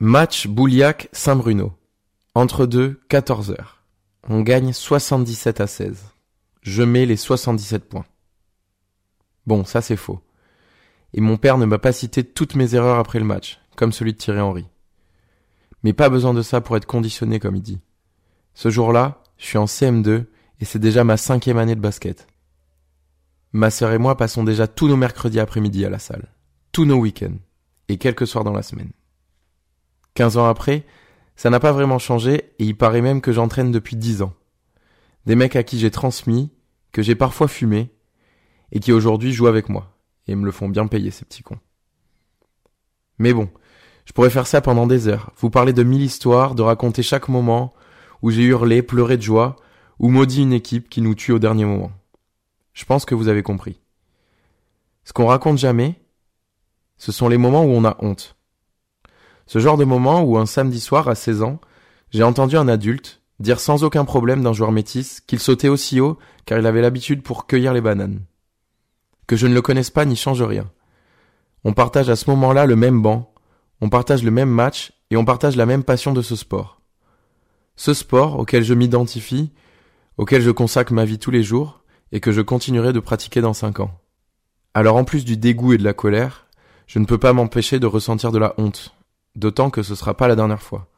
Match Bouliac-Saint-Bruno. Entre deux, 14 heures. On gagne 77 à 16. Je mets les 77 points. Bon, ça c'est faux. Et mon père ne m'a pas cité toutes mes erreurs après le match, comme celui de Thierry Henry. Mais pas besoin de ça pour être conditionné comme il dit. Ce jour-là, je suis en CM2 et c'est déjà ma cinquième année de basket. Ma sœur et moi passons déjà tous nos mercredis après-midi à la salle, tous nos week-ends, et quelques soirs dans la semaine. Quinze ans après, ça n'a pas vraiment changé et il paraît même que j'entraîne depuis dix ans. Des mecs à qui j'ai transmis, que j'ai parfois fumé, et qui aujourd'hui jouent avec moi, et me le font bien payer ces petits cons. Mais bon, je pourrais faire ça pendant des heures, vous parler de mille histoires, de raconter chaque moment où j'ai hurlé, pleuré de joie, ou maudit une équipe qui nous tue au dernier moment. Je pense que vous avez compris. Ce qu'on raconte jamais, ce sont les moments où on a honte. Ce genre de moment où un samedi soir à 16 ans, j'ai entendu un adulte dire sans aucun problème d'un joueur métis qu'il sautait aussi haut car il avait l'habitude pour cueillir les bananes. Que je ne le connaisse pas n'y change rien. On partage à ce moment-là le même banc, on partage le même match et on partage la même passion de ce sport. Ce sport auquel je m'identifie, auquel je consacre ma vie tous les jours, et que je continuerai de pratiquer dans cinq ans. Alors en plus du dégoût et de la colère, je ne peux pas m'empêcher de ressentir de la honte, d'autant que ce sera pas la dernière fois.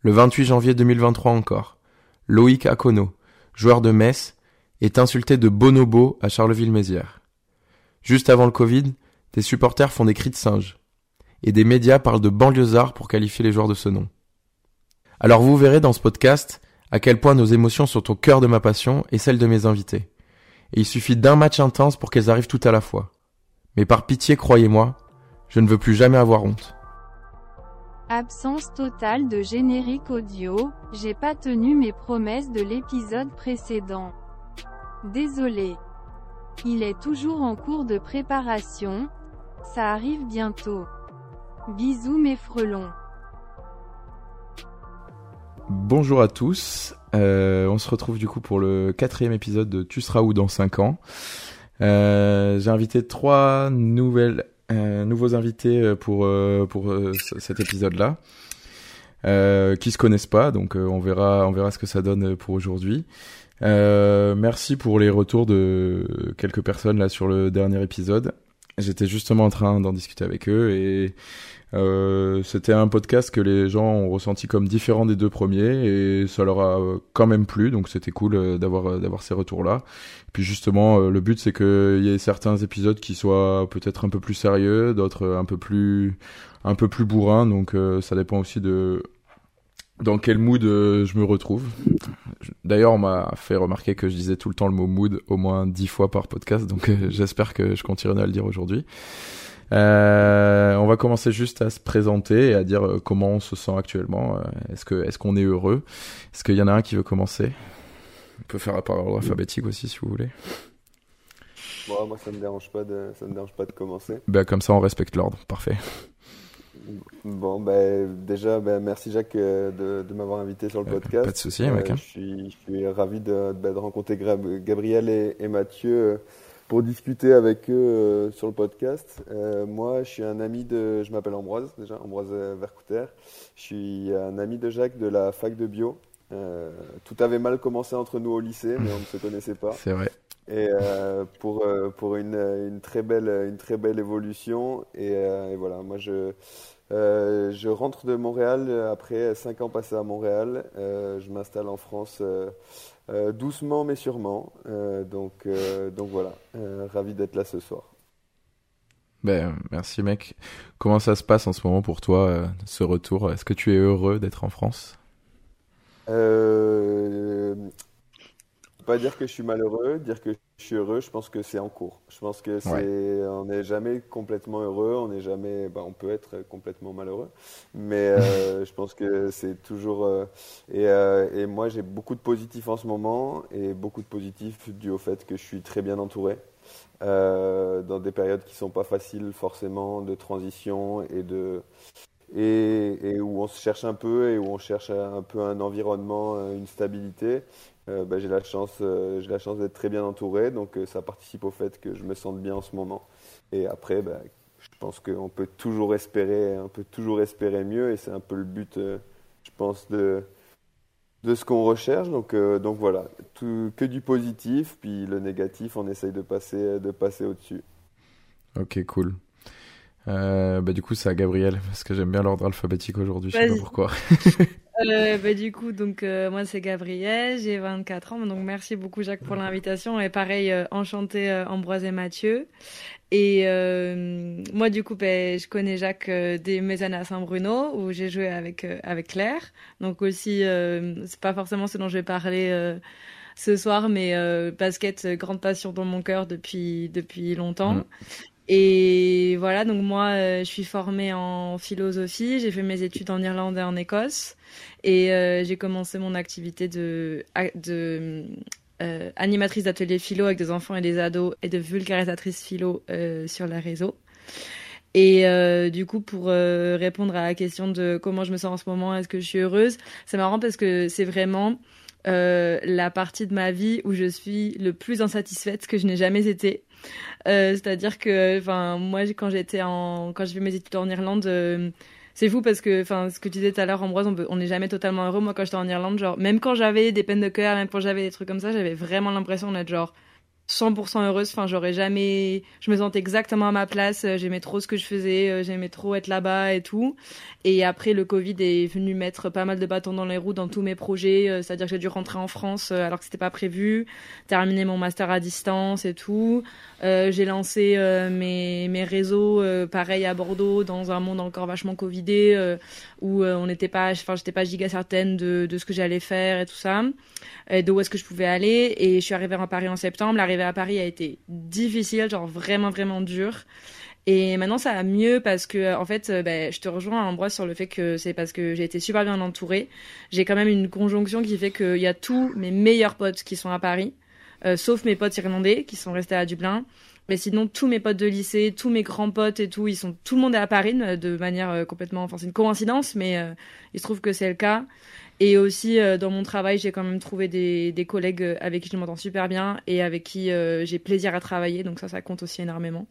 Le 28 janvier 2023 encore, Loïc Akono, joueur de Metz, est insulté de bonobo à Charleville-Mézières. Juste avant le Covid, des supporters font des cris de singe, et des médias parlent de banlieusards pour qualifier les joueurs de ce nom. Alors vous verrez dans ce podcast à quel point nos émotions sont au cœur de ma passion et celle de mes invités et il suffit d'un match intense pour qu'elles arrivent tout à la fois. Mais par pitié, croyez-moi, je ne veux plus jamais avoir honte. Absence totale de générique audio, j'ai pas tenu mes promesses de l'épisode précédent. Désolé. Il est toujours en cours de préparation, ça arrive bientôt. Bisous mes frelons. Bonjour à tous, euh, on se retrouve du coup pour le quatrième épisode de Tu seras où dans 5 ans. Euh, J'ai invité trois nouvelles, euh, nouveaux invités euh, pour euh, pour cet épisode-là, qui se connaissent pas, donc on verra on verra ce que ça donne pour aujourd'hui. merci pour les retours de quelques personnes là sur le dernier épisode. J'étais justement en train d'en discuter avec eux et euh, c'était un podcast que les gens ont ressenti comme différent des deux premiers et ça leur a quand même plu, donc c'était cool euh, d'avoir euh, d'avoir ces retours-là. Puis justement, le but c'est qu'il y ait certains épisodes qui soient peut-être un peu plus sérieux, d'autres un peu plus un peu plus bourrins, donc ça dépend aussi de dans quel mood je me retrouve. D'ailleurs, on m'a fait remarquer que je disais tout le temps le mot mood au moins dix fois par podcast, donc j'espère que je continuerai à le dire aujourd'hui. Euh, on va commencer juste à se présenter et à dire euh, comment on se sent actuellement. Euh, est-ce que est-ce qu'on est heureux? Est-ce qu'il y en a un qui veut commencer? On peut faire par ordre alphabétique aussi si vous voulez. moi ça me dérange pas de ça me dérange pas de commencer. Ben comme ça on respecte l'ordre, parfait. Bon, ben, déjà, ben, merci Jacques de, de m'avoir invité sur le podcast. Pas de souci, mec. Je, suis, je suis ravi de, ben, de rencontrer Gabriel et, et Mathieu pour discuter avec eux euh, sur le podcast. Euh, moi, je suis un ami de. Je m'appelle Ambroise, déjà, Ambroise Vercouter. Je suis un ami de Jacques de la fac de bio. Euh, tout avait mal commencé entre nous au lycée, mais on ne se connaissait pas. C'est vrai. Et pour, pour une, une, très belle, une très belle évolution. Et, et voilà, moi, je. je rentre de Montréal après cinq ans passés à Montréal. je m'installe en France euh, doucement mais sûrement. Euh, donc, euh, donc voilà, ravi d'être là ce soir. Ben, merci mec. Comment ça se passe en ce moment pour toi, ce retour? Est-ce que tu es heureux d'être en France? Pas dire que je suis malheureux, dire que je suis heureux, je pense que c'est en cours. Je pense que c'est, on n'est jamais complètement heureux, on n'est jamais, bah, on peut être complètement malheureux, mais euh, je pense que c'est toujours. Euh, et, euh, et, moi, j'ai beaucoup de positifs en ce moment et beaucoup de positifs dû au fait que je suis très bien entouré. dans des périodes qui sont pas faciles forcément de transition et de et, et, où on se cherche un peu et où on cherche un peu un environnement, une stabilité. Euh, bah, j'ai la chance, euh, j'ai la chance d'être très bien entouré, donc euh, ça participe au fait que je me sente bien en ce moment. Et après, bah, je pense qu'on peut toujours espérer, on peut toujours espérer mieux et c'est un peu le but, je pense, de, de ce qu'on recherche. Donc, donc voilà, tout, que du positif, puis le négatif, on essaye de passer, de passer au-dessus. Ok, cool. Euh, bah, du coup, c'est à Gabriel, parce que j'aime bien l'ordre alphabétique aujourd'hui, je sais pas pourquoi. euh, bah, du coup, donc, euh, moi, c'est Gabriel, j'ai 24 ans, donc merci beaucoup, Jacques, pour l'invitation. Et pareil, euh, enchanté, euh, Ambroise et Mathieu. Et moi, du coup, bah, je connais Jacques des mes à Saint-Bruno, où j'ai joué avec, avec Claire. Donc aussi, c'est pas forcément ce dont je vais parler ce soir, mais basket, grande passion dans mon cœur depuis, depuis longtemps. Mm. Et voilà, donc moi, euh, je suis formée en philosophie. J'ai fait mes études en Irlande et en Écosse. Et euh, j'ai commencé mon activité de, de euh, animatrice d'atelier philo avec des enfants et des ados et de vulgarisatrice philo sur les réseaux. Et du coup, pour répondre à la question de comment je me sens en ce moment, est-ce que je suis heureuse, c'est marrant parce que c'est vraiment la partie de ma vie où je suis le plus insatisfaite que je n'ai jamais été. Euh, c'est-à-dire que, enfin, moi, quand j'étais en, quand j'ai fait mes études en Irlande, euh, c'est fou parce que, enfin, ce que tu disais tout à l'heure, Ambroise, on n'est jamais totalement heureux. Moi, quand j'étais en Irlande, genre, même quand j'avais des peines de cœur, même quand j'avais des trucs comme ça, j'avais vraiment l'impression d'être genre 100% heureuse. Enfin, j'aurais jamais, je me sentais exactement à ma place. Euh, j'aimais trop ce que je faisais. Euh, j'aimais trop être là-bas et tout. Et après, le Covid est venu mettre pas mal de bâtons dans les roues dans tous mes projets. Euh, c'est-à-dire que j'ai dû rentrer en France alors que c'était pas prévu, terminer mon master à distance et tout. Euh, j'ai lancé mes, mes réseaux, pareil à Bordeaux, dans un monde encore vachement covidé, où on n'était pas, enfin, j'étais pas giga certaine de, de ce que j'allais faire et tout ça, et de où est-ce que je pouvais aller. Et je suis arrivée à Paris en septembre à Paris a été difficile, genre vraiment vraiment dur. Et maintenant ça va mieux parce que en fait, euh, ben, je te rejoins Ambroise sur le fait que c'est parce que j'ai été super bien entourée. J'ai quand même une conjonction qui fait qu'il y a tous mes meilleurs potes qui sont à Paris, euh, sauf mes potes irlandais qui sont restés à Dublin. Mais sinon, tous mes potes de lycée, tous mes grands potes et tout, ils sont, tout le monde est à Paris de manière euh, complètement, enfin c'est une coïncidence, mais il se trouve que c'est le cas. Et aussi, euh, dans mon travail, j'ai quand même trouvé des, des, collègues euh, avec qui je m'entends super bien et avec qui euh, j'ai plaisir à travailler. Donc ça, ça compte aussi énormément.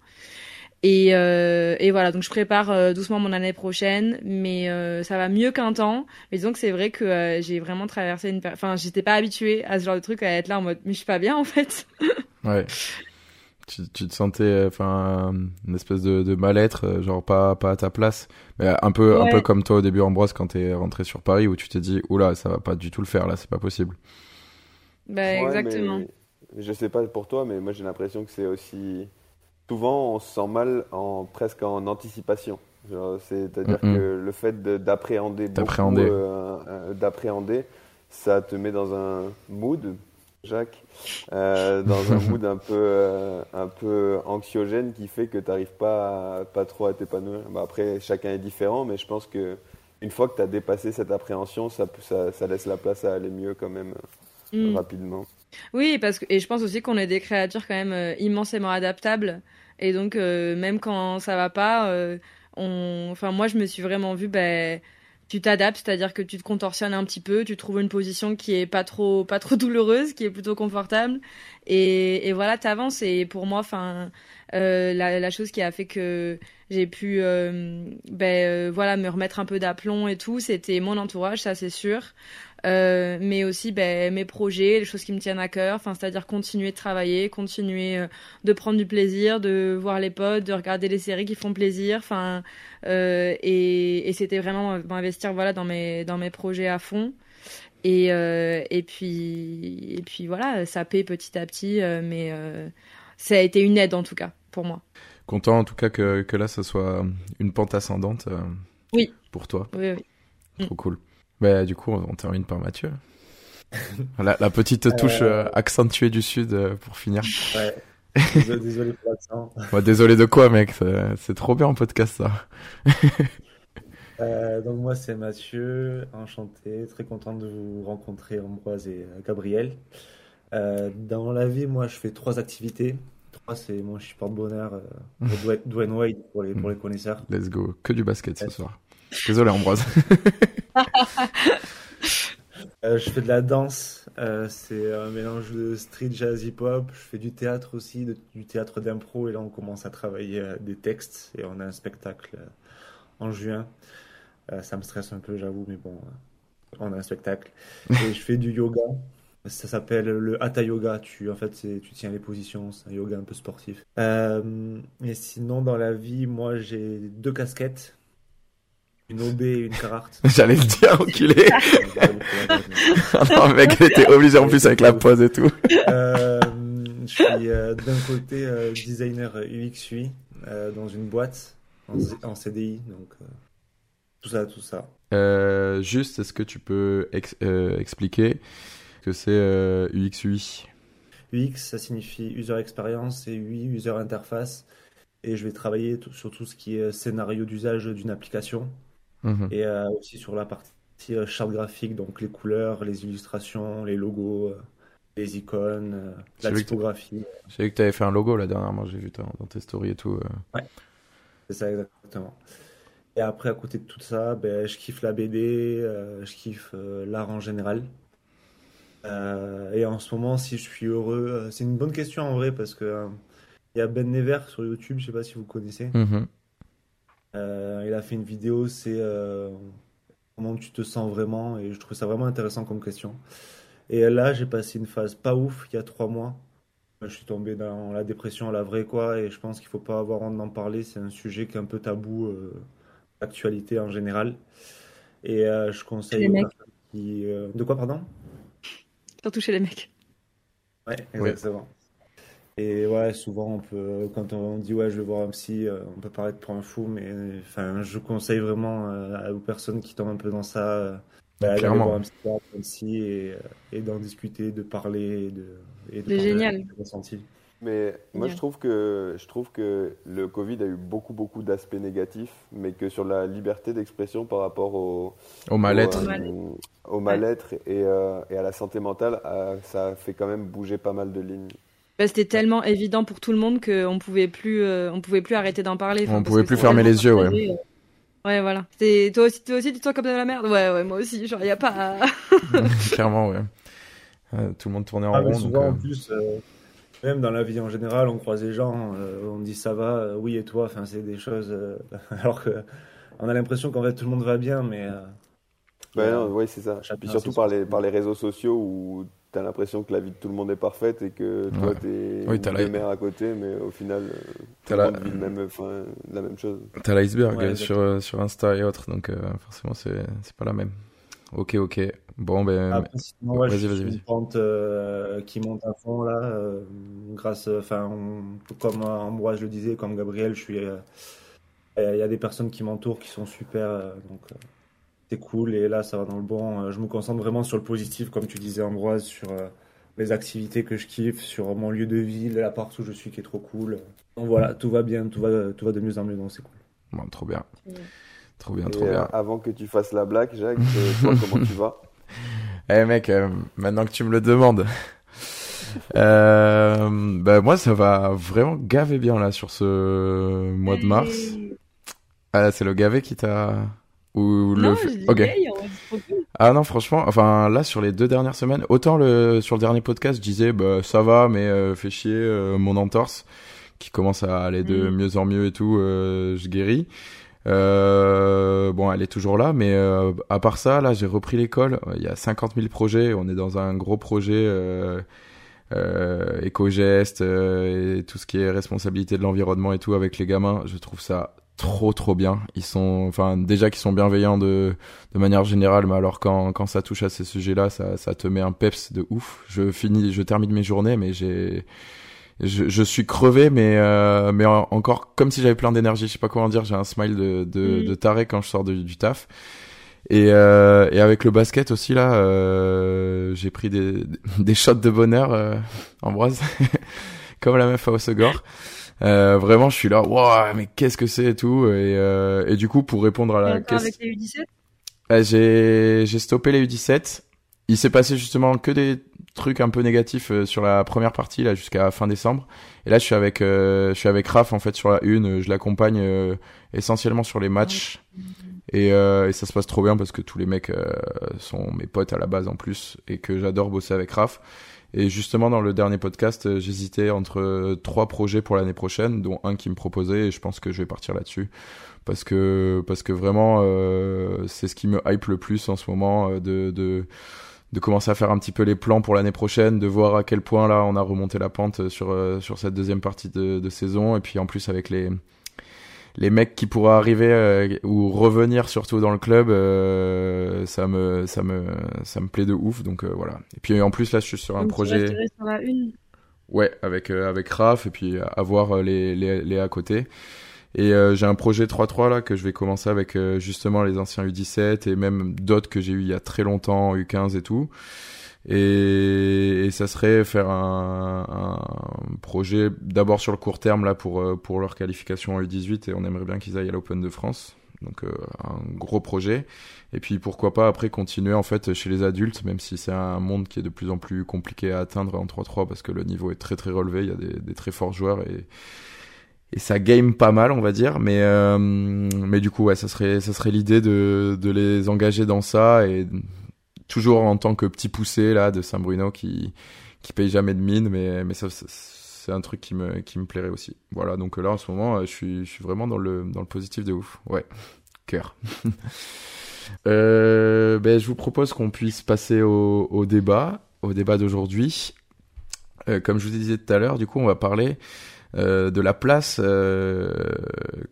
Et, et voilà, donc je prépare doucement mon année prochaine, mais ça va mieux qu'un temps. Mais disons que c'est vrai que j'ai vraiment traversé une... Enfin, j'étais pas habituée à ce genre de truc, à être là en mode, mais je suis pas bien en fait. ouais tu, tu te sentais euh, enfin une espèce de, de mal-être euh, genre pas pas à ta place. Mais un peu un peu comme toi au début Ambroise quand t'es rentré sur Paris où tu t'es dit oula ça va pas du tout le faire là c'est pas possible. Bah exactement. je sais pas pour toi mais moi j'ai l'impression que c'est aussi souvent on se sent mal en presque en anticipation. C'est-à-dire que le fait d'appréhender d'appréhender. euh, d'appréhender ça te met dans un mood Jacques, euh, dans un mood un peu, euh, un peu anxiogène qui fait que tu n'arrives pas, pas trop à t'épanouir. Bah, après, chacun est différent, mais je pense que une fois que tu as dépassé cette appréhension, ça, ça, ça, laisse la place à aller mieux quand même euh, mm. rapidement. Oui, parce que, et je pense aussi qu'on est des créatures quand même immensément adaptables. Et donc, même quand ça va pas, on... enfin, moi, je me suis vraiment vue. Ben, tu t'adaptes, c'est-à-dire que tu te contorsionnes un petit peu, tu trouves une position qui est pas trop pas trop douloureuse, qui est plutôt confortable, et, et voilà, t'avances. Et pour moi, enfin, euh, la, la, chose qui a fait que j'ai pu, euh, ben euh, voilà, me remettre un peu d'aplomb et tout, c'était mon entourage, ça c'est sûr. Euh, mais aussi ben, mes projets, les choses qui me tiennent à cœur, enfin, c'est-à-dire continuer de travailler, continuer euh, de prendre du plaisir, de voir les potes, de regarder les séries qui font plaisir, enfin, euh, et, et c'était vraiment m'investir voilà dans mes dans mes projets à fond. Et et puis et puis voilà, ça paie petit à petit, mais ça a été une aide en tout cas pour moi. Content en tout cas que, que là, ça soit une pente ascendante. oui. Pour toi. Oui, oui. Trop cool. Bah, du coup, on termine par Mathieu. la, la, petite touche euh... euh accentuée du Sud euh, pour finir. Ouais. Désolé, pour l'accent. Désolé de quoi, mec C'est trop bien en podcast, ça. euh, donc, moi, c'est Mathieu. Enchanté. Très content de vous rencontrer, Ambroise et euh, Gabriel. dans la vie, moi, je fais trois activités. Trois, c'est moi, je suis porte-bonheur euh, Dwayne Wade pour les, pour les connaisseurs. Let's go. Que du basket ce soir. Désolé, Ambroise. Euh, je fais de la danse, euh, c'est un mélange de street jazz hip-hop. Je fais du théâtre aussi, du théâtre d'impro, et là on commence à travailler euh, des textes et on a un spectacle en juin. ça me stresse un peu, j'avoue, mais bon, on a un spectacle. Et je fais du yoga. Ça s'appelle le Hatha Yoga. Tu, en fait, tu tiens les positions. C'est un yoga un peu sportif. et sinon, dans la vie, moi, j'ai deux casquettes une OB et une Carhartt. J'allais le dire, enculé. Ah non, mec, était obligé en plus avec la pause et tout. Euh, je suis euh, d'un côté euh, designer UX UI dans une boîte en, CDI, donc tout ça, tout ça. juste, est-ce que tu peux expliquer ce que c'est UX UI UX, ça signifie user experience et UI, user interface. Et je vais travailler sur tout ce qui est scénario d'usage d'une application. Mhm. Et euh, aussi sur la partie euh, charte graphique, donc les couleurs, les illustrations, les logos, euh, les icônes, la typographie. J'ai vu que tu avais fait un logo là dernièrement, j'ai vu dans tes stories et tout. Ouais, c'est ça exactement. Et après, à côté de tout ça, ben, je kiffe la BD, je kiffe l'art en général. et en ce moment, si je suis heureux, c'est une bonne question en vrai parce que il y a Ben Never sur YouTube, je sais pas si vous connaissez. Mhm. Euh, il a fait une vidéo, c'est euh, comment tu te sens vraiment, et je trouve ça vraiment intéressant comme question. Et là, j'ai passé une phase pas ouf il y a trois mois. Je suis tombé dans la dépression, la vraie quoi, et je pense qu'il faut pas avoir honte d'en parler. C'est un sujet qui est un peu tabou, euh, d'actualité en général. Et je conseille les mecs. Qui, de quoi, pardon? Surtout chez les mecs. Ouais, exactement. Et ouais, souvent, on peut, quand on dit ouais, je vais voir un psy, euh, on peut paraître pour un fou, mais enfin, je conseille vraiment euh, aux personnes qui tombent un peu dans ça euh, bah, d'aller voir un psy et, et d'en discuter, de parler de, et de génial. de Mais moi, je trouve, que, je trouve que le Covid a eu beaucoup, beaucoup d'aspects négatifs, mais que sur la liberté d'expression par rapport au, au mal-être. au, mal-être. et, et, à la santé mentale, ça fait quand même bouger pas mal de lignes. Bah, c'était tellement évident pour tout le monde qu'on pouvait plus, euh, on pouvait plus arrêter d'en parler. on pouvait plus fermer les yeux, ouais. Euh, ouais, voilà. Toi aussi, toi aussi, tu te sens comme de la merde? Ouais, ouais, moi aussi. Genre, y a pas. Clairement, ouais. Euh, tout le monde tournait en ah, rond. Souvent, en plus, même dans la vie en général, on croise des gens, on dit ça va, oui et toi? Enfin, c'est des choses. alors que on a l'impression qu'en fait tout le monde va bien, mais. Bah, oui, c'est ça. Puis surtout par les, par les réseaux sociaux où t'as l'impression que la vie de tout le monde est parfaite et que toi t'es oui, une mère à côté, mais au final, euh, tout le monde vit même, la même chose. T'as l'iceberg sur, euh, sur Insta et autres, donc euh, forcément c'est, c'est pas la même. Ok, ok. Bon, ben. vas-y, vas-y, vas-y. pente qui monte à fond là, grâce, enfin, comme Ambroise le disait, comme Gabriel, je suis. Il y a des personnes qui m'entourent qui sont super, donc c'est cool et là ça va dans le bon. Euh, je me concentre vraiment sur le positif, comme tu disais Ambroise, sur euh, les activités que je kiffe, sur mon lieu de vie, l'appart où je suis qui est trop cool. Donc voilà, tout va bien, tout va, tout va de mieux en mieux, donc c'est cool. Bon, trop bien. Trop bien, trop bien. Euh, avant que tu fasses la blague, Jacques, toi, comment tu vas? Eh mec, maintenant que tu me le demandes. bah moi ça va vraiment gaver bien là sur ce mois de mars. Ah c'est le gavé qui t'a ou non, le ah non franchement enfin là sur les deux dernières semaines autant le sur le dernier podcast je disais bah ça va mais euh, fait chier euh, mon entorse qui commence à aller de mm. mieux en mieux et tout euh, je guéris. Euh, bon elle est toujours là mais à part ça là j'ai repris l'école. Il y a 50 000 projets on est dans un gros projet éco-geste et tout ce qui est responsabilité de l'environnement et tout avec les gamins. Je trouve ça trop trop bien. Ils sont, enfin déjà qu'ils sont bienveillants de de manière générale, mais alors quand quand ça touche à ces sujets-là, ça ça te met un peps de ouf. Je finis, je termine mes journées, mais j'ai je, je suis crevé, mais euh, mais encore comme si j'avais plein d'énergie. Je sais pas comment dire. J'ai un smile de de, de taré quand je sors du taf. Et, euh, et avec le basket aussi là, euh, j'ai pris des des shots de bonheur, euh, Ambroise, comme la meuf à Osegor. Euh, vraiment, je suis là, waouh, mais qu'est-ce que c'est et tout. Et, euh, et du coup, pour répondre à la question, avec les U17 euh, j'ai j'ai stoppé les U17. Il s'est passé justement que des trucs un peu négatifs euh, sur la première partie là jusqu'à fin décembre. Et là, je suis avec euh, je suis avec Raph en fait sur la une. Je l'accompagne essentiellement sur les matchs. Et, euh, et, ça se passe trop bien parce que tous les mecs euh, sont mes potes à la base en plus et que j'adore bosser avec Raph. Et justement, dans le dernier podcast, euh, j'hésitais entre trois projets pour l'année prochaine, dont un qui me proposait et je pense que je vais partir là-dessus. Parce que, parce que vraiment, euh, c'est ce qui me hype le plus en ce moment de, de, de commencer à faire un petit peu les plans pour l'année prochaine, de voir à quel point là on a remonté la pente sur, sur cette deuxième partie de saison. Et puis en plus avec les, les mecs qui pourraient arriver euh, ou revenir surtout dans le club, euh, ça me ça me ça me plaît de ouf. Donc euh, voilà. Et puis en plus là, je suis sur un projet. sur la une. Ouais, avec avec Raph et puis avoir les, les les à côté. Et j'ai un projet 3-3 là que je vais commencer avec justement les anciens U17 et même d'autres que j'ai eu il y a très longtemps, U15 et tout. Et, et, ça serait faire un, un projet d'abord sur le court terme là pour euh, pour leur qualification en U18 et on aimerait bien qu'ils aillent à l'Open de France. Donc euh, un gros projet. Et puis pourquoi pas après continuer en fait chez les adultes, même si c'est un monde qui est de plus en plus compliqué à atteindre en 3-3 parce que le niveau est très très relevé, il y a des, des très forts joueurs et et ça game pas mal on va dire mais euh, mais du coup ouais ça serait ça serait l'idée de de les engager dans ça et toujours en tant que petit poussé là de Saint-Bruno qui qui paye jamais de mine, mais mais ça, c'est un truc qui me qui me plairait aussi. Voilà, donc là en ce moment, je suis je suis vraiment dans le dans le positif de ouf. Ouais, cœur. euh, ben je vous propose qu'on puisse passer au, au débat, au débat d'aujourd'hui. Euh, comme je vous disais tout à l'heure, du coup, on va parler euh, de la place euh,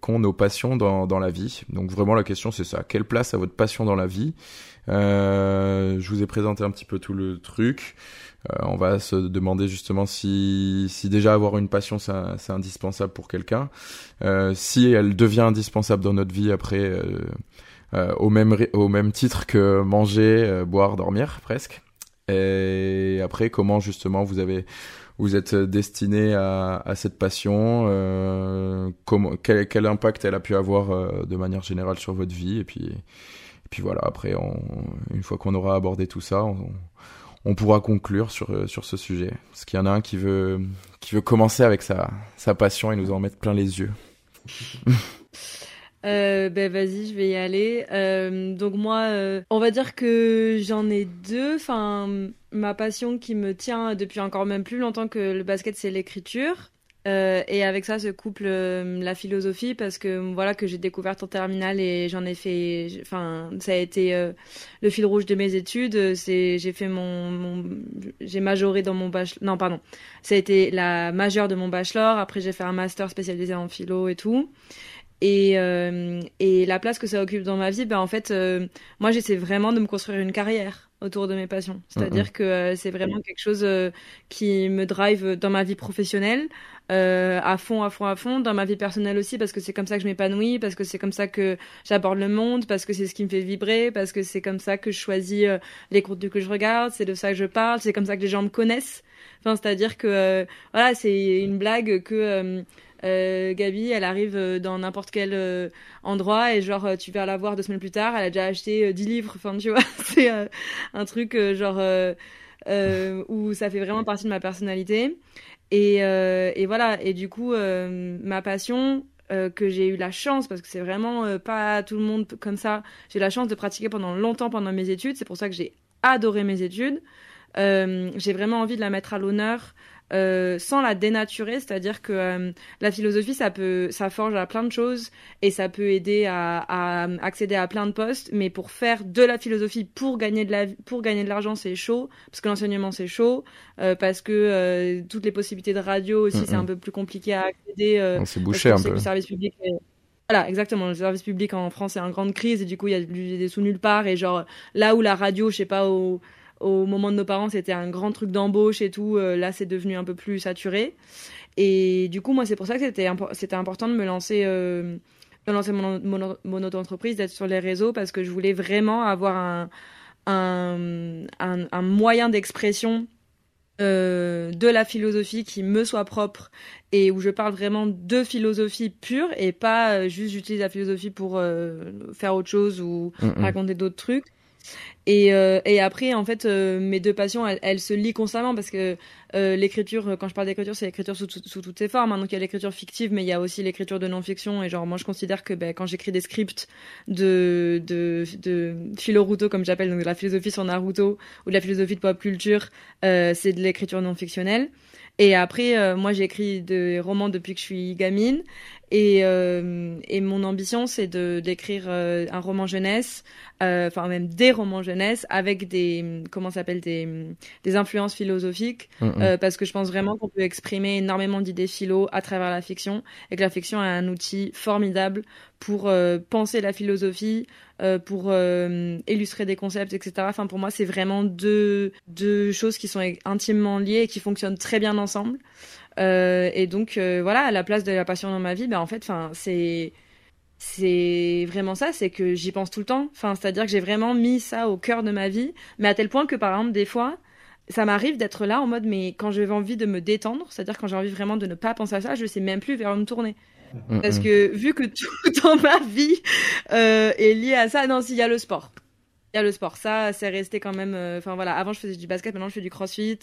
qu'ont nos passions dans, dans la vie. Donc vraiment la question c'est ça, quelle place a votre passion dans la vie? euh, Je vous ai présenté un petit peu tout le truc. Euh, on va se demander justement si, si déjà avoir une passion c'est indispensable pour quelqu'un, euh, si elle devient indispensable dans notre vie après au même au même titre que manger, boire, dormir presque. Et après comment justement vous avez vous êtes destiné à, à cette passion, euh, comment, quel, quel, impact elle a pu avoir euh, de manière générale sur votre vie, et puis, et puis voilà, après, on, une fois qu'on aura abordé tout ça, on, pourra conclure sur, sur ce sujet. Parce qu'il y en a un qui veut, qui veut commencer avec sa, sa passion et nous en mettre plein les yeux. Euh, ben vas-y, je vais y aller. Euh, donc moi, euh, on va dire que j'en ai deux. Enfin, ma passion qui me tient depuis encore même plus longtemps que le basket, c'est l'écriture. Euh, et avec ça se couple euh, la philosophie parce que voilà que j'ai découvert en terminale et j'en ai fait enfin ça a été euh, le fil rouge de mes études. C'est j'ai fait mon, mon j'ai majoré dans mon bachelor non pardon. Ça a été la majeure de mon bachelor. Après j'ai fait un master spécialisé en philo et tout. Et, et la place que ça occupe dans ma vie, ben en fait, moi j'essaie vraiment de me construire une carrière autour de mes passions. C'est-à-dire que c'est vraiment quelque chose qui me drive dans ma vie professionnelle, à fond, à fond, à fond, dans ma vie personnelle aussi, parce que c'est comme ça que je m'épanouis, parce que c'est comme ça que j'aborde le monde, parce que c'est ce qui me fait vibrer, parce que c'est comme ça que je choisis les contenus que je regarde, c'est de ça que je parle, c'est comme ça que les gens me connaissent. Enfin, c'est-à-dire que voilà, c'est une blague que euh, Gabi, elle arrive euh, dans n'importe quel euh, endroit et genre tu vas la voir deux semaines plus tard, elle a déjà acheté 10 livres. Enfin, tu vois, c'est un truc genre où ça fait vraiment partie de ma personnalité. Et, et voilà. Et du coup, ma passion, que j'ai eu la chance, parce que c'est vraiment pas tout le monde comme ça, j'ai eu la chance de pratiquer pendant longtemps pendant mes études, c'est pour ça que j'ai adoré mes études. j'ai vraiment envie de la mettre à l'honneur euh, sans la dénaturer, c'est-à-dire que euh, la philosophie, ça peut, ça forge à plein de choses et ça peut aider à, à, accéder à plein de postes. Mais pour faire de la philosophie pour gagner de la, pour gagner de l'argent, c'est chaud parce que l'enseignement c'est chaud, euh, parce que euh, toutes les possibilités de radio aussi, c'est un peu plus compliqué à accéder. c'est bouché un peu. Le service public. Voilà, exactement. Le service public en France est en grande crise et du coup, il y a des sous nulle part. Et genre, là où la radio, je sais pas, au, au moment de nos parents, c'était un grand truc d'embauche et tout. Euh, là, c'est devenu un peu plus saturé. Et du coup, moi, c'est pour ça que c'était c'était important de me lancer, euh, de lancer mon, mon, auto-entreprise, d'être sur les réseaux, parce que je voulais vraiment avoir un, un, un, moyen d'expression euh, de la philosophie qui me soit propre et où je parle vraiment de philosophie pure et pas juste j'utilise la philosophie pour faire autre chose ou raconter d'autres trucs Et, euh, et après, en fait, euh, mes deux passions, elles, se lient constamment parce que euh, l'écriture, quand je parle d'écriture, c'est l'écriture sous, toutes ses formes. Hein. Donc il y a l'écriture fictive, mais il y a aussi l'écriture de non-fiction. Et genre, moi, je considère que ben, quand j'écris des scripts de, de, de philo-ruto, comme j'appelle, donc de la philosophie sur Naruto ou de la philosophie de pop culture, c'est de l'écriture non-fictionnelle. Et après, moi, j'écris des romans depuis que je suis gamine. Et, euh, et mon ambition, c'est de d'écrire euh, un roman jeunesse, euh, enfin même des romans jeunesse avec des comment s'appelle des des influences philosophiques, mm, mm. Euh, parce que je pense vraiment qu'on peut exprimer énormément d'idées philo à travers la fiction et que la fiction est un outil formidable pour euh, penser la philosophie, pour illustrer des concepts, etc. Enfin pour moi, c'est vraiment deux deux choses qui sont intimement liées et qui fonctionnent très bien ensemble. Euh, et donc euh, voilà, à la place de la passion dans ma vie, ben en fait, c'est c'est vraiment ça, c'est que j'y pense tout le temps. Enfin, c'est-à-dire que j'ai vraiment mis ça au cœur de ma vie, mais à tel point que par exemple des fois, ça m'arrive d'être là en mode mais quand j'ai envie de me détendre, c'est-à-dire quand j'ai envie vraiment de ne pas penser à ça, je sais même plus vers où me tourner. Mm, Parce mm. que vu que tout dans ma vie euh, est lié à ça, non, s'il y a le sport. Il y a le sport, ça, c'est resté quand même. Enfin voilà, avant je faisais du basket, maintenant je fais du crossfit.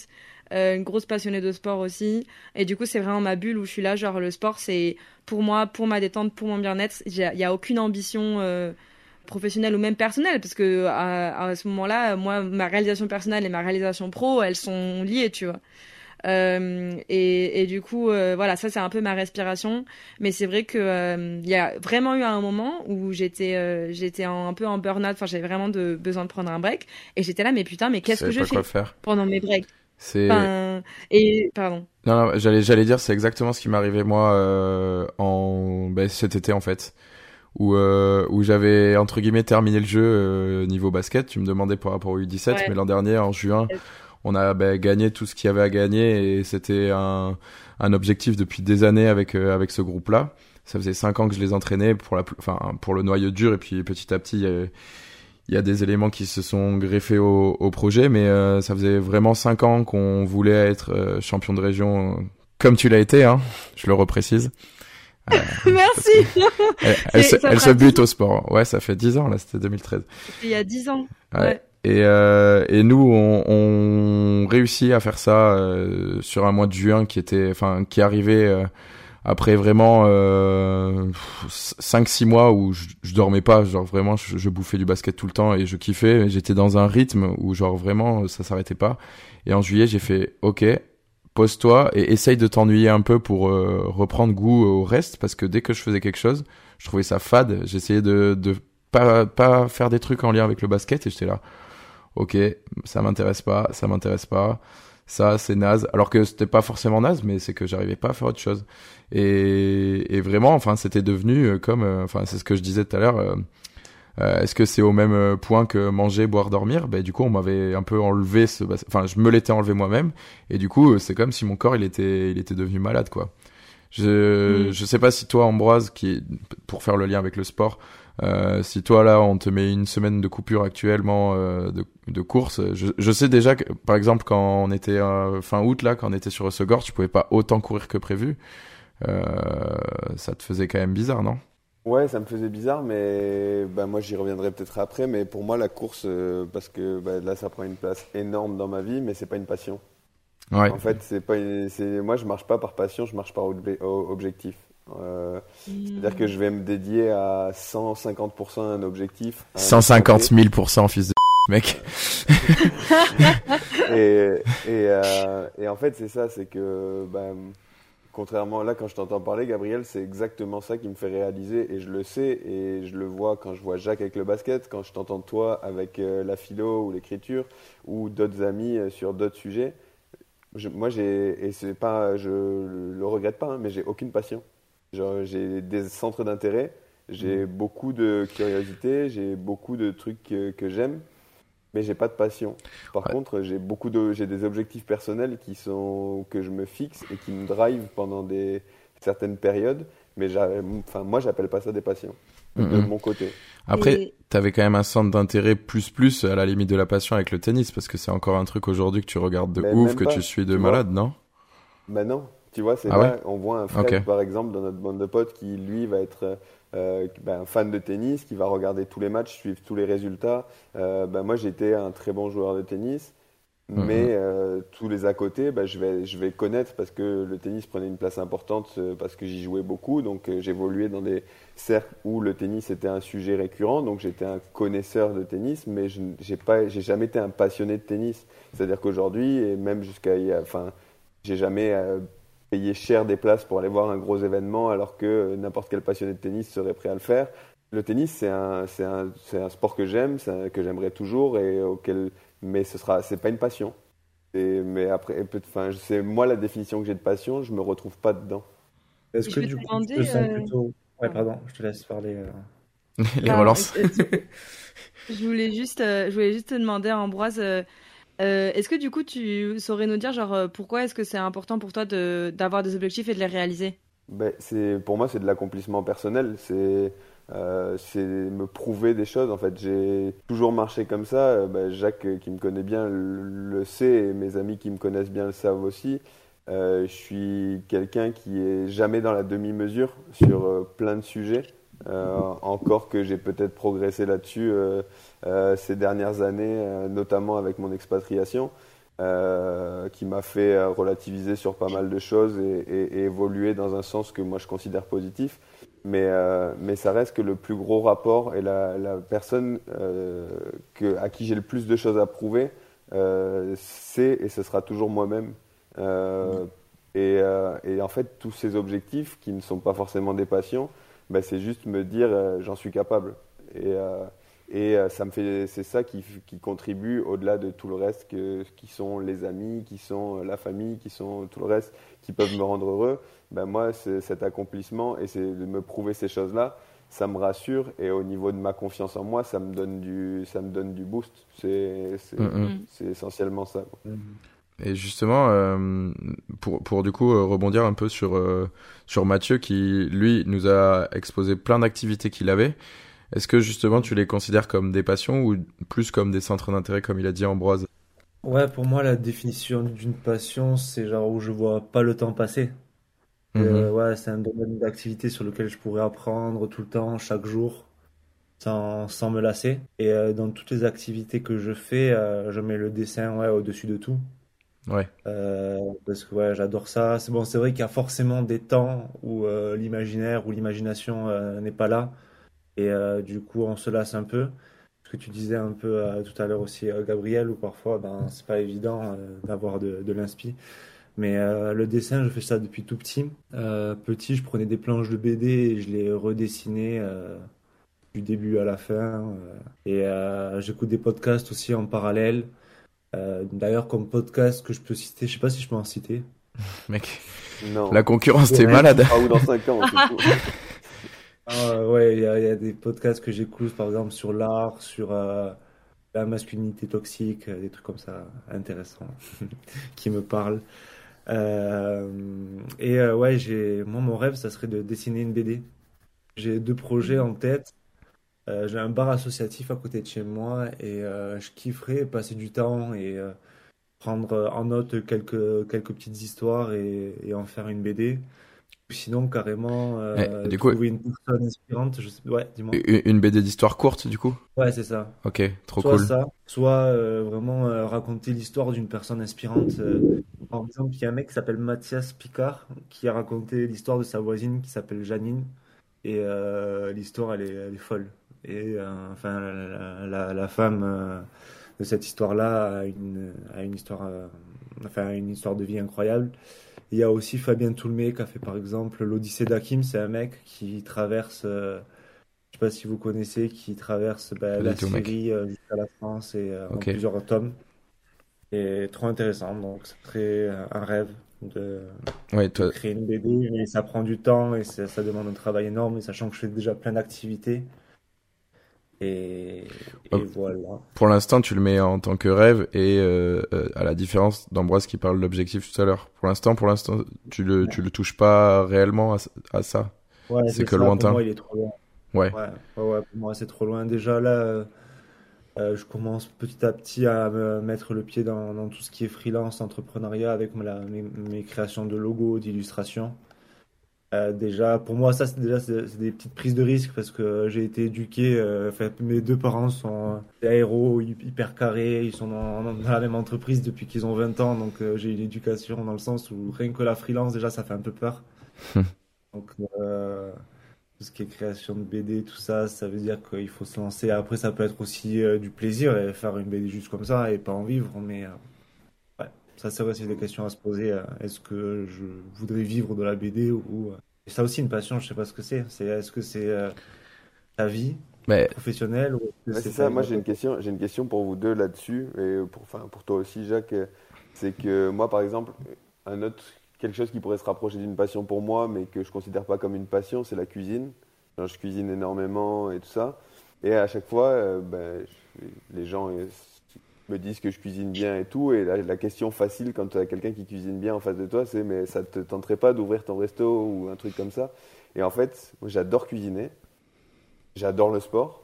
Euh, une grosse passionnée de sport aussi. Et du coup, c'est vraiment ma bulle où je suis là. Genre, le sport, c'est pour moi, pour ma détente, pour mon bien-être. Il n'y a aucune ambition euh, professionnelle ou même personnelle. Parce que à, à ce moment-là, moi, ma réalisation personnelle et ma réalisation pro, elles sont liées, tu vois. Euh, et, et, du coup, euh, voilà, ça c'est un peu ma respiration. Mais c'est vrai que euh, il y a vraiment eu un moment où j'étais, j'étais un peu en burn-out. Enfin, j'avais vraiment de, besoin de prendre un break. Et j'étais là, mais putain, mais qu'est-ce que je fais faire. pendant mes breaks? C'est. et pardon. Non, non j'allais, j'allais dire, c'est exactement ce qui m'arrivait moi euh, en ben, cet été en fait, où euh, où j'avais entre guillemets terminé le jeu euh, niveau basket. Tu me demandais par rapport au U17, mais l'an dernier en juin, on a ben, gagné tout ce qu'il y avait à gagner et c'était un un objectif depuis des années avec euh, avec ce groupe-là. Ça faisait cinq ans que je les entraînais pour la, enfin pour le noyau dur et puis petit à petit il y a des éléments qui se sont greffés au, au projet, mais euh, ça faisait vraiment cinq ans qu'on voulait être euh, champion de région, euh, comme tu l'as été, hein, je le reprécise. Merci. Elle, se, bute au sport. Ouais, ça fait dix ans là, c'était 2013. Il y a dix ans. Ouais. Et, et nous, on, on réussit à faire ça sur un mois de juin qui était, enfin, qui arrivait après vraiment euh, 5-6 mois où je, dormais pas, genre vraiment je, je, bouffais du basket tout le temps et je kiffais, j'étais dans un rythme où genre vraiment ça s'arrêtait pas. Et en juillet j'ai fait ok, pose-toi et essaye de t'ennuyer un peu pour euh, reprendre goût au reste parce que dès que je faisais quelque chose, je trouvais ça fade, j'essayais de, de pas, pas faire des trucs en lien avec le basket et j'étais là. Ok, ça m'intéresse pas, ça m'intéresse pas ça c'est naze. Alors que c'était pas forcément naze mais c'est que j'arrivais pas à faire autre chose. Et, et vraiment enfin c'était devenu euh, comme euh, enfin c'est ce que je disais tout à l'heure euh, est-ce que c'est au même point que manger boire dormir? Ben du coup on m'avait un peu enlevé ce enfin je me l'étais enlevé moi-même. Et du coup c'est comme si mon corps il était il était devenu malade quoi. Je mm. je sais pas si toi Ambroise qui pour faire le lien avec le sport euh, si toi là on te met une semaine de coupure actuellement euh, de, de, course, je, je, sais déjà que par exemple quand on était euh, fin août là, quand on était sur Segor, tu pouvais pas autant courir que prévu. ça te faisait quand même bizarre, non? Ouais, ça me faisait bizarre, mais bah, moi j'y reviendrai peut-être après. Mais pour moi, la course, parce que bah, là ça prend une place énorme dans ma vie, mais c'est pas une passion. Ouais. En fait, c'est pas, moi je marche pas par passion, je marche par objectif. Euh, c'est-à-dire que je vais me dédier à 150% un objectif. 150 000% fils de mec. et, et, euh, et, en fait, c'est ça, c'est que, ben, contrairement là, quand je t'entends parler, Gabriel, c'est exactement ça qui me fait réaliser, et je le sais, et je le vois quand je vois Jacques avec le basket, quand je t'entends toi avec euh, la philo ou l'écriture, ou d'autres amis sur d'autres sujets. moi, j'ai, et c'est pas, je le regrette pas, hein, mais j'ai aucune passion j'ai des centres d'intérêt, j'ai mhm. beaucoup de curiosité, j'ai beaucoup de trucs que, j'aime, mais j'ai pas de passion. Par contre, j'ai beaucoup de, j'ai des objectifs personnels qui sont que je me fixe et qui me drive pendant des certaines périodes, mais enfin moi j'appelle pas ça des passions de mhm. mon côté. Après, tu avais quand même un centre d'intérêt plus plus à la limite de la passion avec le tennis parce que c'est encore un truc aujourd'hui que tu regardes de ouf, que tu suis de malade, non? Ben non, Tu vois, c'est Ah là, on voit un Fred, par exemple, dans notre bande de potes, qui, lui, va être euh, ben, fan de tennis, qui va regarder tous les matchs, suivre tous les résultats. Euh, ben, moi, j'étais un très bon joueur de tennis, Mhm. mais euh, tous les à côté, ben, je, vais, je vais connaître parce que le tennis prenait une place importante, euh, parce que j'y jouais beaucoup. Donc, j'évoluais dans des cercles où le tennis était un sujet récurrent. Donc, j'étais un connaisseur de tennis, mais je n'ai jamais été un passionné de tennis. C'est-à-dire qu'aujourd'hui, et même jusqu'à, enfin, j'ai jamais payé cher des places pour aller voir un gros événement, alors que n'importe quel passionné de tennis serait prêt à le faire. Le tennis, c'est un, c'est un, c'est un sport que j'aime, c'est un- que j'aimerais toujours, et auquel, mais ce sera, c'est pas une passion. Et, mais après, enfin, c'est moi la définition que j'ai de passion, je me retrouve pas dedans. Est-ce que du coup, tu te sens euh, plutôt... Ouais, pardon, je te laisse parler. euh. Les Ah, relances. Je voulais juste, euh, je voulais juste te demander, Ambroise, euh, est-ce que du coup tu saurais nous dire genre euh, pourquoi est-ce que c'est important pour toi de d'avoir des objectifs et de les réaliser? Ben, c'est, pour moi, c'est de l'accomplissement personnel. C'est, euh, c'est me prouver des choses. En fait, j'ai toujours marché comme ça. Ben, Jacques, qui me connaît bien, le, sait, et mes amis qui me connaissent bien le savent aussi. Je suis quelqu'un qui est jamais dans la demi-mesure sur plein de sujets. Euh, encore que j'ai peut-être progressé là-dessus euh, euh, ces dernières années, notamment avec mon expatriation qui m'a fait relativiser sur pas mal de choses et, évoluer dans un sens que moi je considère positif. Mais, mais ça reste que le plus gros rapport et la, personne à qui j'ai le plus de choses à prouver, c'est et ce sera toujours moi-même. Et, et en fait, tous ces objectifs qui ne sont pas forcément des passions, ben, c'est juste me dire euh, j'en suis capable. Et, euh, et euh, ça me fait, c'est ça qui, qui contribue au-delà de tout le reste, que, qui sont les amis, qui sont la famille, qui sont tout le reste, qui peuvent me rendre heureux. Ben moi, c'est cet accomplissement et c'est de me prouver ces choses-là, ça me rassure et au niveau de ma confiance en moi, ça me donne du, ça me donne du boost. C'est, c'est, Mhm. c'est essentiellement ça. quoi. Et justement, euh, pour, pour du coup euh, rebondir un peu sur, euh, sur Mathieu qui, lui, nous a exposé plein d'activités qu'il avait, est-ce que justement tu les considères comme des passions ou plus comme des centres d'intérêt, comme il a dit Ambroise? Ouais, pour moi, la définition d'une passion, c'est genre où je vois pas le temps passer. Mhm. ouais, c'est un domaine d'activité sur lequel je pourrais apprendre tout le temps, chaque jour, sans, sans me lasser. Et dans toutes les activités que je fais, je mets le dessin ouais, au-dessus de tout. Ouais. Euh, parce que ouais, j'adore ça. C'est bon, c'est vrai qu'il y a forcément des temps où euh, l'imaginaire ou l'imagination euh, n'est pas là. Et du coup, on se lasse un peu. Ce que tu disais un peu tout à l'heure aussi, Gabriel, où parfois, ben, c'est pas évident d'avoir de, de l'inspi. Mais le dessin, je fais ça depuis tout petit. Petit, je prenais des planches de BD et je les redessinais du début à la fin. et j'écoute des podcasts aussi en parallèle. Euh, d'ailleurs, comme podcast que je peux citer, je sais pas si je peux en citer. Mec, Non. la concurrence, t'es malade. Ah, ou dans 5 ans. Ah, ouais, il y a, il y a des podcasts que j'écoute, par exemple, sur l'art, sur euh, la masculinité toxique, euh, des trucs comme ça intéressants qui me parlent. Euh, et euh, ouais, j'ai, moi, mon rêve, ça serait de dessiner une BD. J'ai deux projets en tête. Euh, j'ai un bar associatif à côté de chez moi et euh, je kifferais passer du temps et euh, prendre en note quelques, quelques petites histoires et, et en faire une BD. Sinon, carrément, Eh, du coup- trouver une personne inspirante. Je sais... Ouais, dis-moi. Une BD d'histoire courte, du coup? Ouais, c'est ça. Ok, trop Soit cool. ça, soit vraiment raconter l'histoire d'une personne inspirante. Par exemple, il y a un mec qui s'appelle Mathias Picard qui a raconté l'histoire de sa voisine qui s'appelle Janine. Et l'histoire, elle est, elle est folle. Et euh, enfin, la, la- la femme euh, de cette histoire-là a une, a une histoire, euh, enfin, une histoire de vie incroyable. Il y a aussi Fabien Toulmé qui a fait par exemple l'Odyssée d'Hakim. C'est un mec qui traverse, euh, je sais pas si vous connaissez, qui traverse bah, la. Syrie euh, jusqu'à la France et euh, en Ok. plusieurs tomes. Et trop intéressant. Donc, ce serait un rêve de Ouais, toi, créer une BD, mais ça prend du temps et ça, ça demande un travail énorme, et sachant que je fais déjà plein d'activités. Et, voilà. pour l'instant, tu le mets en tant que rêve et euh, euh, à la différence d'Ambroise qui parle de l'objectif tout à l'heure. Pour l'instant, pour l'instant, tu le, tu le touches pas réellement à, à ça. Ouais, C'est que ça, lointain. Pour moi, il est trop loin. Ouais. Ouais, ouais, ouais, pour moi, c'est trop loin. Déjà, là, euh, je commence petit à petit à me mettre le pied dans, dans tout ce qui est freelance, entrepreneuriat avec mes, mes, créations de logos, d'illustrations. Euh, déjà, pour moi, ça, c'est déjà c'est des petites prises de risque parce que j'ai été éduqué. Euh, mes deux parents sont des héros hyper carrés. Ils sont dans, dans, la même entreprise depuis qu'ils ont 20 ans. Donc, euh, j'ai une éducation dans le sens où rien que la freelance, déjà, ça fait un peu peur. donc, euh, tout ce qui est création de BD, tout ça, ça veut dire qu'il faut se lancer. Après, ça peut être aussi du plaisir et faire une BD juste comme ça et pas en vivre. Mais ça, c'est vrai, c'est des questions à se poser. Est-ce que je voudrais vivre de la BD ou ça aussi une passion, je sais pas ce que c'est. C'est est-ce que c'est euh, ta vie professionnelle ou c'est ça. Moi, j'ai une question. J'ai une question pour vous deux là-dessus et pour, enfin, pour toi aussi, Jacques. C'est que moi, par exemple, un autre quelque chose qui pourrait se rapprocher d'une passion pour moi, mais que je considère pas comme une passion, c'est la cuisine. je cuisine énormément et tout ça. Et à chaque fois, euh, ben, les gens me disent que je cuisine bien et tout. Et la, question facile quand tu as quelqu'un qui cuisine bien en face de toi, c'est mais ça te tenterait pas d'ouvrir ton resto ou un truc comme ça? Et en fait, j'adore cuisiner, j'adore le sport,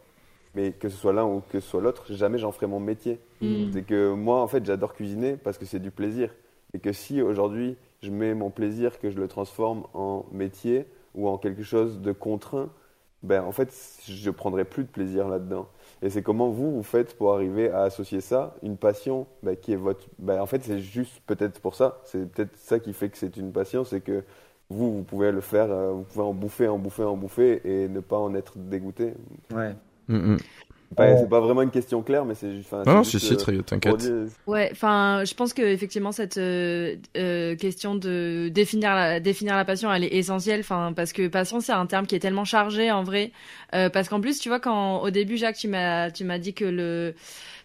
mais que ce soit l'un ou que ce soit l'autre, jamais j'en ferai mon métier. Mm. C'est que moi, en fait, j'adore cuisiner parce que c'est du plaisir. Et que si aujourd'hui je mets mon plaisir, que je le transforme en métier ou en quelque chose de contraint, ben en fait, je prendrai plus de plaisir là-dedans. Et c'est comment vous, vous faites pour arriver à associer ça, une passion bah, qui est votre... Bah, en fait, c'est juste peut-être pour ça, c'est peut-être ça qui fait que c'est une passion, c'est que vous, vous pouvez le faire, euh, vous pouvez en bouffer, en bouffer, en bouffer et ne pas en être dégoûté. Ouais. Mm, mm. C'est pas vraiment une question claire, mais c'est juste. Non, c'est si, très t'inquiète. Ouais, enfin, je pense que effectivement cette euh, euh, question de définir la définir la passion, elle est essentielle. Enfin, parce que passion, c'est un terme qui est tellement chargé en vrai. Euh, parce qu'en plus, tu vois, quand au début, Jacques, tu m'as tu m'as dit que le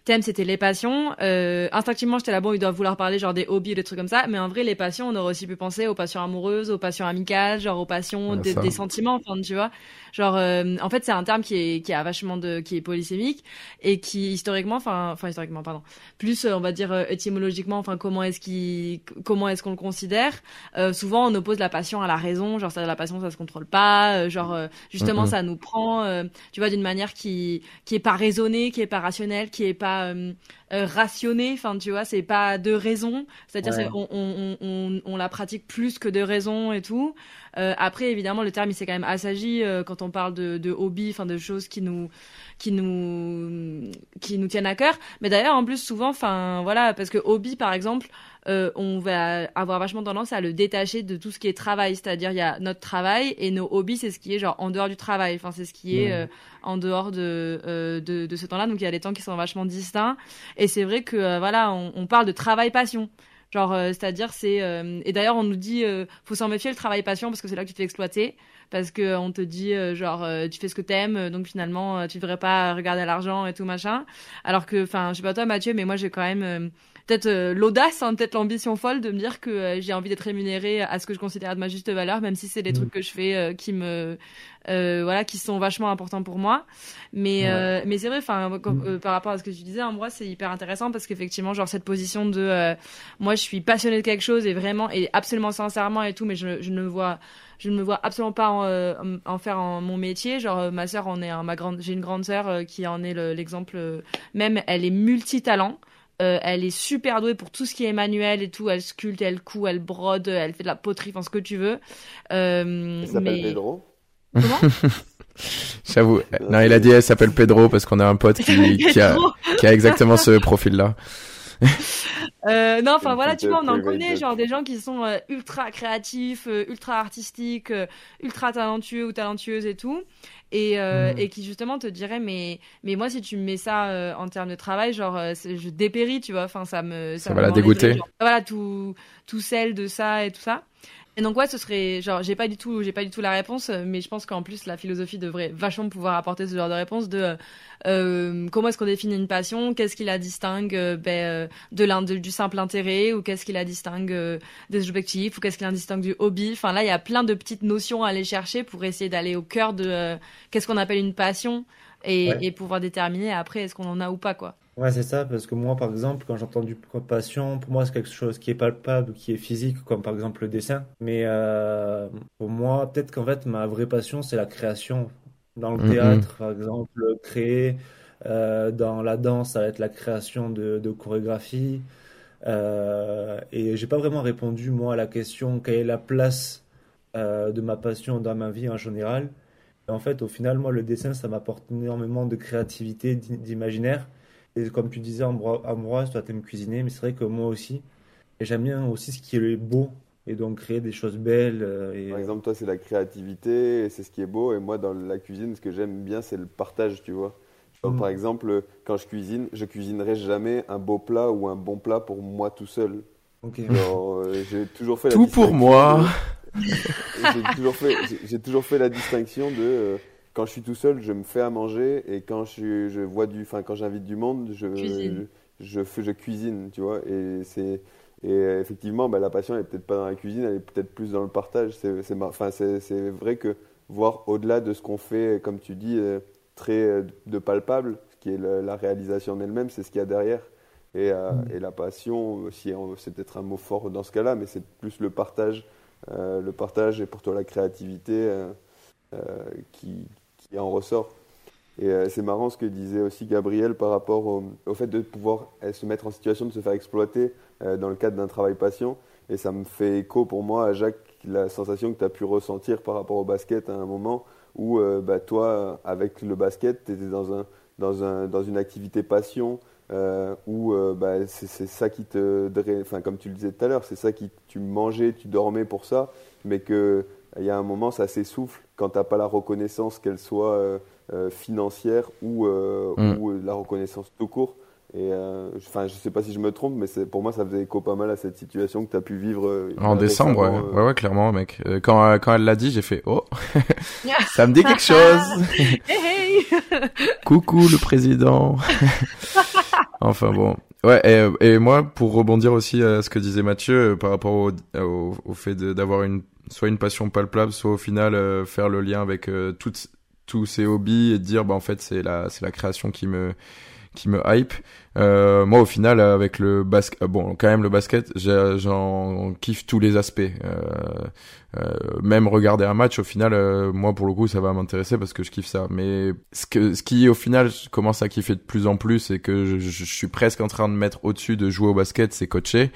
thème c'était les passions. Euh, instinctivement, j'étais là bon, ils doivent vouloir parler genre des hobbies, des trucs comme ça. Mais en vrai, les passions, on aurait aussi pu penser aux passions amoureuses, aux passions amicales, genre aux passions des sentiments, enfin, tu vois. Genre, euh, en fait, c'est un terme qui est qui a vachement de qui est polysémique et qui historiquement, enfin, enfin historiquement, pardon, plus on va dire euh, étymologiquement, enfin comment est-ce qui comment est-ce qu'on le considère euh, Souvent, on oppose la passion à la raison, genre ça, la passion, ça se contrôle pas, euh, genre justement, ça nous prend, tu vois, d'une manière qui qui est pas raisonnée, qui est pas rationnelle, qui est pas um, rationnée, enfin, tu vois, c'est pas de raison, c'est-à-dire on, on, on, on la pratique plus que de raison et tout. Euh, après, évidemment, le terme il s'est quand même assagi euh, quand on parle de, de hobby, enfin de choses qui nous qui nous qui nous tiennent à cœur. Mais d'ailleurs, en plus, souvent, enfin voilà, parce que hobby, par exemple, euh, on va avoir vachement tendance à le détacher de tout ce qui est travail. C'est-à-dire, il y a notre travail et nos hobbies, c'est ce qui est genre en dehors du travail. Enfin, c'est ce qui est euh, en dehors de, euh, de, de ce temps-là. Donc, il y a des temps qui sont vachement distincts. Et c'est vrai que voilà, on, parle de travail-passion. Genre, euh, c'est-à-dire, c'est. Euh, et d'ailleurs, on nous dit, euh, faut s'en méfier le travail passion parce que c'est là que tu te fais exploiter. Parce que on te dit, genre, tu fais ce que t'aimes, donc finalement, tu devrais pas regarder l'argent et tout machin. Alors que, enfin, je sais pas toi, Mathieu, mais moi, j'ai quand même peut-être l'audace, hein, peut-être l'ambition folle de me dire que j'ai envie d'être rémunérée à ce que je considère de ma juste valeur, même si c'est des mmh. trucs que je fais qui me euh, voilà, qui sont vachement importants pour moi. Mais euh, mais c'est vrai, enfin, mm. euh, par rapport à ce que tu disais, en moi, c'est hyper intéressant parce qu'effectivement, genre cette position de, moi, je suis passionnée de quelque chose et vraiment et absolument sincèrement et tout, mais je, je ne vois je ne me vois absolument pas en, en faire en mon métier. Genre ma sœur en est un, ma grande, j'ai une grande sœur qui en est l'exemple même. Elle est multitalent. Euh, elle est super douée pour tout ce qui est manuel et tout. Elle sculpte, elle coud, elle brode, elle fait de la poterie, enfin ce que tu veux. Euh, elle s'appelle Pedro. Comment? J'avoue. Non, il a dit elle s'appelle Pedro parce qu'on a un pote qui, qui, a, qui a exactement ce profil-là. euh, non, enfin voilà, tu vois, on en connaît, genre des gens qui sont euh, ultra créatifs, euh, ultra artistiques, euh, ultra talentueux ou talentueuses et tout, et, mm. et qui justement te diraient mais mais moi si tu me mets ça en termes de travail, genre je dépéris, tu vois, enfin ça me ça, va la dégoûter. voilà tout tout celle de ça et tout ça. Et donc ouais, ce serait genre j'ai pas du tout j'ai pas du tout la réponse, mais je pense qu'en plus la philosophie devrait vachement pouvoir apporter ce genre de réponse de euh, comment est-ce qu'on définit une passion, qu'est-ce qui la distingue euh, ben, euh, de, du simple intérêt? Ou qu'est-ce qui la distingue euh, des objectifs? Ou qu'est-ce qui la distingue du hobby? Enfin là il y a plein de petites notions à aller chercher pour essayer d'aller au cœur de qu'est-ce qu'on appelle une passion et, et pouvoir déterminer après est-ce qu'on en a ou pas quoi. Ouais, c'est ça, parce que moi, par exemple, quand j'entends du passion, pour moi, c'est quelque chose qui est palpable, qui est physique, comme par exemple le dessin. Mais euh, pour moi, peut-être qu'en fait, ma vraie passion, c'est la création. Dans le théâtre, par exemple, créer, dans la danse, ça va être la création de, de chorégraphie. et j'ai pas vraiment répondu moi à la question quelle est la place de ma passion dans ma vie en général. en fait, au final, moi, le dessin, ça m'apporte énormément de créativité, d'imaginaire. Et comme tu disais, Ambroise, toi, aimes cuisiner, mais c'est vrai que moi aussi. Et j'aime bien aussi ce qui est beau et donc créer des choses belles. Euh, et... Par exemple, toi, c'est la créativité, c'est ce qui est beau. Et moi, dans la cuisine, ce que j'aime bien, c'est le partage, tu vois. Mm. Par exemple, quand je cuisine, je cuisinerai jamais un beau plat ou un bon plat pour moi tout seul. Euh, j'ai toujours fait tout pour moi. j'ai toujours fait, j'ai toujours fait la distinction de euh, quand je suis tout seul, je me fais à manger et quand je, je vois du, enfin quand j'invite du monde, je, je, je, je, cuisine, tu vois. Et c'est et euh, effectivement, bah, la passion, elle n'est peut-être pas dans la cuisine, elle est peut-être plus dans le partage. C'est enfin, vrai que voir au-delà de ce qu'on fait, comme tu dis, euh, très euh, de palpable, ce qui est la réalisation en elle-même, c'est ce qu'il y a derrière. Et, mm. et la passion, c'est peut-être un mot fort dans ce cas-là, mais c'est plus le partage. le partage et pour toi la créativité qui, qui en ressort. Et euh, c'est marrant ce que disait aussi Gabriel par rapport au, fait de pouvoir euh, se mettre en situation de se faire exploiter euh, dans le cadre d'un travail passion. Et ça me fait écho pour moi à Jacques, la sensation que tu as pu ressentir par rapport au basket à un moment où bah, toi, avec le basket, tu étais dans, un, dans, un, dans une activité passion. où bah, c'est ça qui te enfin comme tu le disais tout à l'heure c'est ça qui tu mangeais tu dormais pour ça mais que il y a un moment ça s'essouffle quand tu n'as pas la reconnaissance qu'elle soit euh, financière ou, euh, mm. ou, la reconnaissance tout court. Et enfin, je sais pas si je me trompe, mais pour moi, ça faisait écho pas mal à cette situation que tu as pu vivre. Euh, en décembre, ouais. ouais. clairement, mec. quand, quand elle l'a dit, j'ai fait Oh, ça me dit quelque chose. Coucou le président. enfin bon. Ouais, et, et, moi, pour rebondir aussi à ce que disait Mathieu par rapport au, au, fait d'avoir une soit une passion palpable, soit au final faire le lien avec toutes tous ces hobbies et dire bah en fait c'est la c'est la création qui me qui me hype. Euh, moi, au final, avec le basket, bon, quand même le basket, j'en kiffe tous les aspects. Euh, euh, même regarder un match, au final, euh, moi pour le coup, ça va m'intéresser parce que je kiffe ça. Mais ce que, ce qui au final, je commence à kiffer de plus en plus et que je, suis presque en train de mettre au-dessus de jouer au basket, c'est coacher.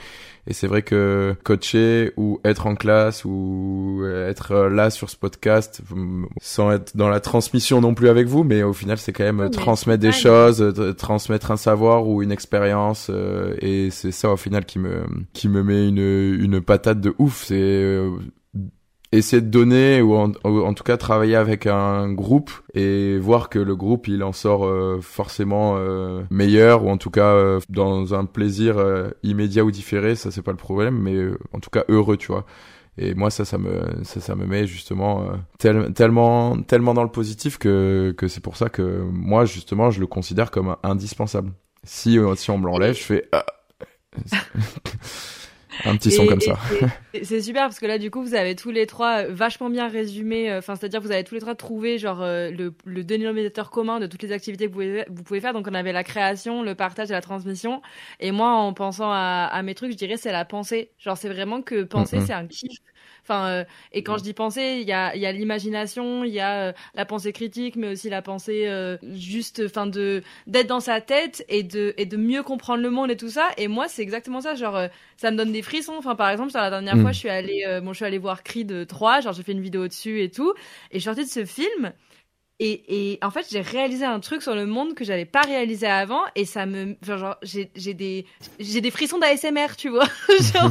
Et c'est vrai que coacher ou être en classe ou être là sur ce podcast, sans être dans la transmission non plus avec vous, mais au final, c'est quand même transmettre des choses, transmettre un savoir ou une expérience. Euh, et c'est ça au final qui me qui me met une une patate de ouf. C'est essayer de donner ou en, tout cas travailler avec un groupe et voir que le groupe il en sort euh, forcément euh, meilleur ou en tout cas euh, dans un plaisir immédiat ou différé. Ça c'est pas le problème mais en tout cas heureux tu vois. Et moi ça ça me ça, ça me met justement tellement tellement dans le positif que que c'est pour ça que moi justement je le considère comme indispensable. Si si on me l'enlève je fais ah. Un petit son comme ça. C'est super parce que là, du coup, vous avez tous les trois euh, vachement bien résumé. Euh, enfin, c'est-à-dire, vous avez tous les trois trouvé genre euh, le, le, dénominateur commun de toutes les activités que vous pouvez, vous pouvez faire. Donc, on avait la création, le partage et la transmission. Et moi, en pensant à, à mes trucs, je dirais c'est la pensée. Genre, c'est vraiment que penser, mm, c'est un kiff. Enfin, euh, et quand je dis penser, il y a, y a l'imagination, il y a euh, la pensée critique, mais aussi la pensée euh, juste, enfin de d'être dans sa tête et de et de mieux comprendre le monde et tout ça. Et moi, c'est exactement ça. Genre, ça me donne des frissons. Enfin, par exemple, la dernière mm. fois, je suis allée, bon, je suis allée voir Creed 3, genre j'ai fait une vidéo dessus et tout, et je suis sortie de ce film. Et, et, en fait, j'ai réalisé un truc sur le monde que j'avais pas réalisé avant, et ça me, genre, j'ai, j'ai des, j'ai des frissons d'ASMR, tu vois. genre,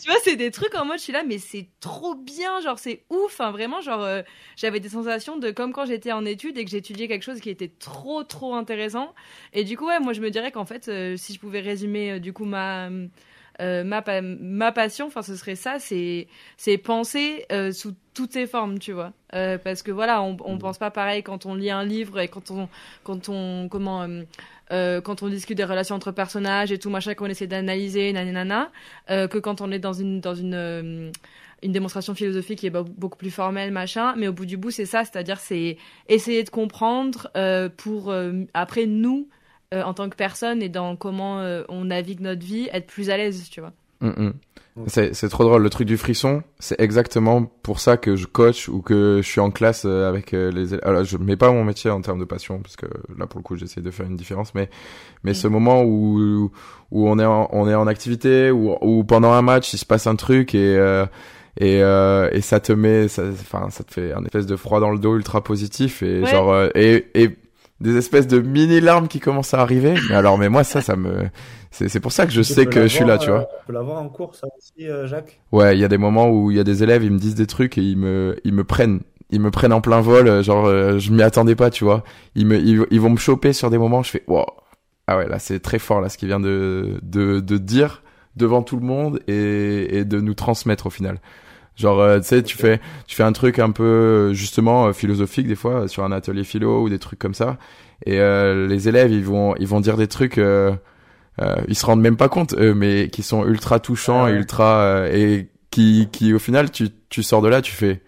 tu vois, c'est des trucs en mode, je suis là, mais c'est trop bien, genre, c'est ouf, hein, vraiment, genre, euh, j'avais des sensations de comme quand j'étais en études et que j'étudiais quelque chose qui était trop, trop intéressant. Et du coup, ouais, moi, je me dirais qu'en fait, euh, si je pouvais résumer, euh, du coup, ma, euh, ma, ma passion, enfin ce serait ça, c'est penser euh, sous toutes ses formes, tu vois. Euh, parce que voilà, on, on mm. pense pas pareil quand on lit un livre et quand on quand on comment quand on discute des relations entre personnages et tout machin qu'on essaie d'analyser, nanana, que quand on est dans une dans une une démonstration philosophique qui est beaucoup plus formelle, machin. Mais au bout du bout, c'est ça, c'est-à-dire c'est essayer de comprendre pour après nous euh, en tant que personne et dans comment euh, on navigue notre vie, être plus à l'aise, tu vois. Mm, mm. C'est, c'est trop drôle. Le truc du frisson, c'est exactement pour ça que je coach ou que je suis en classe euh, avec euh, les élèves. Alors, je mets pas mon métier en termes de passion parce que là, pour le coup, j'essaie de faire une différence. Mais, mais ce moment où, où on est en, on est en activité ou, ou pendant un match, il se passe un truc et, euh, et, euh, et ça te met, ça, enfin, ça te fait un espèce de froid dans le dos ultra positif et genre, euh, et, et des espèces de mini larmes qui commencent à arriver. Mais alors, mais moi, ça, ça me, c'est, pour ça que je sais que je suis là, tu vois. On peut l'avoir en cours, ça aussi, euh, Jacques? Ouais, il y a des moments où il y a des élèves, ils me disent des trucs et ils me, ils me prennent, ils me prennent en plein vol, genre, euh, je m'y attendais pas, tu vois. Ils me, ils, ils vont me choper sur des moments, je fais, wow. Ah ouais, là, c'est très fort, là, ce qu'il vient de, de, de dire devant tout le monde et, et de nous transmettre au final. Genre, euh, tu sais, tu fais, tu fais un truc un peu justement euh, philosophique des fois sur un atelier philo ou des trucs comme ça, et euh, les élèves ils vont, ils vont dire des trucs, euh, euh, ils se rendent même pas compte, eux, mais qui sont ultra touchants Ah et ouais. ultra euh, et qui, qui au final tu, tu sors de là, tu fais,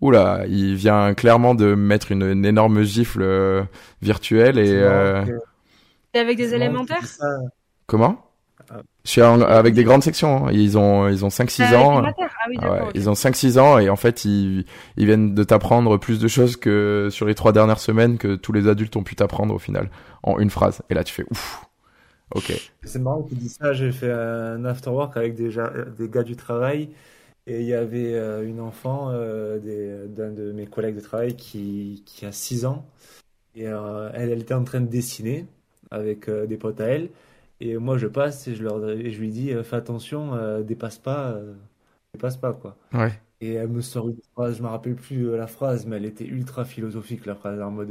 oula, il vient clairement de mettre une, une énorme gifle euh, virtuelle et euh, Et avec des élémentaires comment? Je suis avec des grandes sections. hein. Ils ont ils ont 5 6 Avec ans. Ah oui, Ah ouais. Ils ont 5-6 ans et en fait ils, ils viennent de t'apprendre plus de choses que sur les trois dernières semaines que tous les adultes ont pu t'apprendre au final en une phrase. Et là tu fais ouf. Ok. C'est marrant que tu dis ça. J'ai fait un afterwork avec des, ja- des gars du travail et il y avait euh, une enfant euh, d'un de mes collègues de travail qui, qui a 6 ans et euh, elle, elle était en train de dessiner avec euh, des potes à elle et moi je passe et je, leur, et je lui dis euh, fais attention, euh, dépasse pas, euh, dépasse pas quoi. Ouais. Et elle me sort une phrase, je me rappelle plus la phrase, mais elle était ultra philosophique, la phrase, en mode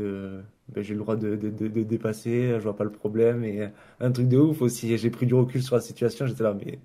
ben, j'ai le droit de, de, de, de dépasser, je vois pas le problème, et un truc de ouf aussi. J'ai pris du recul sur la situation, j'étais là, mais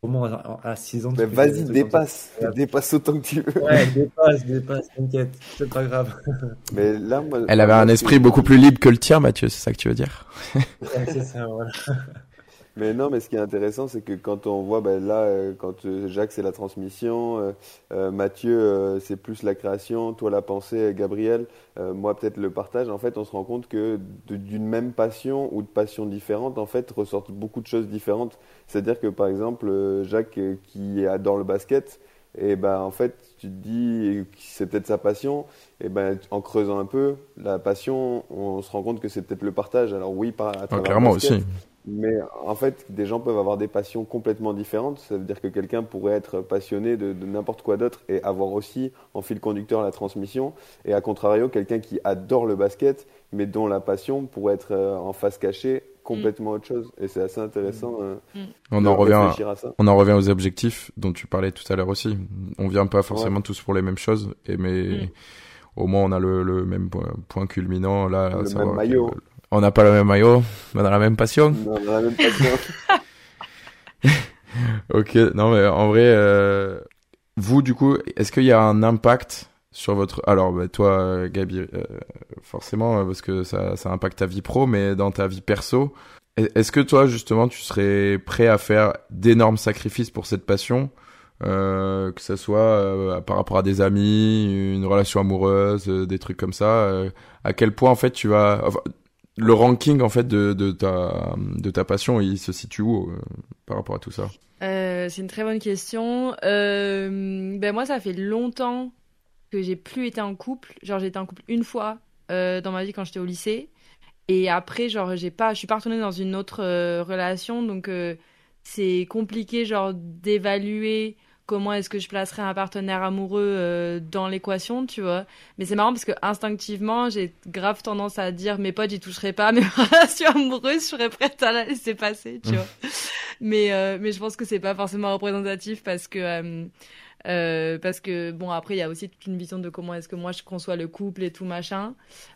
comment à, à 6 ans fais vas-y, dépasse. Dépasse autant que tu veux. Ouais, dépasse, dépasse, t'inquiète, c'est pas grave. Mais là, moi, Elle avait un esprit beaucoup plus libre que le tien, Mathieu. C'est ça que tu veux dire? Ouais, c'est ça, voilà. Mais non, mais ce qui est intéressant, c'est que quand on voit, ben là, euh, quand euh, Jacques, c'est la transmission, euh, euh, Mathieu, euh, c'est plus la création, toi, la pensée, Gabriel, euh, moi, peut-être le partage, en fait, on se rend compte que d'une même passion ou de passions différentes, en fait, ressortent beaucoup de choses différentes. C'est-à-dire que, par exemple, Jacques, qui adore le basket, et ben, en fait, tu te dis, que c'est peut-être sa passion, et ben, en creusant un peu, la passion, on se rend compte que c'est peut-être le partage. Alors oui, par, à Ouais, travers le Clairement basket, aussi. Mais en fait, des gens peuvent avoir des passions complètement différentes. Ça veut dire que quelqu'un pourrait être passionné de, de n'importe quoi d'autre et avoir aussi en fil conducteur la transmission. Et à contrario, quelqu'un qui adore le basket, mais dont la passion pourrait être euh, en face cachée complètement autre chose. Et c'est assez intéressant euh, On de en revient. à- réfléchir à ça. On en revient aux objectifs dont tu parlais tout à l'heure aussi. On vient pas forcément tous pour les mêmes choses, et mais Mm. au moins on a le, le même point, culminant là. Le même que- maillot. On n'a pas le même maillot, mais on a la même passion. On a la même passion. Ok, non mais en vrai, euh, vous du coup, est-ce qu'il y a un impact sur votre... Alors bah, toi, Gabi, euh, forcément, euh, parce que ça, ça impacte ta vie pro, mais dans ta vie perso, est- est-ce que toi justement, tu serais prêt à faire d'énormes sacrifices pour cette passion euh, que ça soit euh, par rapport à des amis, une relation amoureuse, euh, des trucs comme ça. euh, à quel point en fait tu vas, enfin, le ranking en fait de, ta de ta passion, il se situe où euh, par rapport à tout ça? Euh, c'est une très bonne question. Euh, ben moi, ça fait longtemps que j'ai plus été en couple. Genre, j'ai été en couple une fois dans ma vie quand j'étais au lycée. Et après, genre, j'ai pas, je suis pas retournée dans une autre relation. Donc, c'est compliqué, genre, d'évaluer comment est-ce que je placerais un partenaire amoureux euh, dans l'équation, tu vois. Mais c'est marrant parce que instinctivement, j'ai grave tendance à dire mes potes, j'y toucherai pas. Mes relations amoureuses, je serais prête à la laisser passer, tu vois. Mais, euh, mais je pense que c'est pas forcément représentatif parce que, euh, parce que bon, après, il y a aussi toute une vision de comment est-ce que moi je conçois le couple et tout machin,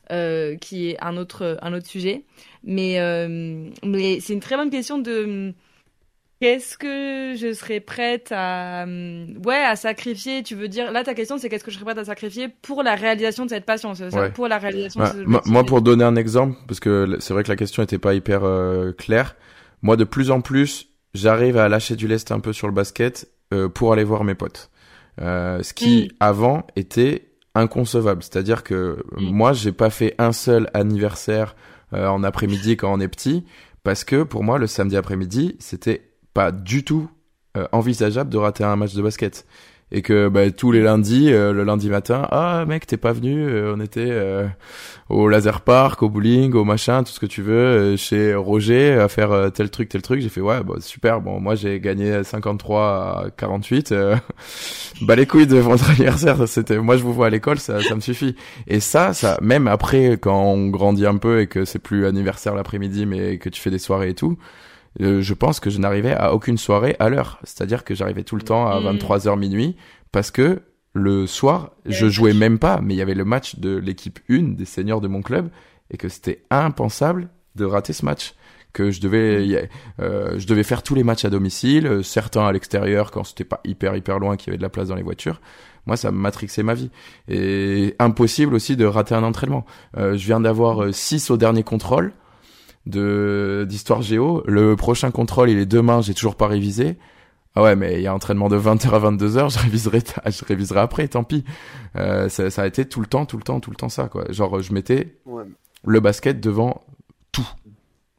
qui est un autre, un autre sujet. Mais, mais c'est une très bonne question de qu'est-ce que je serais prête à, euh, ouais, à sacrifier? Tu veux dire, là, ta question, c'est qu'est-ce que je serais prête à sacrifier pour la réalisation de cette passion, c'est ça? Ouais. Pour la réalisation Ouais, de cet moi, pour donner un exemple, parce que c'est vrai que la question était pas hyper euh, claire, moi, de plus en plus, j'arrive à lâcher du lest un peu sur le basket euh, pour aller voir mes potes. Euh, ce qui, Mm. avant, était inconcevable. C'est-à-dire que euh, Mm. moi, j'ai pas fait un seul anniversaire euh, en après-midi quand on est petit, parce que pour moi, le samedi après-midi, c'était pas du tout envisageable de rater un match de basket et que bah, tous les lundis, euh, le lundi matin, ah mec t'es pas venu, euh, on était euh, au laser park, au bowling, au machin, tout ce que tu veux, chez Roger à faire tel truc, tel truc. J'ai fait ouais bah, super, bon moi j'ai gagné 53 à 48, bah les couilles de votre anniversaire, c'était moi je vous vois à l'école, ça, ça me suffit. Et ça, ça même après quand on grandit un peu et que c'est plus anniversaire l'après-midi mais que tu fais des soirées et tout. Euh, je pense que je n'arrivais à aucune soirée à l'heure. C'est-à-dire que j'arrivais tout le temps à 23h mm. minuit parce que le soir, je jouais même pas, mais il y avait le match de l'équipe 1 des seniors de mon club et que c'était impensable de rater ce match que je devais mm. euh, je devais faire tous les matchs à domicile, euh, certains à l'extérieur quand c'était pas hyper hyper loin qu'il y avait de la place dans les voitures. Moi, ça matrixait ma vie. Et impossible aussi de rater un entraînement. Euh, je viens d'avoir 6 au dernier contrôle de d'histoire géo. Le prochain contrôle, il est demain, j'ai toujours pas révisé. Ah ouais, mais il y a entraînement de 20h à 22h, je réviserai, je réviserai après, tant pis. Euh, ça, ça, a été tout le temps, tout le temps, tout le temps ça, quoi. Genre, je mettais le basket devant tout.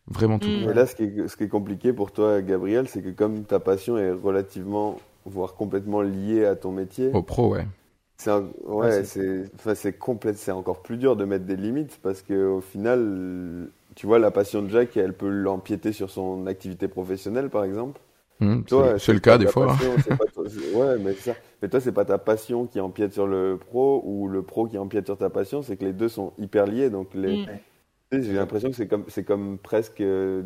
Vraiment tout. Mais là, ce qui, est, ce qui est compliqué pour toi, Gabriel, c'est que comme ta passion est relativement, voire complètement liée à ton métier. Au pro, ouais. C'est ouais, c'est, enfin, c'est complète, c'est encore plus dur de mettre des limites parce que au final, tu vois, la passion de Jack, elle peut l'empiéter sur son activité professionnelle, par exemple. Mmh, c'est le cas des fois. Hein. ouais, mais, ça... mais toi, c'est pas ta passion qui empiète sur le pro ou le pro qui empiète sur ta passion, c'est que les deux sont hyper liés. Donc, les... Mmh. j'ai l'impression que c'est comme, c'est comme presque euh,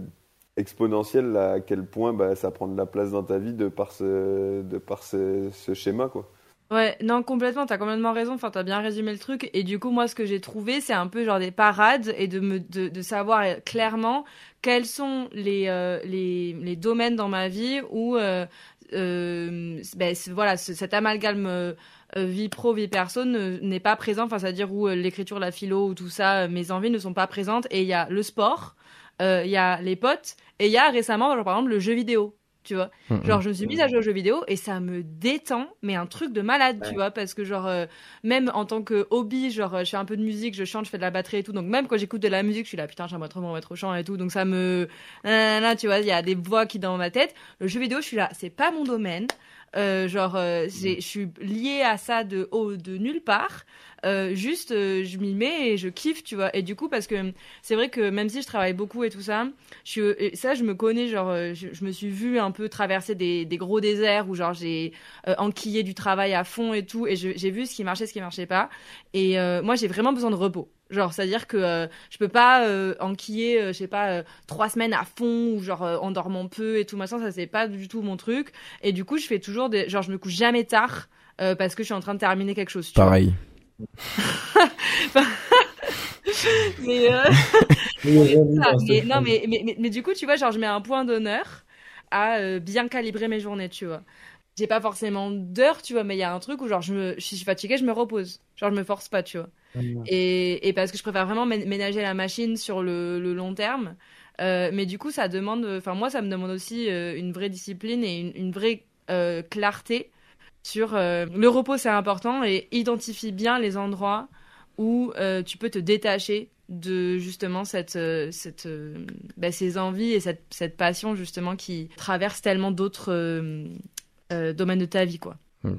exponentiel à quel point bah, ça prend de la place dans ta vie de par ce, de par ce, ce schéma, quoi. Ouais, non, complètement, t'as complètement raison, enfin, t'as bien résumé le truc. Et du coup, moi, ce que j'ai trouvé, c'est un peu genre des parades et de, me, de, de savoir clairement quels sont les, euh, les, les, domaines dans ma vie où, euh, euh, ben, voilà, cet amalgame euh, vie pro, vie perso n'est pas présent, enfin, c'est-à-dire où l'écriture, la philo ou tout ça, mes envies ne sont pas présentes. Et il y a le sport, il y a les potes, et il y a récemment, par exemple, le jeu vidéo tu vois. Mm, mm. Genre, je me suis mise à jouer aux jeux vidéo et ça me détend, mais un truc de malade, tu vois, parce que, genre, euh, même en tant que hobby, genre, je fais un peu de musique, je chante, je fais de la batterie et tout. Donc, même quand j'écoute de la musique, je suis là, putain, j'aimerais trop m'en mettre au chant et tout. Donc, ça me. Là, tu vois, il y a des voix qui dans ma tête. Le jeu vidéo, je suis là, c'est pas mon domaine. Euh, genre, euh, je suis liée à ça de, haut, de nulle part. Euh, juste, euh, je m'y mets et je kiffe, tu vois. Et du coup, parce que c'est vrai que même si je travaille beaucoup et tout ça, je, ça, je me connais, genre, euh, je, me suis vue un peu traverser des, des gros déserts où, genre, j'ai enquillé du travail à fond et tout, et j'ai vu ce qui marchait, ce qui marchait pas. Et moi, j'ai vraiment besoin de repos. Genre, c'est-à-dire que je peux pas enquiller, je sais pas, trois semaines à fond ou genre en dormant peu et tout machin, ça c'est pas du tout mon truc. Et du coup, je fais toujours des, genre, je me couche jamais tard parce que je suis en train de terminer quelque chose. Pareil. mais, euh, non, mais, mais, mais, du coup, tu vois, genre, je mets un point d'honneur à euh, bien calibrer mes journées, tu vois. J'ai pas forcément d'heures, tu vois, mais il y a un truc où, genre, je, me, je suis fatiguée, je me repose. Genre, je me force pas, tu vois. Et, et parce que je préfère vraiment ménager la machine sur le, le long terme. Euh, mais du coup, ça demande, enfin, moi, ça me demande aussi une vraie discipline et une, une vraie clarté euh, le repos, c'est important et identifie bien les endroits où euh, tu peux te détacher de justement cette, euh, cette, bah, ces envies et cette, cette, passion justement qui traverse tellement d'autres domaines de ta vie, quoi. Hmm.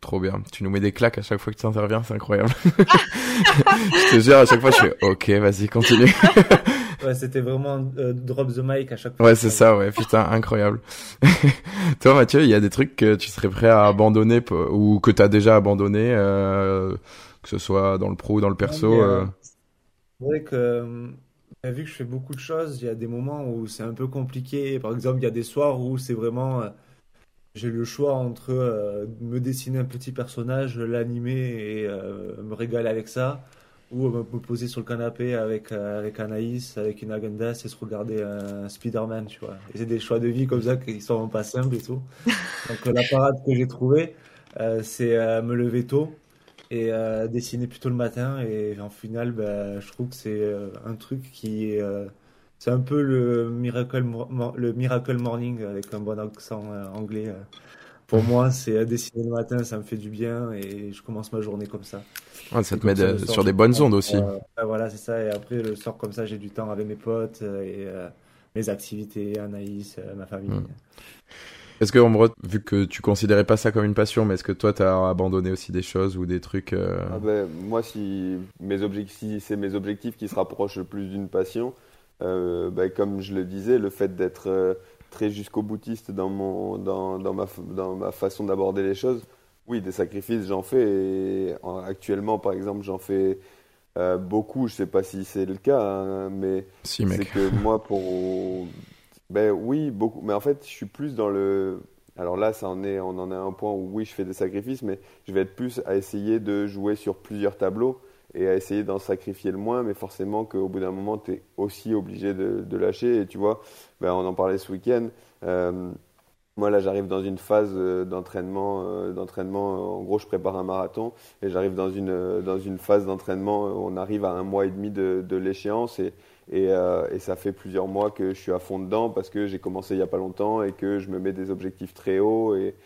Trop bien. Tu nous mets des claques à chaque fois que tu interviens, c'est incroyable. je te jure, à chaque fois, je fais OK, vas-y, continue. ouais, c'était vraiment euh, drop the mic à chaque fois. Ouais, c'est ça, ouais, putain, incroyable. Toi, Mathieu, il y a des trucs que tu serais prêt à abandonner ou que tu as déjà abandonné, euh, que ce soit dans le pro ou dans le perso euh... C'est vrai que vu que je fais beaucoup de choses, il y a des moments où c'est un peu compliqué. Par exemple, il y a des soirs où c'est vraiment j'ai le choix entre euh, me dessiner un petit personnage, l'animer et euh, me régaler avec ça, ou me poser sur le canapé avec, euh, avec Anaïs, avec une agenda, et se regarder un Spider-Man, tu vois. Et c'est des choix de vie comme ça qui sont pas simples et tout. Donc la parade que j'ai trouvée, c'est me lever tôt et dessiner plutôt le matin. Et en final, bah, je trouve que c'est un truc qui est c'est un peu le Miracle, le Miracle Morning avec un bon accent euh, anglais. Euh. Pour moi, c'est à dessiner le matin, ça me fait du bien et je commence ma journée comme ça. Ça te met sur des bonnes ondes aussi. voilà, c'est ça. Et après, le soir comme ça, j'ai du temps avec mes potes euh, et mes activités, Anaïs, ma famille. Hmm. Est-ce que, vu que tu considérais pas ça comme une passion, mais est-ce que toi, tu as abandonné aussi des choses ou des trucs euh, ah ben, Moi, si, mes objectifs, si c'est mes objectifs qui se rapprochent le plus d'une passion, euh, ben, comme je le disais, le fait d'être euh, très jusqu'au boutiste dans, mon, dans, dans, ma, dans ma façon d'aborder les choses, oui, des sacrifices, j'en fais. Et actuellement, par exemple, j'en fais beaucoup. Je sais pas si c'est le cas, hein, mais c'est que moi, pour ben oui, beaucoup. Mais en fait, je suis plus dans le. Alors là, ça en est, on en est à un point où oui, je fais des sacrifices, mais je vais être plus à essayer de jouer sur plusieurs tableaux et à essayer d'en sacrifier le moins, mais forcément qu'au bout d'un moment, tu es aussi obligé de, de, lâcher. Et tu vois, ben, on en parlait ce week-end. Euh, moi, là, j'arrive dans une phase euh, d'entraînement. Euh, d'entraînement. En gros, je prépare un marathon et j'arrive dans une, dans une phase d'entraînement. On arrive à un mois et demi de, de l'échéance et et, euh, et, ça fait plusieurs mois que je suis à fond dedans parce que j'ai commencé il n'y a pas longtemps et que je me mets des objectifs très hauts et,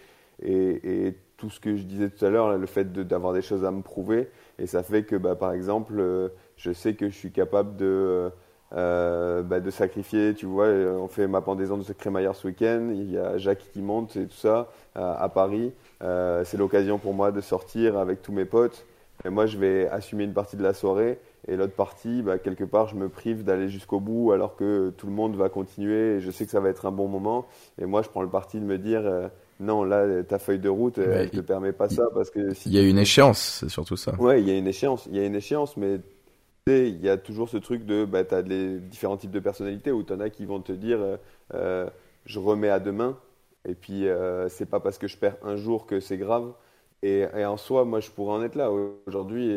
et, et tout ce que je disais tout à l'heure, le fait d'avoir des choses à me prouver. Et ça fait que, bah, par exemple, euh, je sais que je suis capable de, euh, bah, de sacrifier. Tu vois, on fait ma pendaison de crémaillère ce week-end. Il y a Jacques qui monte et tout ça à, à Paris. Euh, C'est l'occasion pour moi de sortir avec tous mes potes. Et moi, je vais assumer une partie de la soirée et l'autre partie, bah, quelque part, je me prive d'aller jusqu'au bout alors que tout le monde va continuer et je sais que ça va être un bon moment. Et moi, je prends le parti de me dire, euh, non, là, ta feuille de route, elle ne te permet pas ça parce que il y a une échéance, c'est surtout ça. Ouais, il y a une échéance, il y a une échéance, mais il y a toujours ce truc de, bah, tu as les différents types de personnalités où tu en as qui vont te dire, euh, euh, je remets à demain. Et puis, c'est pas parce que je perds un jour que c'est grave. Et, en soi, moi, je pourrais en être là. Aujourd'hui,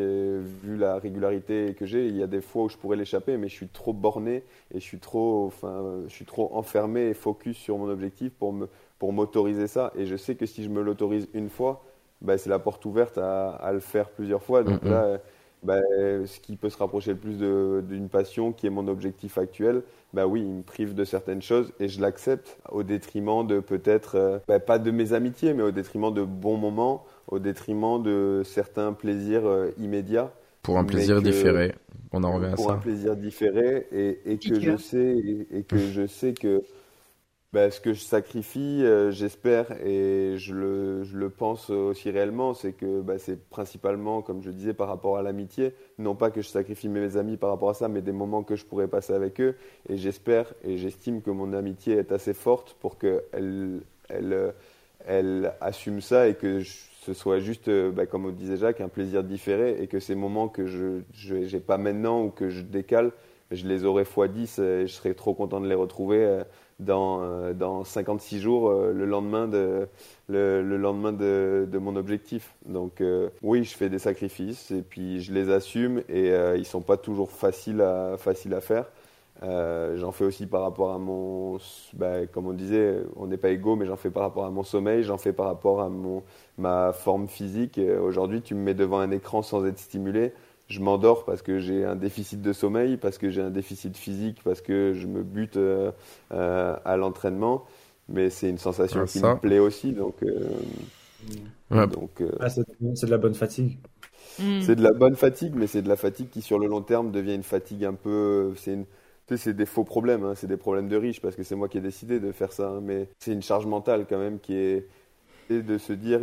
vu la régularité que j'ai, il y a des fois où je pourrais l'échapper, mais je suis trop borné et je suis trop, enfin, je suis trop enfermé et focus sur mon objectif pour me, pour m'autoriser ça. Et je sais que si je me l'autorise une fois, bah, c'est la porte ouverte à, à, le faire plusieurs fois. Donc là, bah, ce qui peut se rapprocher le plus d'une passion qui est mon objectif actuel, bah oui, il me prive de certaines choses et je l'accepte au détriment de peut-être, euh, bah, pas de mes amitiés, mais au détriment de bons moments, au détriment de certains plaisirs euh, immédiats. Pour un plaisir différé, on en revient à ça. Pour un plaisir différé et, et que je sais et que je sais que bah, ce que je sacrifie, euh, j'espère, et je le, je le, pense aussi réellement, c'est que bah, c'est principalement, comme je disais, par rapport à l'amitié. Non pas que je sacrifie mes amis par rapport à ça, mais des moments que je pourrais passer avec eux. Et j'espère et j'estime que mon amitié est assez forte pour qu'elle elle, elle assume ça et que ce soit juste, bah, comme disait Jacques, un plaisir différé et que ces moments que je n'ai pas maintenant ou que je décale, je les aurai fois 10 et je serais trop content de les retrouver euh, dans, euh, dans 56 jours, euh, le lendemain de, le, lendemain de, de, mon objectif. Donc oui, je fais des sacrifices et puis je les assume et ils ne sont pas toujours faciles à, faciles à faire. j'en fais aussi par rapport à mon, bah, comme on disait, on n'est pas égaux, mais j'en fais par rapport à mon sommeil, j'en fais par rapport à mon, ma forme physique. Aujourd'hui, tu me mets devant un écran sans être stimulé, je m'endors parce que j'ai un déficit de sommeil, parce que j'ai un déficit physique, parce que je me bute euh, euh, à l'entraînement. Mais c'est une sensation ah, qui me plaît aussi. Donc, euh, donc ah, c'est de la bonne fatigue. Hmm. C'est de la bonne fatigue, mais c'est de la fatigue qui, sur le long terme, devient une fatigue un peu. C'est une... c'est des faux problèmes, hein. c'est des problèmes de riches parce que c'est moi qui ai décidé de faire ça. Hein. mais c'est une charge mentale quand même qui est de se dire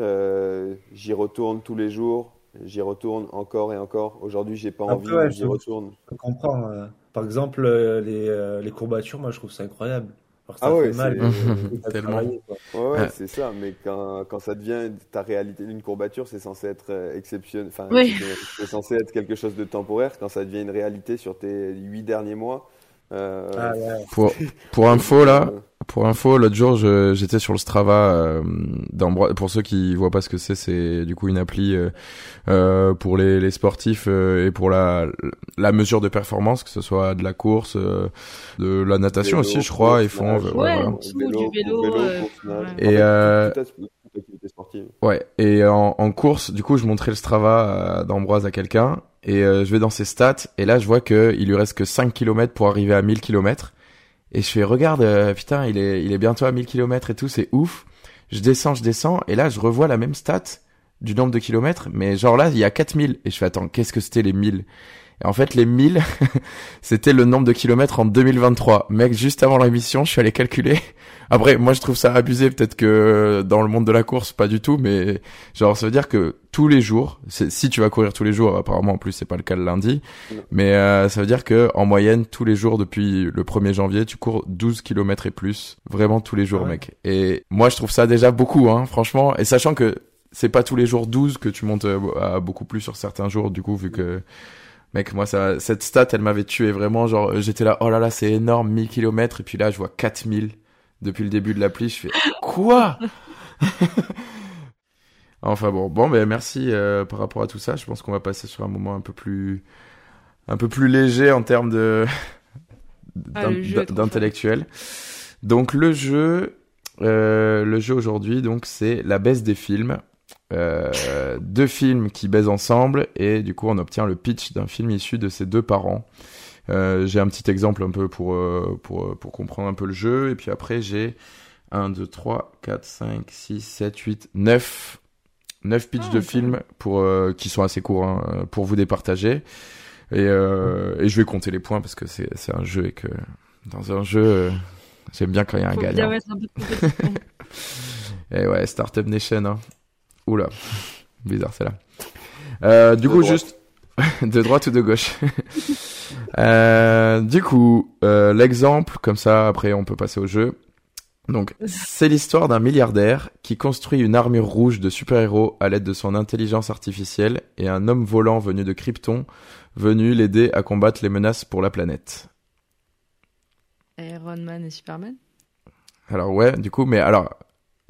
j'y retourne tous les jours, j'y retourne encore et encore. Aujourd'hui, j'ai pas envie, j'y retourne. Je comprends. Euh, par exemple, euh, les, euh, les, courbatures, moi, je trouve ça incroyable. ça ah ouais, fait mal. Tellement. Ouais, c'est ça. Mais quand, quand, ça devient ta réalité, une courbature, c'est censé être exceptionnel. Enfin, c'est censé être quelque chose de temporaire. Quand ça devient une réalité sur tes huit derniers mois. Ah, pour, pour info, là, pour info, l'autre jour, j'étais sur le Strava euh, Pour ceux qui voient pas ce que c'est, c'est du coup une appli euh, euh pour les, les sportifs euh, et pour la, la mesure de performance, que ce soit de la course, euh, de la natation aussi, je crois. Ils font ouais, du vélo. et Ouais. Et en, en, course, du coup, je montrais le Strava d'Ambroise à quelqu'un et je vais dans ses stats et là, je vois que il lui reste que 5 km pour arriver à 1000 km. Et je fais, regarde, euh, putain, il est, il est bientôt à 1000 km et tout, c'est ouf. Je descends, je descends, et là, je revois la même stat du nombre de kilomètres, mais genre là, il y a 4000. Et je fais, attends, qu'est-ce que c'était les 1000 Et en fait, les 1000, c'était le nombre de kilomètres en 2023. Mec, juste avant l'émission, je suis allé calculer. Après, moi, je trouve ça abusé. Peut-être que dans le monde de la course, pas du tout. Mais genre, ça veut dire que tous les jours, si tu vas courir tous les jours, apparemment, en plus, c'est pas le cas le lundi. Mais euh, ça veut dire que en moyenne, tous les jours, depuis le 1er janvier, tu cours 12 kilomètres et plus. Vraiment tous les jours, mec. Et moi, je trouve ça déjà beaucoup, hein, franchement. Et sachant que c'est pas tous les jours 12 que tu montes euh, à beaucoup plus sur certains jours, du coup, vu que Mec, moi, ça, cette stat, elle m'avait tué vraiment. Genre, euh, j'étais là, oh là là, c'est énorme, 1000 km. Et puis là, je vois 4000 depuis le début de l'appli. Je fais, quoi? enfin bon, bon, ben merci euh, par rapport à tout ça. Je pense qu'on va passer sur un moment un peu plus, un peu plus léger en termes de ah, d'intellectuel. Donc le jeu, euh, le jeu aujourd'hui, donc c'est la baisse des films. Euh, deux films qui baisent ensemble et du coup on obtient le pitch d'un film issu de ces deux parents. Euh, j'ai un petit exemple un peu pour, euh, pour, pour comprendre un peu le jeu et puis après j'ai 1, 2, 3, 4, 5, 6, 7, 8, 9 9 pitchs ah, de films pour, qui sont assez courts hein, pour vous départager. Et, et je vais compter les points parce que c'est un jeu et que dans un jeu, j'aime bien quand il y a un gagnant. et ouais, Startup Nation. Hein. Oula, bizarre celle-là. Euh, du coup, juste de droite ou de gauche? euh, du coup, euh, l'exemple, comme ça, après on peut passer au jeu. Donc, c'est l'histoire d'un milliardaire qui construit une armure rouge de super-héros à l'aide de son intelligence artificielle et un homme volant venu de Krypton venu l'aider à combattre les menaces pour la planète. Iron Man et Superman? Alors ouais, du coup, mais alors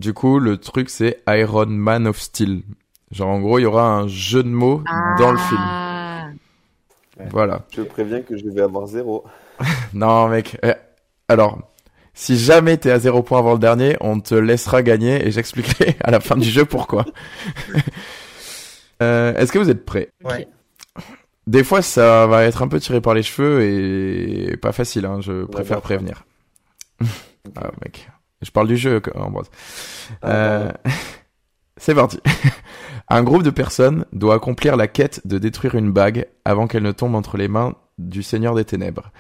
du coup, le truc, c'est Iron Man of Steel. Genre, en gros, il y aura un jeu de mots dans le film. Ah. Voilà. Je préviens que je vais avoir zéro. non, mec. Eh, alors, si jamais t'es à zéro point avant le dernier, on te laissera gagner et j'expliquerai à la fin du jeu pourquoi. euh, Est-ce que vous êtes prêts? Ouais. Des fois, ça va être un peu tiré par les cheveux et pas facile, hein, je préfère prévenir. ah, mec. Je parle du jeu, Ambroise. Ah, euh, c'est parti. Un groupe de personnes doit accomplir la quête de détruire une bague avant qu'elle ne tombe entre les mains du Seigneur des Ténèbres.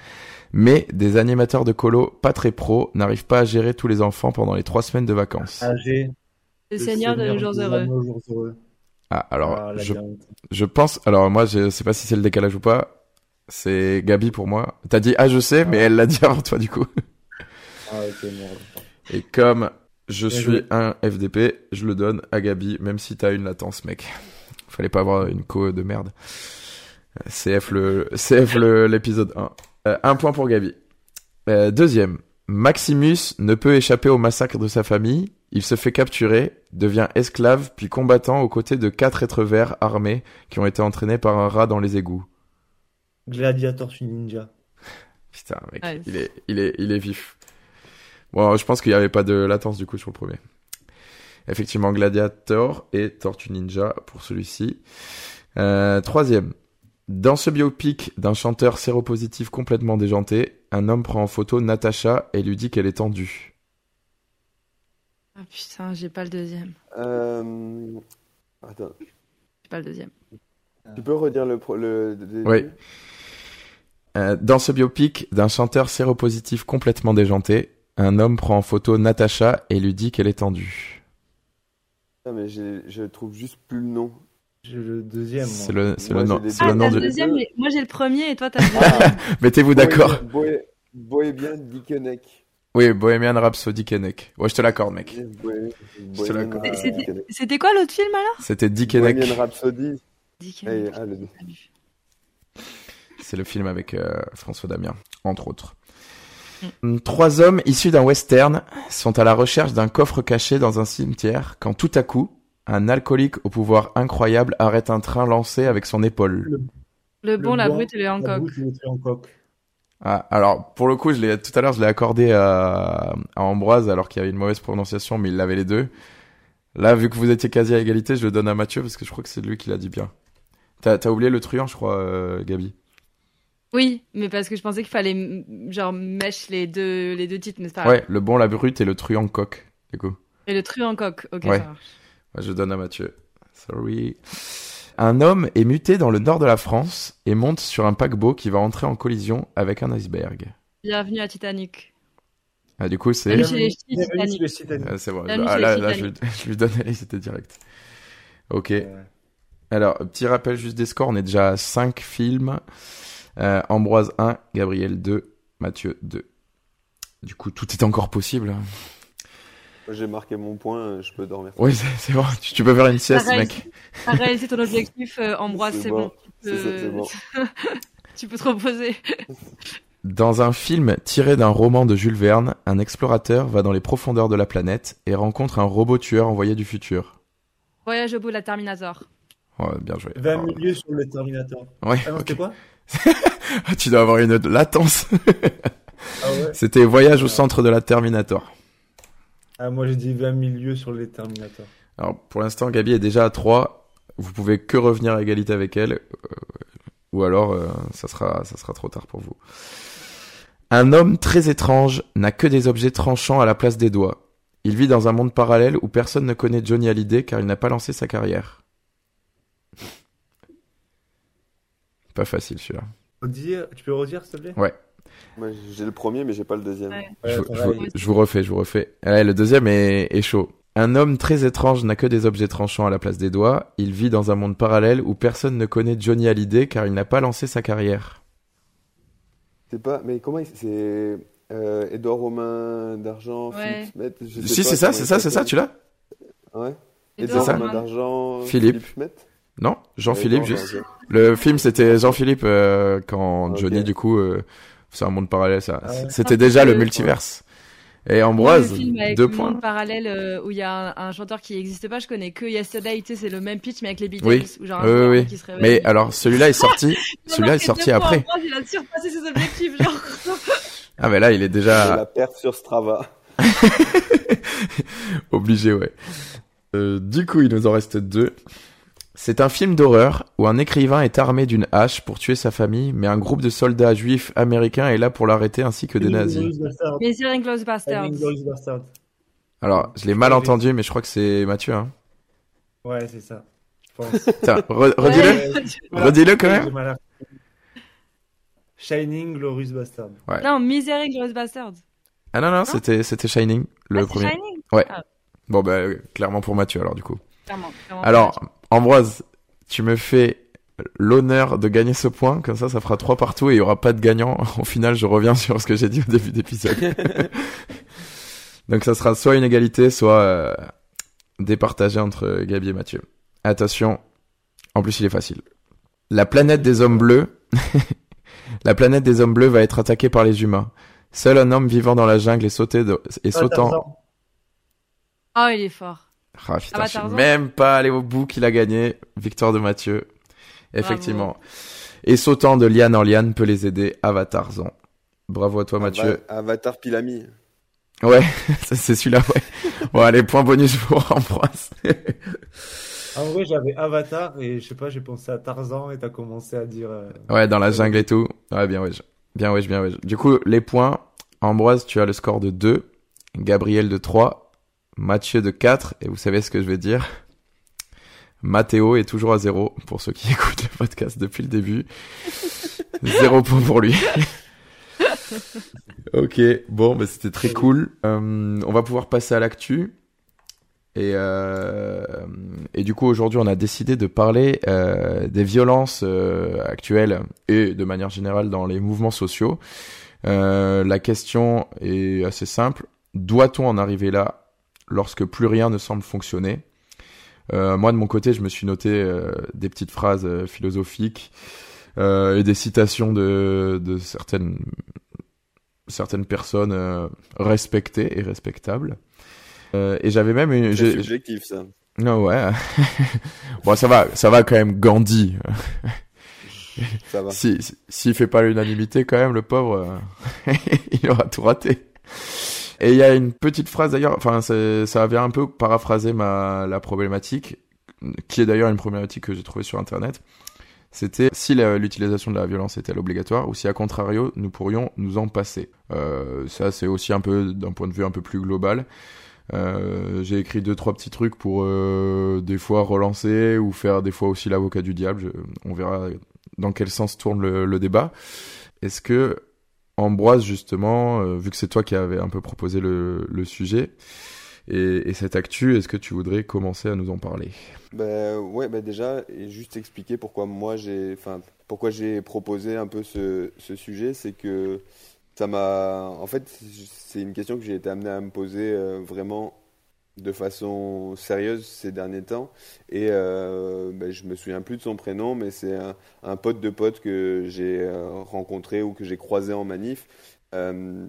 Mais des animateurs de colo pas très pros n'arrivent pas à gérer tous les enfants pendant les trois semaines de vacances. Ah, le, Seigneur de nos jours heureux. Ah, alors, ah, je, je, pense, alors moi, je sais pas si c'est le décalage ou pas. C'est Gabi pour moi. T'as dit, ah, je sais, mais elle l'a dit avant toi, du coup. Ah, ok, merde. Et comme je suis un FDP, je le donne à Gabi, même si t'as une latence, mec. Fallait pas avoir une co de merde. CF le, CF l'épisode 1. Euh, un point pour Gabi. Euh, deuxième. Maximus ne peut échapper au massacre de sa famille. Il se fait capturer, devient esclave, puis combattant aux côtés de quatre êtres verts armés qui ont été entraînés par un rat dans les égouts. Gladiator Ninja. Putain, mec, il, est, il, est, il est vif. Bon, je pense qu'il n'y avait pas de latence du coup sur le premier. Effectivement, Gladiator et Tortue Ninja pour celui-ci. Euh, troisième. Dans ce biopic d'un chanteur séropositif complètement déjanté, un homme prend en photo Natacha et lui dit qu'elle est tendue. Ah putain, j'ai pas le deuxième. Euh... Attends. J'ai pas le deuxième. Tu peux redire le... le... Oui. Euh, dans ce biopic d'un chanteur séropositif complètement déjanté, un homme prend en photo Natacha et lui dit qu'elle est tendue. Ah, mais je trouve juste plus le nom. J'ai le deuxième. C'est le, le, nom, c'est le nom du. Deuxième, mais moi j'ai le premier et toi t'as le deuxième. Mettez-vous d'accord. Bohémien Dickeneck. Oui, Bohemian Rhapsody Kenneck. Ouais, je te l'accorde, mec. je te l'accorde. C'était quoi l'autre film alors? C'était Dickeneck. Bohemian Rhapsody. Dickeneck. Ah, le... C'est le film avec euh, François Damien, entre autres. Mm. Trois hommes issus d'un western sont à la recherche d'un coffre caché dans un cimetière quand tout à coup, un alcoolique au pouvoir incroyable arrête un train lancé avec son épaule. Le, bon, la brute et le Hancock. Ah, alors pour le coup, je l'ai tout à l'heure, je l'ai accordé à, à Ambroise alors qu'il y avait une mauvaise prononciation, mais il l'avait les deux. Là, vu que vous étiez quasi à égalité, je le donne à Mathieu parce que je crois que c'est lui qui l'a dit bien. T'as as oublié le truand, je crois, euh, Gabi? Oui, mais parce que je pensais qu'il fallait genre mèche les deux les deux titres, mais c'est pas Ouais, le bon, la brute et le truand coq, du coup. Et le truand coq, ok, ça marche. je donne à Mathieu. Sorry. Un homme est muté dans le nord de la France et monte sur un paquebot qui va entrer en collision avec un iceberg. Bienvenue à Titanic. Ah, du coup, c'est. Bienvenue chez les ch'tis, Bienvenue Titanic. sur le Titanic. Ah, c'est bon. Ah, là, là, je, je lui donne c'était direct. Ok. Ouais. Alors, petit rappel juste des scores. On est déjà à 5 films. Euh, Ambroise 1, Gabriel 2, Mathieu 2. Du coup, tout est encore possible. J'ai marqué mon point, je peux dormir. Oui, c'est bon. Tu, tu peux faire une sieste, mec. T'as réalisé ton objectif, euh, Ambroise, C'est bon. bon. Tu ça, peux... c'est bon. tu peux te reposer. Dans un film tiré d'un roman de Jules Verne, un explorateur va dans les profondeurs de la planète et rencontre un robot tueur envoyé du futur. Voyage au bout de la Terminator. Ouais, bien joué. 20 Alors, milieux sur le Terminator. Ouais, Ah non, ok. c'était quoi? tu dois avoir une latence. Ah ouais C'était Voyage au centre de la Terminator. Ah, moi j'ai dit 20 milieux sur les Terminator. Alors, pour l'instant, Gabi est déjà à 3. Vous pouvez que revenir à égalité avec elle. euh, ou alors, euh, ça, sera, ça sera trop tard pour vous. Un homme très étrange n'a que des objets tranchants à la place des doigts. Il vit dans un monde parallèle où personne ne connaît Johnny Hallyday car il n'a pas lancé sa carrière. Pas facile celui-là. Redire- Tu peux redire s'il te plaît? Moi, j'ai le premier, mais j'ai pas le deuxième. Ouais. Ouais, je, vous- attends, je vous- allez. je vous refais, je vous refais. Ouais, le deuxième est, est chaud. Un homme très étrange n'a que des objets tranchants à la place des doigts. Il vit dans un monde parallèle où personne ne connaît Johnny Hallyday car il n'a pas lancé sa carrière. C'est pas. Mais comment il. C'est. Euh, Édouard Romain d'Argent, Ouais. Philippe Schmitt je sais Si, c'est ça, c'est ça, c'est ça, tu l'as? Ouais. Ça Romain Romain. d'Argent, Philippe. Schmitt Non Jean-Philippe, Ouais, juste. Le film, c'était Jean-Philippe euh, quand. Johnny, du coup, euh, c'est un monde parallèle, ça. Ah ouais. C'était déjà le multiverse. Et Ambroise, le film avec deux points. monde parallèle euh, où il y a un, un chanteur qui n'existe pas, je connais que Yesterday, tu sais, c'est le même pitch mais avec les Beatles. Oui. Où genre un Oui, oui, joueur oui. qui se réveille. Mais alors, celui-là est sorti, celui-là est sorti après. Ambroise, il a surpassé ses objectifs, genre. Ah, mais là, il est déjà la perf sur Strava. obligé, ouais. Euh, du coup, il nous en reste deux. C'est un film d'horreur où un écrivain est armé d'une hache pour tuer sa famille, mais un groupe de soldats juifs américains est là pour l'arrêter ainsi que des nazis. C'est Inglourious Bastards. Alors, je l'ai mal entendu, mais je crois que c'est Mathieu. Hein. Ouais, c'est ça. Je pense. Tiens, re- redis-le. Ouais. Redis-le quand même. Shining Glorious Bastard. Non, Misery Inglourious Bastards. Ah non, non, c'était, c'était Shining, le Ah, premier. Shining Bon, bah, euh, clairement pour Mathieu, alors, du coup. Clairement. clairement. Alors, Ambroise, tu me fais l'honneur de gagner ce point, comme ça, ça fera trois partout et il y aura pas de gagnant. Au final, je reviens sur ce que j'ai dit au début d'épisode. Donc, ça sera soit une égalité, soit euh, départagé entre Gabi et Mathieu. Attention, en plus, il est facile. La planète des hommes bleus, la planète des hommes bleus va être attaquée par les humains. Seul un homme vivant dans la jungle et sauté de- et Ah, sautant. Oh, il est fort. Ah putain, Ah bah, je suis même pas allé au bout qu'il a gagné. Victoire de Mathieu. Effectivement. Et sautant de liane en liane peut les aider. Avatarzan. Bravo à toi Mathieu. Ava- Avatar Pilami. Ouais, c'est celui-là, ouais. Bon, allez, point bonus pour Ambroise. En vrai, j'avais Avatar et je sais pas, j'ai pensé à Tarzan et t'as commencé à dire. euh, ouais, dans la jungle et tout. Ouais, bien ouais. Bien ouais, bien ouais. Du coup, les points. Ambroise, tu as le score de 2. Gabriel de 3. Mathieu de 4. Et vous savez ce que je vais dire. Mathéo est toujours à 0 pour ceux qui écoutent le podcast depuis le début. Zéro point pour lui. ok, bon, bah, c'était très cool. Euh, on va pouvoir passer à l'actu. Et, euh, et du coup, aujourd'hui, on a décidé de parler euh, des violences actuelles et de manière générale dans les mouvements sociaux. La question est assez simple. Doit-on en arriver là lorsque plus rien ne semble fonctionner Euh, Moi, de mon côté, je me suis noté euh, des petites phrases euh, philosophiques euh, et des citations de, de certaines, certaines personnes euh, respectées et respectables. Euh, et j'avais même une... C'est subjectif, ça. non, ouais. bon, ça va, ça va quand même, Gandhi. Ça va. Si, si- s'il fait pas l'unanimité, quand même, le pauvre, il aura tout raté. Et il y a une petite phrase d'ailleurs, enfin, ça vient un peu paraphraser ma, la problématique, qui est d'ailleurs une problématique que j'ai trouvée sur Internet. C'était si l'utilisation de la violence était obligatoire ou si à contrario nous pourrions nous en passer. Euh, ça c'est aussi un peu d'un point de vue un peu plus global. Euh, j'ai écrit deux trois petits trucs pour euh, des fois relancer ou faire des fois aussi l'avocat du diable. on verra dans quel sens tourne le, débat. Est-ce que Ambroise justement, euh, vu que c'est toi qui avais un peu proposé le, sujet et, et cette actu, est-ce que tu voudrais commencer à nous en parler? Ben ouais, ben déjà juste expliquer pourquoi moi j'ai, enfin pourquoi j'ai proposé un peu ce, ce sujet, c'est que ça m'a. En fait, c'est une question que j'ai été amené à me poser euh, vraiment de façon sérieuse ces derniers temps. Et euh, ben, je me souviens plus de son prénom, mais c'est un, pote de pote que j'ai euh, rencontré ou que j'ai croisé en manif. Euh,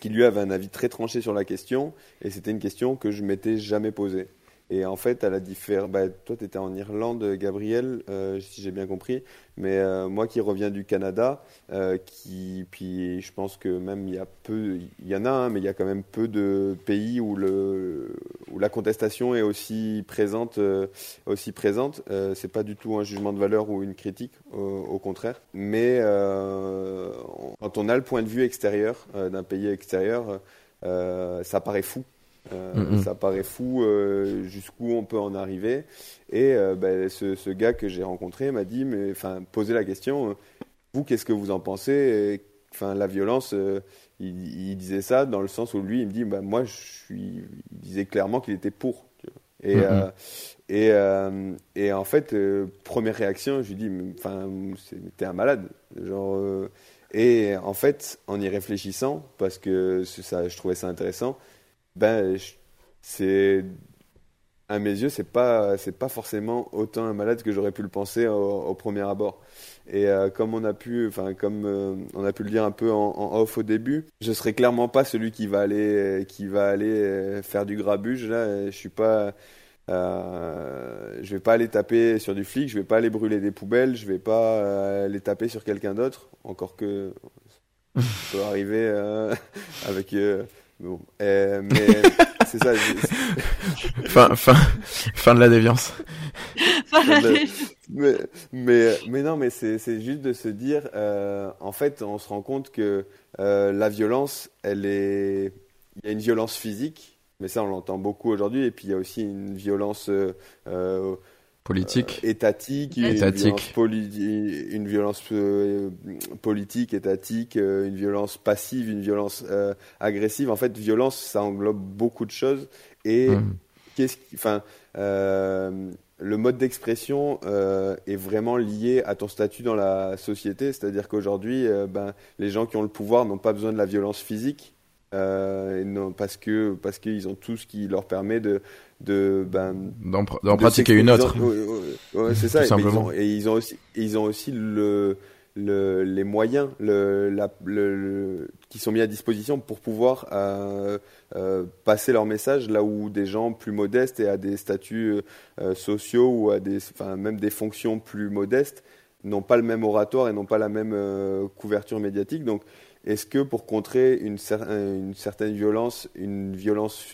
qui lui avait un avis très tranché sur la question, et c'était une question que je m'étais jamais posée. Et en fait, elle a différé. Bah, toi, tu étais en Irlande, Gabriel, euh, si j'ai bien compris. Mais euh, moi qui reviens du Canada, euh, qui, puis je pense que même il y a peu, il y en a, un, mais il y a quand même peu de pays où, le, où la contestation est aussi présente. aussi présente. c'est pas du tout un jugement de valeur ou une critique, au contraire. Mais quand on a le point de vue extérieur d'un pays extérieur, ça paraît fou euh, ça paraît fou euh, jusqu'où on peut en arriver. Et euh, ben, ce, gars que j'ai rencontré m'a dit, mais enfin, posé la question, vous, qu'est-ce que vous en pensez? Enfin, la violence, il, disait ça dans le sens où lui, il me dit, bah, moi, je suis, il disait clairement qu'il était pour. Et, et, et, en fait, première réaction, je lui dis, enfin, t'es un malade. Genre, et en fait, en y réfléchissant, parce que ça, je trouvais ça intéressant, ben, c'est à mes yeux, c'est pas c'est pas forcément autant un malade que j'aurais pu le penser au, premier abord. Et euh, comme on a pu, enfin comme euh, on a pu le dire un peu en, off au début, je serai clairement pas celui qui va aller qui va aller euh, faire du grabuge là. Je suis pas, je vais pas aller taper sur du flic, je vais pas aller brûler des poubelles, je vais pas aller taper sur quelqu'un d'autre. Encore que ça peut arriver avec Bon, euh, mais c'est ça. fin, fin, fin de la déviance. mais, mais, mais, non, mais c'est juste de se dire, euh, en fait, on se rend compte que euh, la violence, elle est, il y a une violence physique, mais ça on l'entend beaucoup aujourd'hui, et puis il y a aussi une violence politique, euh, étatique, étatique. Une, violence, euh, politique, étatique, euh, une violence passive, une violence agressive. En fait, violence, ça englobe beaucoup de choses. Et mmh. qu'est-ce enfin, le mode d'expression est vraiment lié à ton statut dans la société. C'est-à-dire qu'aujourd'hui, ben, les gens qui ont le pouvoir n'ont pas besoin de la violence physique. Non, parce que parce qu'ils ont tout ce qui leur permet de de ben, d'en pratiquer une autre. c'est ça. et ils ont aussi, ils ont aussi le, le, les moyens le, la, le, qui sont mis à disposition pour pouvoir euh, euh, passer leur message là où des gens plus modestes et à des statuts euh, sociaux ou à des, enfin, même des fonctions plus modestes n'ont pas le même oratoire et n'ont pas la même couverture médiatique. Donc, est-ce que pour contrer une, une, certaine violence, une violence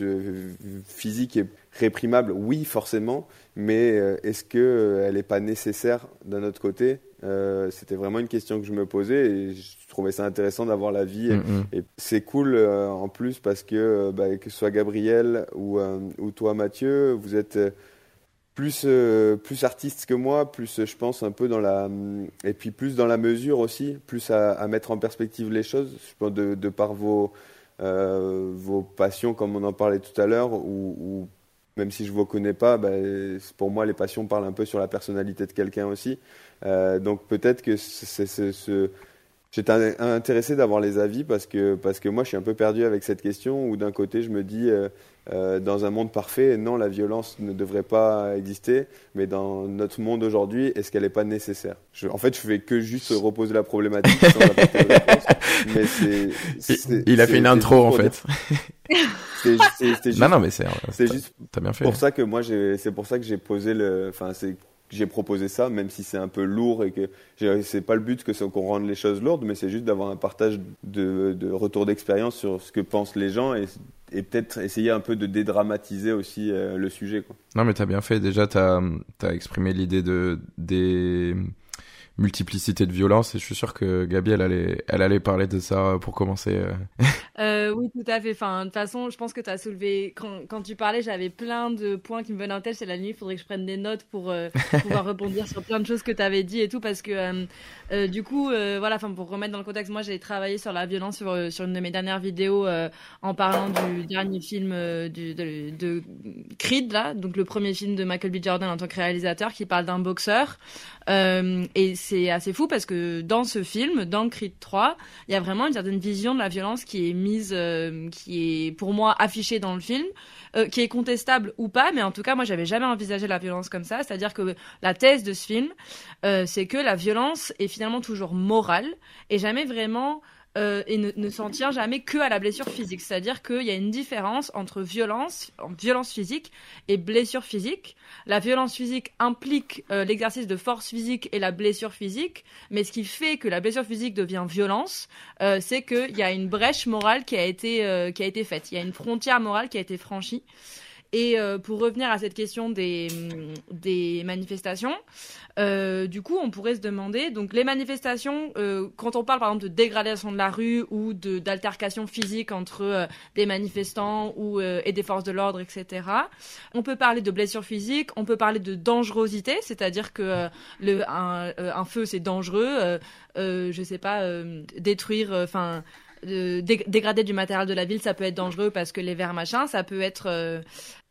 physique et réprimable, oui, forcément, mais euh, est-ce qu'elle euh, n'est pas nécessaire d'un autre côté? Euh, C'était vraiment une question que je me posais et je trouvais ça intéressant d'avoir la vie. Mm. Et c'est cool en plus parce que, bah, que ce soit Gabriel ou, ou toi, Mathieu, vous êtes plus, plus artiste que moi, plus je pense un peu dans la. Et puis plus dans la mesure aussi, plus à, mettre en perspective les choses, je pense de, par vos. vos passions, comme on en parlait tout à l'heure, ou, même si je vous connais pas, bah, pour moi, les passions parlent un peu sur la personnalité de quelqu'un aussi. Euh, donc peut-être que c'est ce... J'étais intéressé d'avoir les avis parce que, parce que moi, je suis un peu perdu avec cette question où d'un côté, je me dis, euh, euh, dans un monde parfait, non, la violence ne devrait pas exister, mais dans notre monde aujourd'hui, est-ce qu'elle n'est pas nécessaire? En fait, je fais que juste reposer la problématique sans apporter de réponse, mais c'est... Il a fait une intro, en fait. non, non, mais c'est juste bien fait. pour ça que moi, c'est pour ça que j'ai posé le... Enfin, c'est j'ai proposé ça, même si c'est un peu lourd et que c'est pas le but que qu'on rende les choses lourdes, mais c'est juste d'avoir un partage de, de retour d'expérience sur ce que pensent les gens et, et peut-être essayer un peu de dédramatiser aussi euh, le sujet. Quoi. Non, mais tu as bien fait. Déjà, tu as, as, exprimé l'idée de, des multiplicité de violences et je suis sûr que Gabi elle allait elle allait parler de ça pour commencer euh. euh, oui tout à fait. Enfin de toute façon je pense que tu as soulevé quand, quand tu parlais j'avais plein de points qui me venaient en tête. C'est la nuit il faudrait que je prenne des notes pour euh, pouvoir rebondir sur plein de choses que tu avais dit et tout parce que du coup voilà enfin pour remettre dans le contexte moi j'ai travaillé sur la violence sur, sur une de mes dernières vidéos en parlant du dernier film du, de, de Creed là donc le premier film de Michael B. Jordan en tant que réalisateur qui parle d'un boxeur. Et c'est assez fou parce que dans ce film, dans Creed 3, il y a vraiment une certaine vision de la violence qui est mise, euh, qui est pour moi affichée dans le film, euh, qui est contestable ou pas, mais en tout cas, moi, j'avais jamais envisagé la violence comme ça. C'est-à-dire que la thèse de ce film, c'est que la violence est finalement toujours morale et jamais vraiment euh, et ne, s'en tient jamais que à la blessure physique. C'est-à-dire qu'il y a une différence entre violence, violence physique et blessure physique. La violence physique implique euh, l'exercice de force physique et la blessure physique, mais ce qui fait que la blessure physique devient violence, euh, c'est qu'il y a une brèche morale qui a été qui a été faite. Il y a une frontière morale qui a été franchie. Et euh, pour revenir à cette question des, des manifestations, euh, du coup, on pourrait se demander, donc les manifestations, euh, quand on parle par exemple de dégradation de la rue ou d'altercation physique entre des manifestants ou, et des forces de l'ordre, etc., on peut parler de blessures physiques, on peut parler de dangerosité, c'est-à-dire que le, un, un, feu c'est dangereux, je sais pas, détruire, enfin dégrader du matériel de la ville, ça peut être dangereux parce que les verres machin, ça peut être, euh,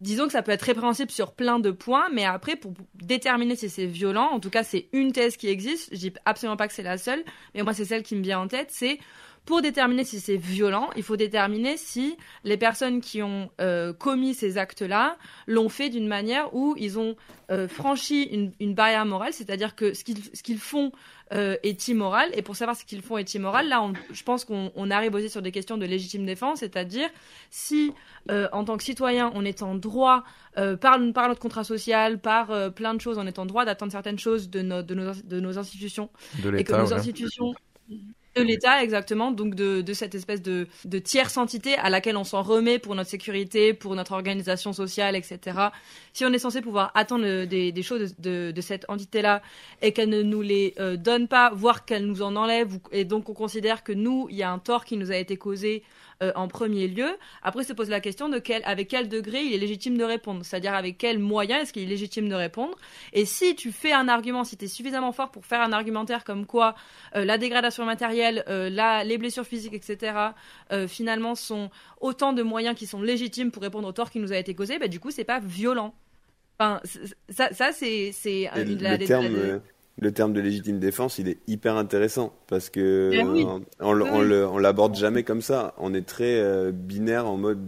disons que ça peut être répréhensible sur plein de points, mais après pour déterminer si c'est violent, en tout cas c'est une thèse qui existe, je dis absolument pas que c'est la seule, mais moi c'est celle qui me vient en tête, c'est pour déterminer si c'est violent, il faut déterminer si les personnes qui ont euh, commis ces actes-là l'ont fait d'une manière où ils ont euh, franchi une, une, barrière morale, c'est-à-dire que ce qu'ils ce qu'ils font euh, est immoral. Et pour savoir ce qu'ils font est immoral, là, on, je pense qu'on on arrive aussi sur des questions de légitime défense, c'est-à-dire si, en tant que citoyen, on est en droit, par, par notre contrat social, par plein de choses, on est en droit d'attendre certaines choses de, nos, de, nos, de nos institutions. De et que nos institutions de l'État, exactement, donc de, cette espèce de, tierce entité à laquelle on s'en remet pour notre sécurité, pour notre organisation sociale, etc. Si on est censé pouvoir attendre des, des choses de, de, cette entité-là et qu'elle ne nous les euh, donne pas, voire qu'elle nous en enlève, et donc on considère que nous, il y a un tort qui nous a été causé euh, en premier lieu. Après, se pose la question de quel, avec quel degré il est légitime de répondre, c'est-à-dire avec quel moyen est-ce qu'il est légitime de répondre. Et si tu fais un argument, si tu es suffisamment fort pour faire un argumentaire comme quoi euh, la dégradation matérielle, euh, la, les blessures physiques, etc., finalement sont autant de moyens qui sont légitimes pour répondre au tort qui nous a été causé, bah, du coup, c'est pas violent. Enfin, ça, ça c'est la, terme, de... le terme de légitime défense, il est hyper intéressant parce que eh oui. on, on, on l'aborde jamais comme ça. On est très euh, binaire en mode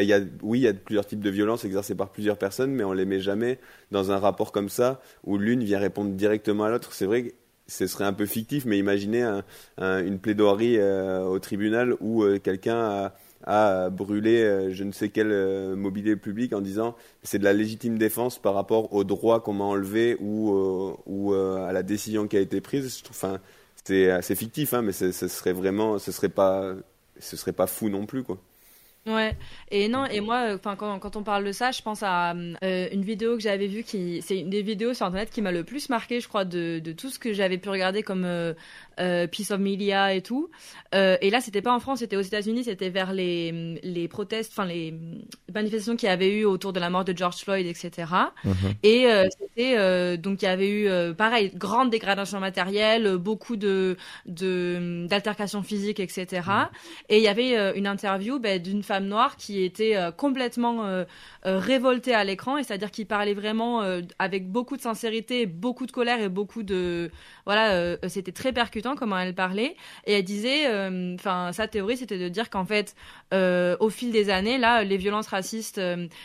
il y a, oui, il y a plusieurs types de violences exercées par plusieurs personnes, mais on les met jamais dans un rapport comme ça où l'une vient répondre directement à l'autre. C'est vrai que ce serait un peu fictif, mais imaginez un, un, une plaidoirie euh, au tribunal où euh, quelqu'un a, a, brûlé euh, je ne sais quel euh, mobilier public en disant c'est de la légitime défense par rapport au droit qu'on m'a enlevé ou, euh, à la décision qui a été prise. Enfin, c'est fictif, hein, mais ce serait vraiment, ce serait pas, ce serait pas fou non plus, quoi. Ouais, et non, et moi, euh, enfin, quand, quand on parle de ça, je pense à euh, une vidéo que j'avais vue qui, c'est une des vidéos sur internet qui m'a le plus marqué, je crois, de, de tout ce que j'avais pu regarder comme euh, euh Piece of Media et tout. Euh, et là, c'était pas en France, c'était aux États-Unis, c'était vers les, les protestes, enfin, les manifestations qu'il y avait eu autour de la mort de George Floyd, etc. Et c'était, donc, il y avait eu, pareil, grande dégradation matérielle, beaucoup de, de, d'altercations physiques, etc. Mm-hmm. Et il y avait une interview ben, d'une femme noire qui était euh, complètement euh, euh, révoltée à l'écran, et c'est-à-dire qui parlait vraiment avec beaucoup de sincérité, beaucoup de colère et beaucoup de voilà, c'était très percutant comment elle parlait, et elle disait, enfin sa théorie c'était de dire qu'en fait au fil des années là, les violences racistes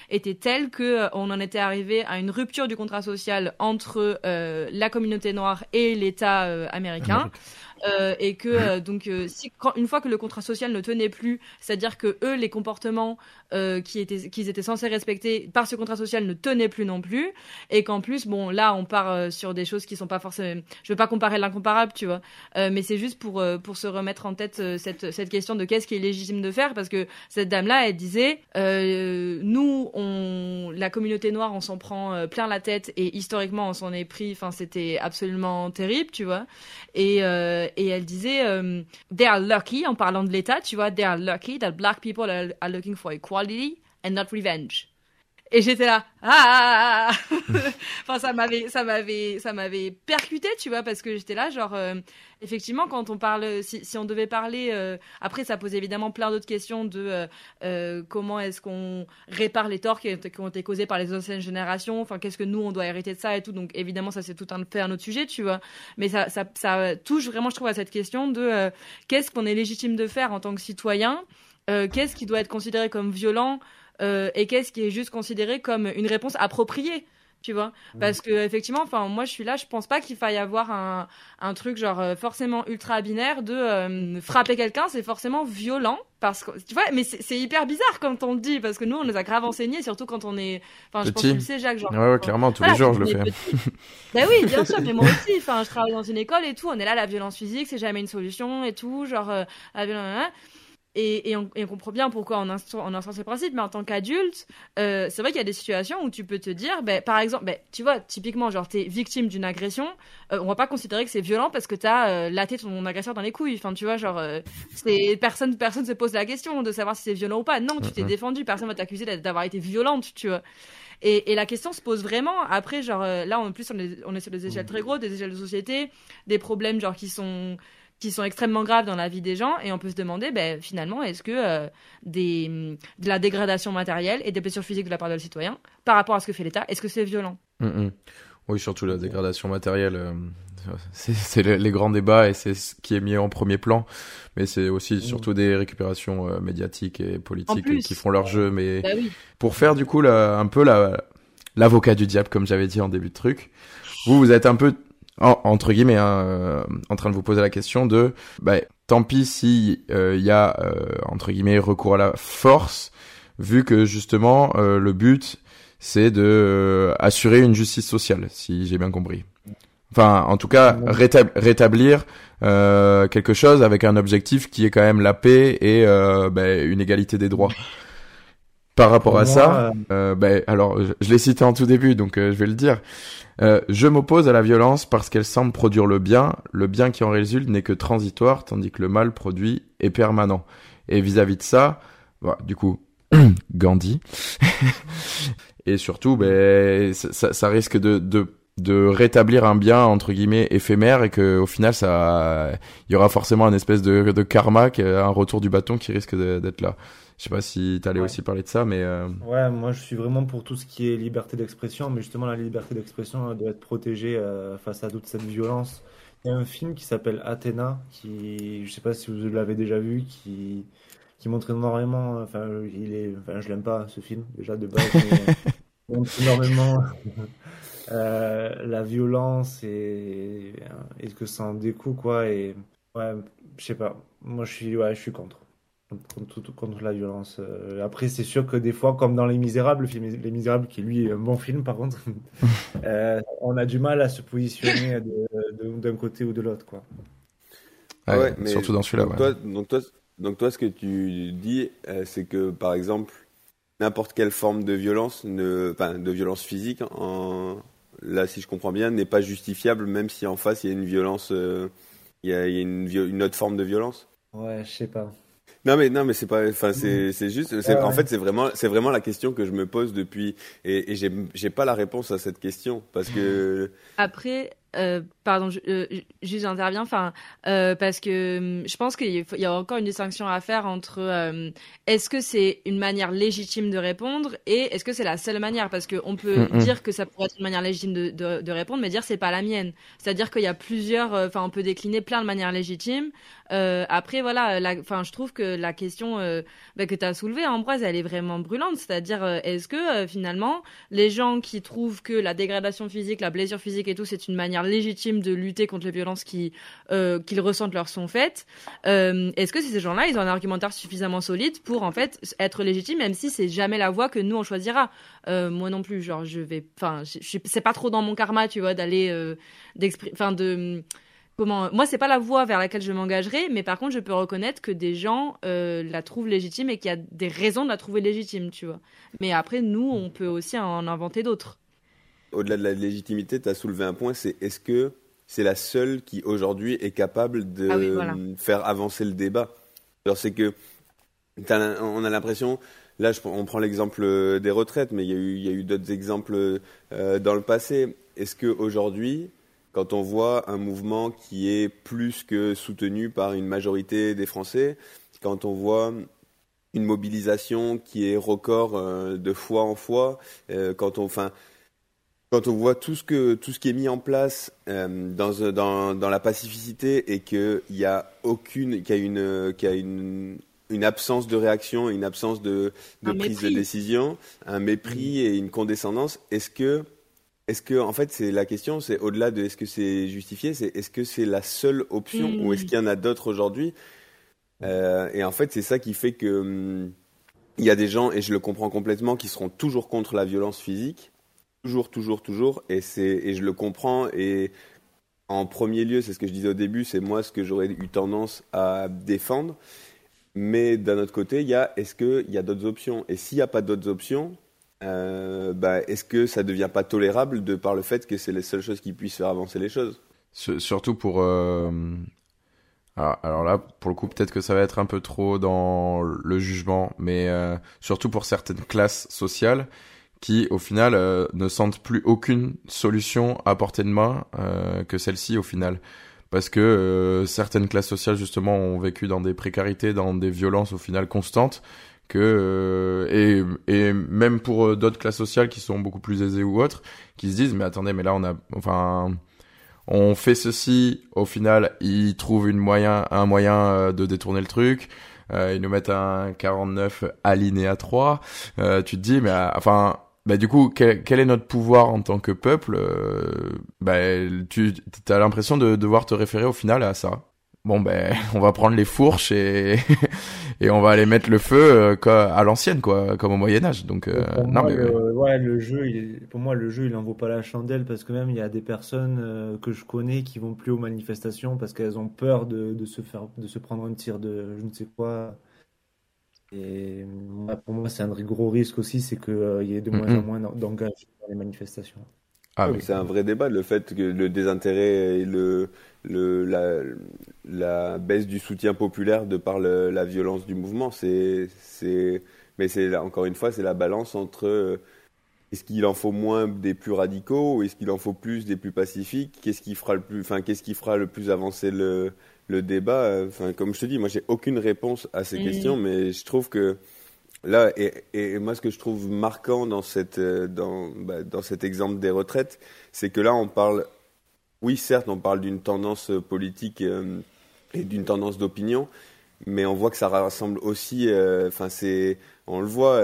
étaient telles que on en était arrivé à une rupture du contrat social entre la communauté noire et l'État américain. Euh, et que euh, donc si quand, une fois que le contrat social ne tenait plus, c'est-à-dire que eux les comportements qui étaient qu'ils étaient censés respecter par ce contrat social ne tenaient plus non plus et qu'en plus bon là on part sur des choses qui sont pas forcément je veux pas comparer l'incomparable tu vois. Mais c'est juste pour pour se remettre en tête cette cette question de qu'est-ce qui est légitime de faire parce que cette dame là elle disait nous on la communauté noire on s'en prend plein la tête et historiquement on s'en est pris enfin c'était absolument terrible tu vois. Et euh, et elle disait euh, they are lucky en parlant de l'État tu vois they are lucky that black people are, are looking for equality and not revenge et j'étais là ah! Enfin ça m'avait ça m'avait ça m'avait percuté tu vois parce que j'étais là genre euh, effectivement quand on parle si, si on devait parler euh, après ça pose évidemment plein d'autres questions de euh, comment est-ce qu'on répare les torts qui, ont été causés par les anciennes générations enfin qu'est-ce que nous on doit hériter de ça et tout. Donc évidemment ça c'est tout un fait un autre sujet tu vois. Mais ça ça, ça touche vraiment je trouve à cette question de qu'est-ce qu'on est légitime de faire en tant que citoyen qu'est-ce qui doit être considéré comme violent euh, et qu'est-ce qui est juste considéré comme une réponse appropriée tu vois. Mmh. parce que effectivement enfin moi je suis là je pense pas qu'il faille avoir un, un truc genre euh, forcément ultra binaire de euh, frapper quelqu'un c'est forcément violent parce que tu vois mais c'est hyper bizarre quand on le dit parce que nous on nous a grave enseigné surtout quand on est enfin je pense que tu le sais Jacques genre ouais, ouais clairement tous les jours je le fais. ben oui bien sûr mais moi aussi enfin je travaille dans une école et tout on est là la violence physique c'est jamais une solution et tout genre la violence et, on, comprend bien pourquoi on instaure, on ces principes, mais en tant qu'adulte, euh, c'est vrai qu'il y a des situations où tu peux te dire, ben, par exemple, ben, tu vois, typiquement, genre, t'es victime d'une agression, euh, on va pas considérer que c'est violent parce que t'as euh, laté ton agresseur dans les couilles. Enfin, tu vois, genre, euh, personne, personne se pose la question de savoir si c'est violent ou pas. Non, tu t'es défendu, personne va t'accuser d'avoir été violente, tu vois. Et, la question se pose vraiment. Après, genre, là, en plus, on est, on est sur des échelles très grosses, des échelles de société, des problèmes, genre, qui sont qui sont extrêmement graves dans la vie des gens et on peut se demander ben, finalement est-ce que euh, des, de la dégradation matérielle et des blessures physiques de la part de le citoyen par rapport à ce que fait l'État, est-ce que c'est violent? Mm, mm. Oui, surtout la dégradation matérielle, euh, c'est les grands débats et c'est ce qui est mis en premier plan, mais c'est aussi mm. surtout des récupérations euh, médiatiques et politiques qui font leur jeu. Mais bah pour faire du coup un peu l'avocat du diable, comme j'avais dit en début de truc, vous, vous êtes un peu entre guillemets, hein, euh, en train de vous poser la question de, bah, tant pis si il euh, y a euh, entre guillemets recours à la force, vu que justement le but c'est de assurer une justice sociale, si j'ai bien compris. Enfin, en tout cas, rétablir quelque chose avec un objectif qui est quand même la paix et bah, une égalité des droits. Par rapport à ça, bah, alors je l'ai cité en tout début, donc je vais le dire. Euh, je m'oppose à la violence parce qu'elle semble produire le bien. Le bien qui en résulte n'est que transitoire, tandis que le mal produit est permanent. Et vis-à-vis de ça, bah, du coup, Gandhi. et surtout, ben, ça, ça, risque de, de, de, rétablir un bien entre guillemets éphémère et que au final, ça, il y aura forcément un espèce de, de karma, un retour du bâton qui risque d'être là. Je sais pas si tu allais aussi parler de ça, mais. Euh, ouais, moi je suis vraiment pour tout ce qui est liberté d'expression, mais justement la liberté d'expression doit être protégée euh, face à toute cette violence. Il y a un film qui s'appelle Athéna, qui, je sais pas si vous l'avez déjà vu, qui, qui montre énormément. Enfin, il est, enfin, je l'aime pas ce film déjà de base. il montre énormément euh, la violence et, et ce que ça en découle quoi. Et ouais, je sais pas. Moi je suis, ouais, je suis contre contre, contre la violence. Euh, après, c'est sûr que des fois, comme dans Les Misérables, le film Les Misérables, qui lui est un bon film par contre, euh, on a du mal à se positionner d'un côté ou de l'autre. quoi. ouais, mais surtout dans celui-là. Donc, toi, donc, toi, donc toi, ce que tu dis, euh, c'est que par exemple, n'importe quelle forme de violence, ne, enfin, de violence physique, en, là, si je comprends bien, n'est pas justifiable, même si en face il y a une violence, il y a, il y a une, une autre forme de violence. Ouais, je sais pas. Non mais non mais c'est pas enfin c'est mm. c'est juste en fait c'est vraiment c'est vraiment la question que je me pose depuis et, et j'ai j'ai pas la réponse à cette question parce que après euh, pardon, je, euh, juste j'interviens, enfin, euh, parce que hum, je pense qu'il y a encore une distinction à faire entre est-ce que c'est une manière légitime de répondre et est-ce que c'est la seule manière, parce qu'on peut mm, mm. dire que ça pourrait être une manière légitime de, de, de répondre, mais dire c'est pas la mienne. C'est-à-dire qu'il y a plusieurs, enfin, on peut décliner plein de manières légitimes. Euh, après, voilà, enfin, je trouve que la question euh, bah, que tu as soulevée, Ambroise, elle est vraiment brûlante. C'est-à-dire, euh, est-ce que finalement, les gens qui trouvent que la dégradation physique, la blessure physique et tout, c'est une manière légitime de lutter contre les violences qui, qu'ils ressentent leur sont faites, est-ce que ces gens-là, ils ont un argumentaire suffisamment solide pour en fait être légitimes, même si c'est jamais la voie que nous on choisira? Moi non plus, genre, je vais, enfin, c'est pas trop dans mon karma, tu vois, d'aller, enfin, de comment moi c'est pas la voie vers laquelle je m'engagerai mais par contre je peux reconnaître que des gens euh, la trouvent légitime et qu'il y a des raisons de la trouver légitime tu vois. Mais après nous on peut aussi en inventer d'autres. Au-delà de la légitimité tu as soulevé un point c'est est-ce que c'est la seule qui aujourd'hui est capable de ah faire avancer le débat? Alors c'est que on a l'impression là on prend l'exemple des retraites mais il y a eu, d'autres exemples euh, dans le passé. Est-ce que aujourd'hui quand on voit un mouvement qui est plus que soutenu par une majorité des Français, quand on voit une mobilisation qui est record euh, de fois en fois, euh, quand on, enfin, quand on voit tout ce que tout ce qui est mis en place euh, dans, dans, dans la pacificité et qu'il y a aucune, qu'il y a une, qu'il y a une une absence de réaction, une absence de, de prise de décision, un mépris et une condescendance. Est-ce que est-ce que, en fait, c'est la question, c'est au-delà de est-ce que c'est justifié, c'est est-ce que c'est la seule option ou est-ce hmm. qu'il y en a d'autres aujourd'hui? Euh, Et en fait, c'est ça qui fait que hum, il y a des gens, et je le comprends complètement, qui seront toujours contre la violence physique, toujours, toujours, toujours, et c'est et je le comprends. Et en premier lieu, c'est ce que je disais au début, c'est moi ce que j'aurais eu tendance à défendre. Mais d'un autre côté, il y a est-ce qu'il y a d'autres options? Et s'il n'y a pas d'autres options, euh, bah, est-ce que ça devient pas tolérable de par le fait que c'est les seules choses qui puissent faire avancer les choses? Surtout pour. Euh, alors, là, pour le coup, peut-être que ça va être un peu trop dans le jugement, mais euh, surtout pour certaines classes sociales qui, au final, ne sentent plus aucune solution à portée de main que celle-ci, au final. Parce que certaines classes sociales, justement, ont vécu dans des précarités, dans des violences, au final, constantes que euh, et, et même pour euh, d'autres classes sociales qui sont beaucoup plus aisées ou autres qui se disent mais attendez mais là on a enfin on fait ceci au final ils trouvent une moyen un moyen euh, de détourner le truc. Ils nous mettent un 49 aligné à 3 tu te dis mais enfin bah du coup quel, quel, est notre pouvoir en tant que peuple bah tu as l'impression de devoir te référer au final à ça. Bon ben on va prendre les fourches et et on va aller mettre le feu euh, à l'ancienne quoi comme au Moyen Âge. Donc euh, non mais le, ouais le jeu il, pour moi le jeu il en vaut pas la chandelle parce que même il y a des personnes euh, que je connais qui vont plus aux manifestations parce qu'elles ont peur de, de, se faire de se prendre un tir de je ne sais quoi. Et pour moi c'est un gros risque aussi c'est qu'il y ait de moins en moins d'engagement dans les manifestations. Ah, oui. C'est un vrai débat, le fait que le désintérêt et le, le, la, la, baisse du soutien populaire de par le, la violence du mouvement. C'est, c'est, mais c'est encore une fois, c'est la balance entre euh, est-ce qu'il en faut moins des plus radicaux ou est-ce qu'il en faut plus des plus pacifiques? Qu'est-ce qui fera le plus, enfin, qu'est-ce qui fera le plus avancer le, le débat? Enfin, comme je te dis, moi, j'ai aucune réponse à ces mmh. questions, mais je trouve que Là, et, et, moi, ce que je trouve marquant dans, cette, euh, dans, bah, dans cet exemple des retraites, c'est que là, on parle, oui, certes, on parle d'une tendance politique euh, et d'une tendance d'opinion, mais on voit que ça rassemble aussi, euh, enfin, c'est, on le voit,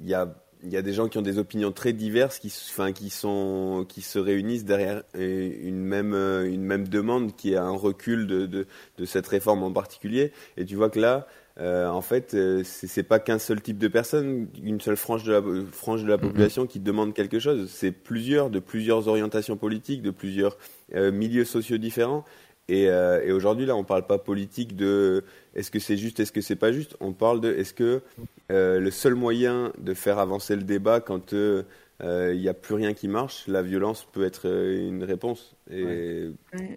il y a il y a des gens qui ont des opinions très diverses qui, enfin, qui, sont, qui se réunissent derrière une même, une même demande qui est un recul de, de, de cette réforme en particulier. Et tu vois que là, euh, en fait, euh, c'est pas qu'un seul type de personne, une seule frange de la, frange de la mm-hmm. population qui demande quelque chose. C'est plusieurs, de plusieurs orientations politiques, de plusieurs euh, milieux sociaux différents. Et, et aujourd'hui, là, on parle pas politique de est-ce que c'est juste, est-ce que c'est pas juste. On parle de est-ce que le seul moyen de faire avancer le débat quand il euh, n'y a plus rien qui marche, la violence peut être euh, une réponse. Et...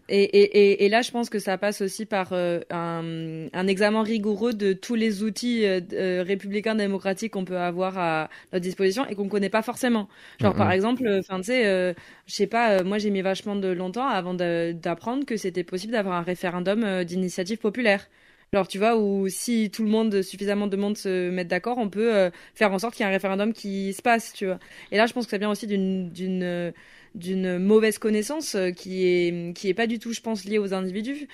Et, et, et, là, je pense que ça passe aussi par euh, un, un, examen rigoureux de tous les outils républicains démocratiques qu'on peut avoir à notre disposition et qu'on ne connaît pas forcément. Genre, par exemple, tu sais, je sais pas, moi j'ai mis vachement de longtemps avant d'apprendre que c'était possible d'avoir un référendum d'initiative populaire. Alors tu vois, ou si tout le monde, suffisamment de monde se mettre d'accord, on peut euh, faire en sorte qu'il y ait un référendum qui se passe, tu vois. Et là, je pense que ça vient aussi d'une d'une mauvaise connaissance euh, qui est qui est pas du tout, je pense, liée aux individus.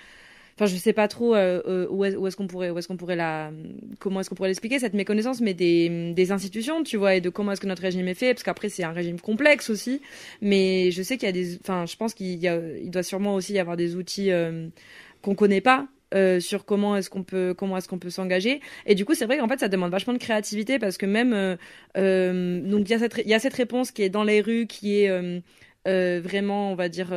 enfin je sais pas trop euh, euh, où est-ce qu'on pourrait où est-ce qu'on pourrait la comment est-ce qu'on pourrait l'expliquer cette méconnaissance mais des, des institutions tu vois et de comment est-ce que notre régime est fait parce qu'après c'est un régime complexe aussi mais je sais qu'il y a des enfin je pense qu'il il doit sûrement aussi y avoir des outils euh, qu'on connaît pas euh, sur comment est-ce qu'on peut s'engager. Et du coup c'est vrai qu'en fait ça demande vachement de créativité parce que même euh, euh donc il y a cette réponse qui est dans les rues qui est vraiment on va dire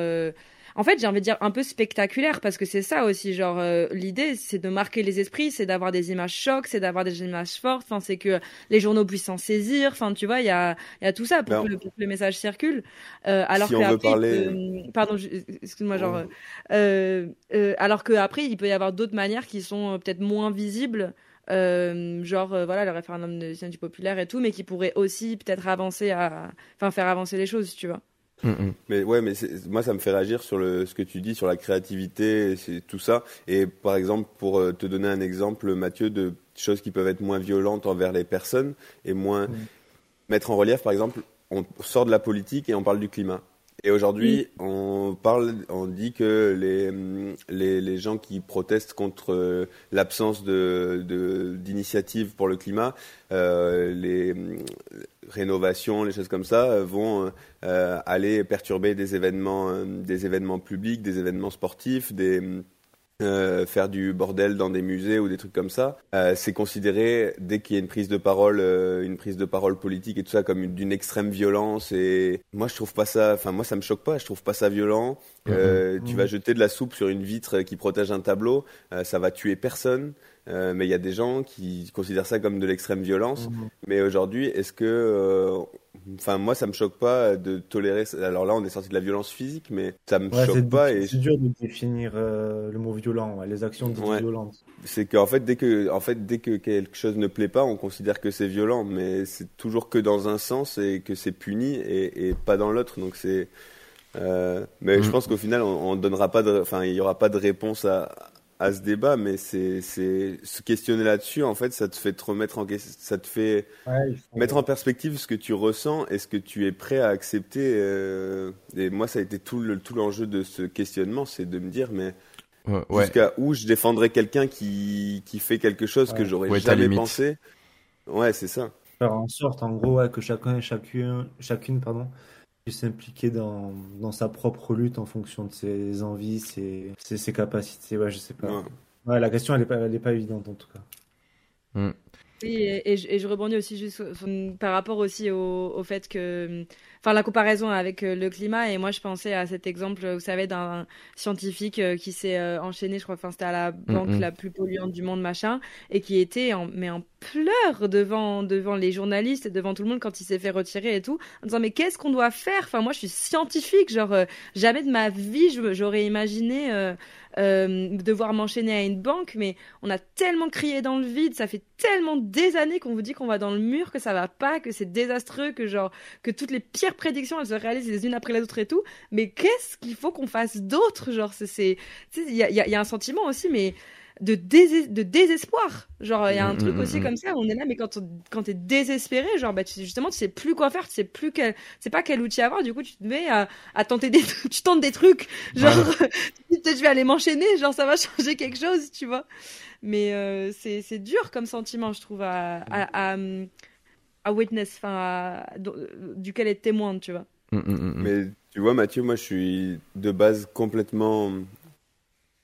en fait, j'ai envie de dire un peu spectaculaire parce que c'est ça aussi, genre euh, l'idée, c'est de marquer les esprits, c'est d'avoir des images chocs, c'est d'avoir des images fortes, enfin c'est que les journaux puissent s'en saisir, enfin tu vois, il y a, y a tout ça pour, que, le, pour, que, le, message circule. Euh, alors si que on veut parler... Euh, pardon, excuse-moi, genre, euh, euh, alors que après il peut y avoir d'autres manières qui sont peut-être moins visibles. Euh, genre voilà le référendum de du populaire et tout mais qui pourrait aussi peut-être avancer à enfin faire avancer les choses tu vois Mm. Mais ouais, mais moi ça me fait réagir sur le, ce que tu dis sur la créativité, c'est tout ça. Et par exemple, pour euh, te donner un exemple, Mathieu, de choses qui peuvent être moins violentes envers les personnes et moins mm. mettre en relief, par exemple, on sort de la politique et on parle du climat. Et aujourd'hui, on parle, on dit que les, les, les gens qui protestent contre euh, l'absence de d'initiative pour le climat, euh, les rénovations, les choses comme ça, vont euh, aller perturber des événements, euh, des événements publics, des événements sportifs, des euh, faire du bordel dans des musées ou des trucs comme ça, euh, c'est considéré dès qu'il y a une prise de parole, euh, une prise de parole politique et tout ça comme d'une extrême violence. Et moi, je trouve pas ça. Enfin, moi, ça me choque pas. Je trouve pas ça violent. Mm-hmm. Tu vas jeter de la soupe sur une vitre qui protège un tableau, ça va tuer personne. Mais il y a des gens qui considèrent ça comme de l'extrême violence. Mm-hmm. Mais aujourd'hui, est-ce que Enfin, moi, ça me choque pas de tolérer. Alors là, on est sorti de la violence physique, mais ça me choque pas. Et... C'est dur de définir euh, le mot violent, les actions dites violentes. C'est qu'en fait, dès que, en fait, dès que quelque chose ne plaît pas, on considère que c'est violent, mais c'est toujours que dans un sens et que c'est puni et, et, pas dans l'autre. Donc c'est. Euh... mais je mm. pense qu'au final, on, on donnera pas enfin, il y aura pas de réponse à, à ce débat, mais c'est se questionner là-dessus, en fait, ça te fait te remettre en ça te fait mettre en perspective ce que tu ressens et ce que tu es prêt à accepter. Euh, et moi, ça a été tout le tout l'enjeu de ce questionnement, c'est de me dire, mais jusqu'à où je défendrais quelqu'un qui qui fait quelque chose que j'aurais jamais pensé? Ouais, c'est ça. Faire en sorte, en gros, que chacun et chacune, chacune, pardon, s'impliquer dans, dans, sa propre lutte en fonction de ses envies, ses, ses, capacités. Ouais, je sais pas. Ouais. la question, elle n'est pas, elle est pas évidente en tout cas. Mm. et, je, rebondis aussi juste par rapport aussi au, au fait que enfin la comparaison avec euh, le climat et moi je pensais à cet exemple vous savez d'un scientifique euh, qui s'est euh, enchaîné je crois enfin c'était à la banque la plus polluante du monde machin et qui était en mais en pleurs devant devant les journalistes et devant tout le monde quand il s'est fait retirer et tout en disant mais qu'est-ce qu'on doit faire? Enfin moi je suis scientifique genre jamais de ma vie j'aurais imaginé euh, devoir m'enchaîner à une banque, mais on a tellement crié dans le vide, ça fait tellement des années qu'on vous dit qu'on va dans le mur, que ça va pas, que c'est désastreux, que genre que toutes les pires prédictions elles se réalisent les unes après les autres et tout. Mais qu'est-ce qu'il faut qu'on fasse d'autre Genre c'est, il y a, y a un sentiment aussi, mais de, de désespoir. Genre, il y a un mm, truc mm, aussi mm, comme ça, on est là, mais quand, quand t'es désespéré, genre, bah, tu, justement, tu sais plus quoi faire, tu sais plus quel, c'est pas quel outil avoir, du coup, tu te mets à, à tenter des, tu tentes des trucs, genre, peut-être je vais aller m'enchaîner, genre, ça va changer quelque chose, tu vois. Mais euh, c'est, c'est dur comme sentiment, je trouve, à, à, à, witness, enfin, duquel être témoin, tu vois. Mais tu vois, Mathieu, moi, je suis de base complètement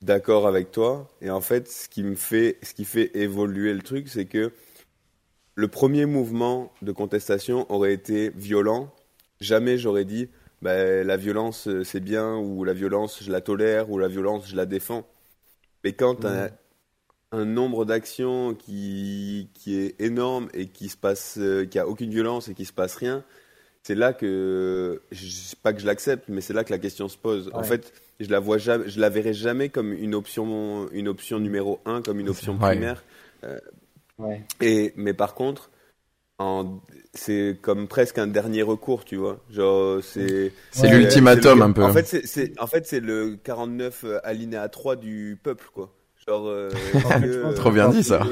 d'accord avec toi. Et en fait, ce qui me fait, ce qui fait évoluer le truc, c'est que le premier mouvement de contestation aurait été violent. Jamais j'aurais dit bah, la violence c'est bien ou la violence je la tolère ou la violence je la défends. Mais quand un, un nombre d'actions qui, qui est énorme et qui se passe, qui a aucune violence et qui se passe rien, c'est là que, pas que je l'accepte, mais c'est là que la question se pose. En fait, je la vois jamais, je la verrai jamais comme une option, une option numéro un, comme une option primaire. Euh, et mais par contre, c'est comme presque un dernier recours, tu vois. Genre c'est c'est l'ultimatum un peu. En fait, c'est en fait c'est le 49 euh, alinéa 3 du peuple, quoi. Genre, euh, Trop bien dit ça.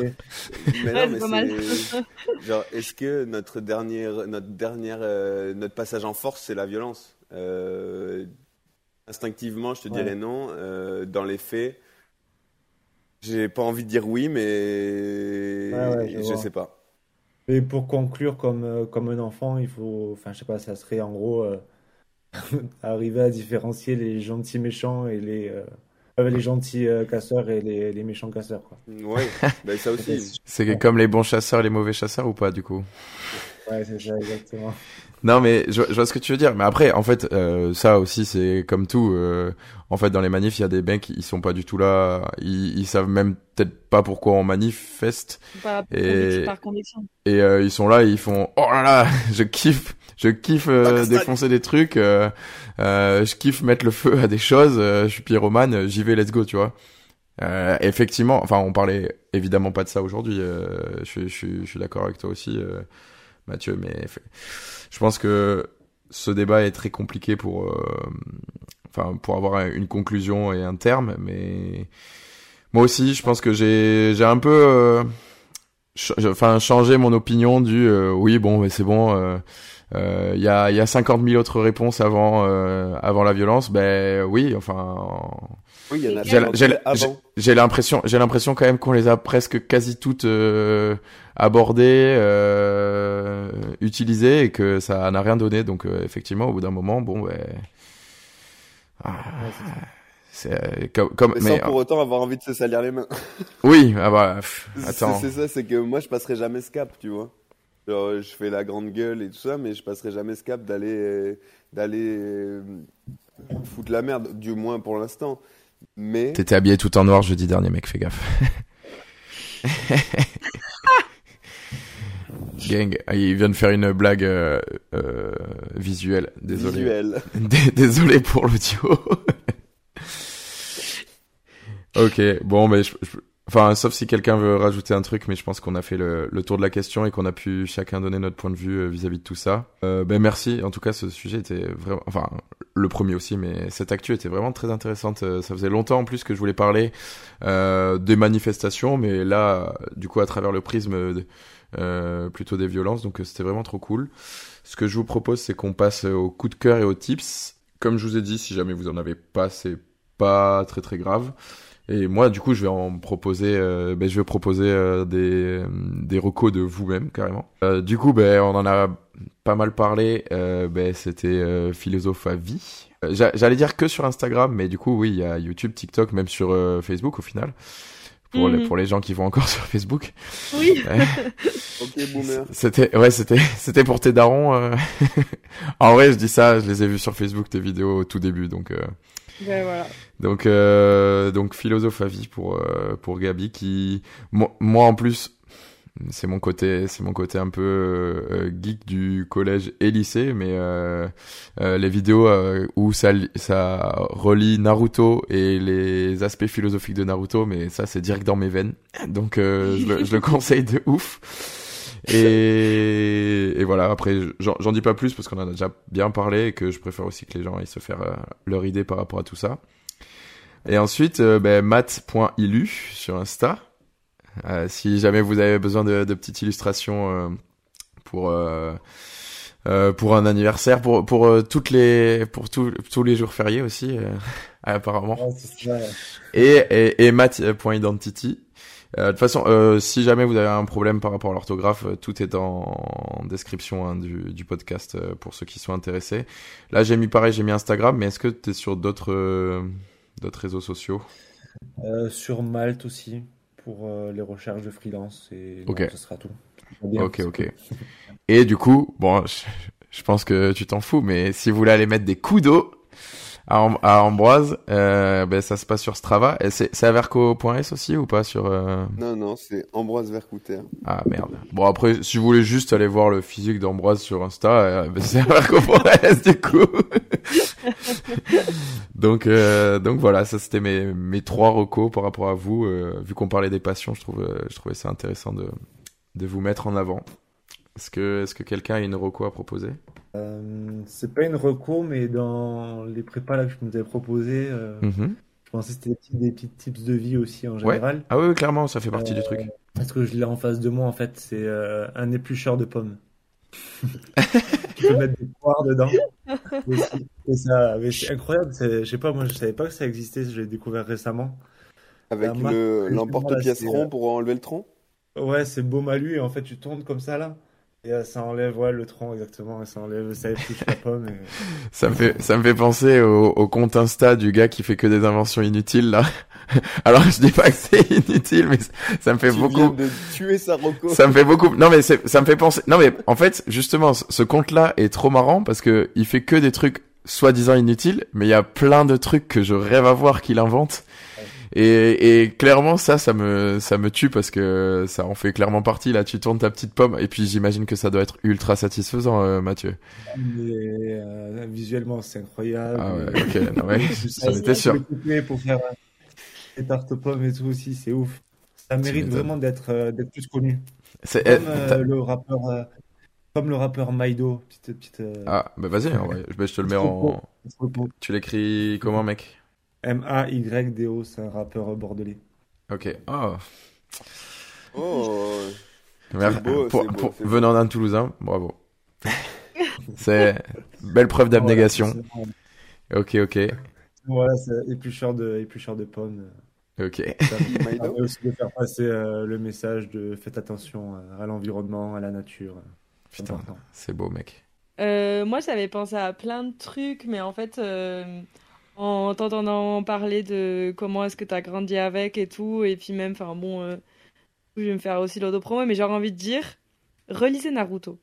genre, est-ce que notre dernière, notre dernière, euh, notre passage en force, c'est la violence? Euh, Instinctivement, je te dirais non. dans les faits, J'ai pas envie de dire oui, mais je, sais pas. Et pour conclure, comme, euh, comme un enfant, il faut, enfin, je sais pas, ça serait en gros euh, arriver à différencier les gentils méchants et les, euh, les gentils casseurs et les, les méchants casseurs. Quoi. Ouais, bah, ça aussi. C'est comme les bons chasseurs et les mauvais chasseurs ou pas, du coup? Ouais, c'est ça, exactement. Non, mais je, je, vois ce que tu veux dire. Mais après, en fait, euh, ça aussi, c'est comme tout. Euh, en fait, dans les manifs, il y a des mecs, ils sont pas du tout là. Ils, ils savent même peut-être pas pourquoi on manifeste. Par, et par conviction. Et euh, ils sont là, et ils font oh là là, je kiffe, je kiffe euh, défoncer des trucs. Euh, je kiffe mettre le feu à des choses. je suis pyromane, j'y vais, let's go, tu vois. effectivement, enfin, on parlait évidemment pas de ça aujourd'hui. je, je, je, suis d'accord avec toi aussi. Mathieu, mais je pense que ce débat est très compliqué pour, euh, enfin, pour avoir une conclusion et un terme, mais moi aussi, je pense que j'ai, j'ai un peu, euh, enfin, changé mon opinion du, euh, oui, bon, mais c'est bon. Il y, a, y a 50 000 autres réponses avant, avant la violence. Ben oui, enfin. Oui, il y en a j'ai l'impression, j'ai l'impression quand même qu'on les a presque quasi toutes abordé, euh, utilisé et que ça n'a rien donné. Donc euh, effectivement, au bout d'un moment, bon, ben, ah, c'est euh, comme, comme mais, sans pour autant avoir envie de se salir les mains. oui, ah bah, attends. C'est ça, c'est que moi je passerai jamais ce cap, tu vois. Genre, je fais la grande gueule et tout ça, mais je passerai jamais ce cap d'aller d'aller foutre la merde, du moins pour l'instant. Mais t'étais habillé tout en noir jeudi dernier, mec, fais gaffe. Gang, ah, il vient de faire une blague euh, euh, visuelle. Désolé. Visuelle. Désolé pour l'audio. ok, bon, mais je, enfin, sauf si quelqu'un veut rajouter un truc, mais je pense qu'on a fait le, le, tour de la question et qu'on a pu chacun donner notre point de vue euh, vis-à-vis de tout ça. Euh, ben merci. En tout cas, ce sujet était vraiment, enfin, le premier aussi, mais cette actu était vraiment très intéressante. Euh, ça faisait longtemps en plus que je voulais parler euh, des manifestations, mais là, du coup, à travers le prisme euh, plutôt des violences, donc euh, c'était vraiment trop cool. Ce que je vous propose, c'est qu'on passe au coup de cœur et aux tips. Comme je vous ai dit, si jamais vous en avez pas, c'est pas très très grave. Et moi, du coup, je vais en proposer, euh, ben, je vais proposer des, des recos de vous-même carrément. du coup, ben, on en a pas mal parlé. ben, c'était philosophe à vie. J'allais dire que sur Instagram, mais du coup, oui, il y a YouTube, TikTok, même sur Facebook au final pour, les, mhm. pour les gens qui vont encore sur Facebook. Oui. ok, boomer. C'était, ouais, c'était, c'était pour tes darons. Euh. en vrai, je dis ça, je les ai vus sur Facebook, tes vidéos au tout début, donc. Euh... Voilà. Donc, euh, donc philosophe à vie pour euh, pour Gabi qui, moi, moi en plus, c'est mon côté c'est mon côté un peu euh, geek du collège et lycée mais euh, euh, les vidéos où ça ça relie Naruto et les aspects philosophiques de Naruto mais ça c'est direct dans mes veines donc je le, je, le, conseille de ouf et, et voilà après j'en dis pas plus parce qu'on en a déjà bien parlé et que je préfère aussi que les gens aillent se faire leur idée par rapport à tout ça et ensuite ben, mat.ilu sur Insta euh, si jamais vous avez besoin de, de petites illustrations euh, pour euh, euh, pour un anniversaire, pour pour toutes les pour tous tous les jours fériés aussi apparemment. et et, et Matt.identity. de toute façon, si jamais vous avez un problème par rapport à l'orthographe, tout est en, description hein, du, du podcast pour ceux qui sont intéressés. Là, j'ai mis pareil, j'ai mis Instagram, mais est-ce que tu es sur d'autres d'autres réseaux sociaux? Sur Malte aussi pour euh, les recherches de freelance et ce sera tout. ok, ok. Et du coup, bon, je, pense que tu t'en fous, mais si vous voulez aller mettre des coups d'eau à, Ambroise, euh, ben, ça se passe sur Strava. C'est averco.s aussi ou pas sur euh... Non, non, c'est Ambroise Vercouter. Ah merde. Bon après, si vous voulez juste aller voir le physique d'Ambroise sur Insta, euh, ben, c'est averco.s du coup. donc, euh, donc voilà, ça c'était mes, mes trois recos par rapport à vous. Euh, vu qu'on parlait des passions, je trouve, je trouvais ça intéressant de, de vous mettre en avant. Est-ce que, est-ce que quelqu'un a une reco à proposer? Euh, c'est pas une recours, mais dans les prépas là, que je nous ai proposé, euh, mhm. je pensais que c'était des petits, tips de vie aussi en général. Ah oui, clairement, ça fait partie du truc. Euh, parce que je l'ai en face de moi, en fait, c'est un éplucheur de pommes. tu peux mettre des poires dedans. c'est incroyable. Je sais pas, moi, je savais pas que ça existait. Je l'ai découvert récemment. Avec l'emporte-pièce rond pour enlever le tronc? Ouais, c'est beau malu et en fait tu tournes comme ça là. Et euh, ça enlève ouais, le tronc exactement, ça enlève, ça épluche la pomme. Et... ça me fait, ça me fait penser au, au, compte Insta du gars qui fait que des inventions inutiles là. Alors je dis pas que c'est inutile, mais ça me fait tu beaucoup. Viens de tuer sa reco. Ça me fait beaucoup. Non mais ça me fait penser. Non mais en fait justement ce compte là est trop marrant parce que il fait que des trucs soi-disant inutiles, mais il y a plein de trucs que je rêve à voir qu'il invente. Et, et, clairement, ça, ça me, ça me tue parce que ça en fait clairement partie. Là, tu tournes ta petite pomme et puis j'imagine que ça doit être ultra satisfaisant, euh, Mathieu. Mais, euh, visuellement, c'est incroyable. Ah ouais, ok, non, ouais, j'en étais sûr. Pour faire des tartes pommes et tout aussi, c'est ouf. Ça mérite vraiment d'être, euh, d'être plus connu. C'est comme euh, le rappeur, comme le rappeur Maido. Petite, petite, Ah, bah vas-y, je te le mets en. Tu l'écris comment, mec? M-A-Y-D-O, c'est un rappeur bordelais. Ok. Oh. Oh. Beau, pour, beau, venant d'un Toulousain, bravo. c'est belle preuve d'abnégation. Ok, ok. Voilà, c'est éplucheur de, éplucheur de pommes. Ok. Ça permet aussi de faire passer euh, le message de faites attention à l'environnement, à la nature. Putain, c'est beau, mec. Euh, moi, j'avais pensé à plein de trucs, mais en fait, euh, en t'entendant parler de comment est-ce que tu as grandi avec et tout, et puis même, enfin bon, euh, je vais me faire aussi l'auto-promo, mais j'aurais envie de dire, relisez Naruto.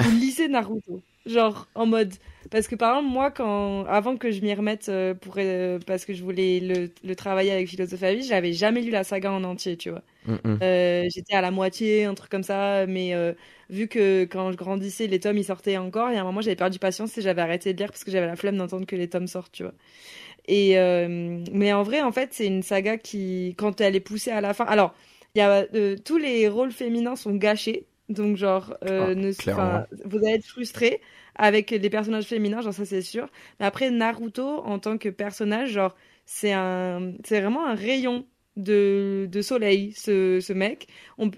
Ou lisez Naruto. Genre, en mode. Parce que par exemple, moi, quand, avant que je m'y remette, euh, pour, euh, parce que je voulais le, le travailler avec Philosophie j'avais jamais lu la saga en entier, tu vois. Mm, mm. J'étais à la moitié, un truc comme ça, mais vu que quand je grandissais, les tomes ils sortaient encore, et à un moment j'avais perdu patience et j'avais arrêté de lire parce que j'avais la flemme d'entendre que les tomes sortent, tu vois. Et euh, mais en vrai, en fait, c'est une saga qui, quand elle est poussée à la fin, alors il y a euh, tous les rôles féminins sont gâchés, donc genre euh, ah, ne, vous allez être frustré avec les personnages féminins, genre ça c'est sûr. Mais après Naruto en tant que personnage, genre c'est un, c'est vraiment un rayon de, de soleil, ce, ce mec.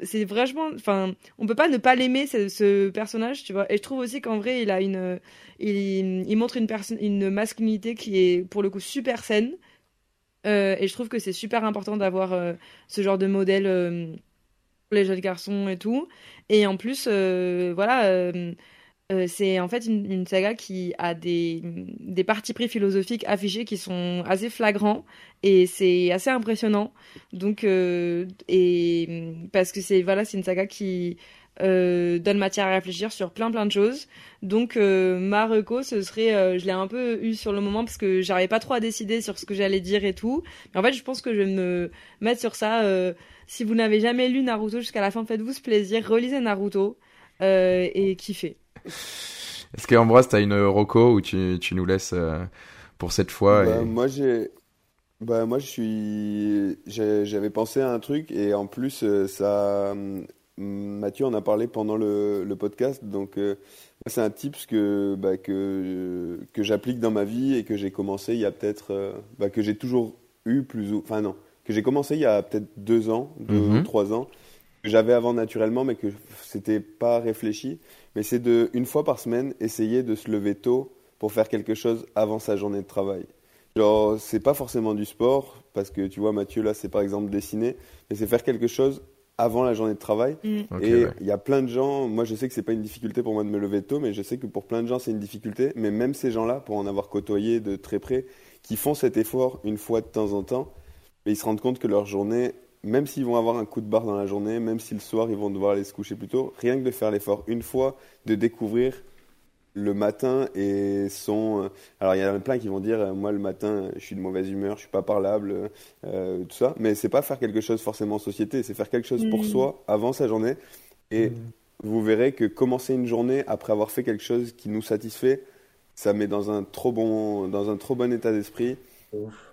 C'est vraiment, enfin, on peut pas ne pas l'aimer, ce, ce, personnage, tu vois. Et je trouve aussi qu'en vrai, il a une, il, montre une une masculinité qui est pour le coup super saine. Euh, et je trouve que c'est super important d'avoir euh, ce genre de modèle euh, pour les jeunes garçons et tout. Et en plus, voilà euh, c'est en fait une, saga qui a des, des partis pris philosophiques affichés qui sont assez flagrants et c'est assez impressionnant. Donc, euh, parce que c'est voilà, une saga qui euh, donne matière à réfléchir sur plein plein de choses. Donc, ma reco, ce serait, je l'ai un peu eu sur le moment parce que j'arrivais pas trop à décider sur ce que j'allais dire et tout. Mais en fait, je pense que je vais me mettre sur ça. si vous n'avez jamais lu Naruto jusqu'à la fin, faites-vous ce plaisir, relisez Naruto et kiffez. Est-ce qu'Ambroise, tu as une roco où tu, tu nous laisses euh, pour cette fois bah, Moi, j'ai. Bah, moi, je suis. J'avais pensé à un truc et en plus, euh, ça. Mathieu en a parlé pendant le, le podcast, donc euh, c'est un tips que, bah, que, que j'applique dans ma vie et que j'ai commencé il y a peut-être. bah, que j'ai toujours eu plus ou. Enfin, non. Que j'ai commencé il y a peut-être deux ans, deux ou mhm. trois ans. Que j'avais avant naturellement, mais que c'était pas réfléchi mais c'est de, une fois par semaine, essayer de se lever tôt pour faire quelque chose avant sa journée de travail. Genre, c'est pas forcément du sport, parce que tu vois, Mathieu, là, c'est par exemple dessiner, mais c'est faire quelque chose avant la journée de travail. Mm. et il y a plein de gens, moi je sais que c'est pas une difficulté pour moi de me lever tôt, mais je sais que pour plein de gens c'est une difficulté. Mais même ces gens-là, pour en avoir côtoyé de très près, qui font cet effort une fois de temps en temps, ils se rendent compte que leur journée, même s'ils vont avoir un coup de barre dans la journée, même si le soir ils vont devoir aller se coucher plus tôt, rien que de faire l'effort une fois, de découvrir le matin et son. Euh, alors il y en a plein qui vont dire, euh, moi le matin je suis de mauvaise humeur, je suis pas parlable, euh, tout ça, mais c'est pas faire quelque chose forcément en société, c'est faire quelque chose pour mm. soi avant sa journée. Et mm. vous verrez que commencer une journée après avoir fait quelque chose qui nous satisfait, ça met dans un trop bon, dans un trop bon état d'esprit.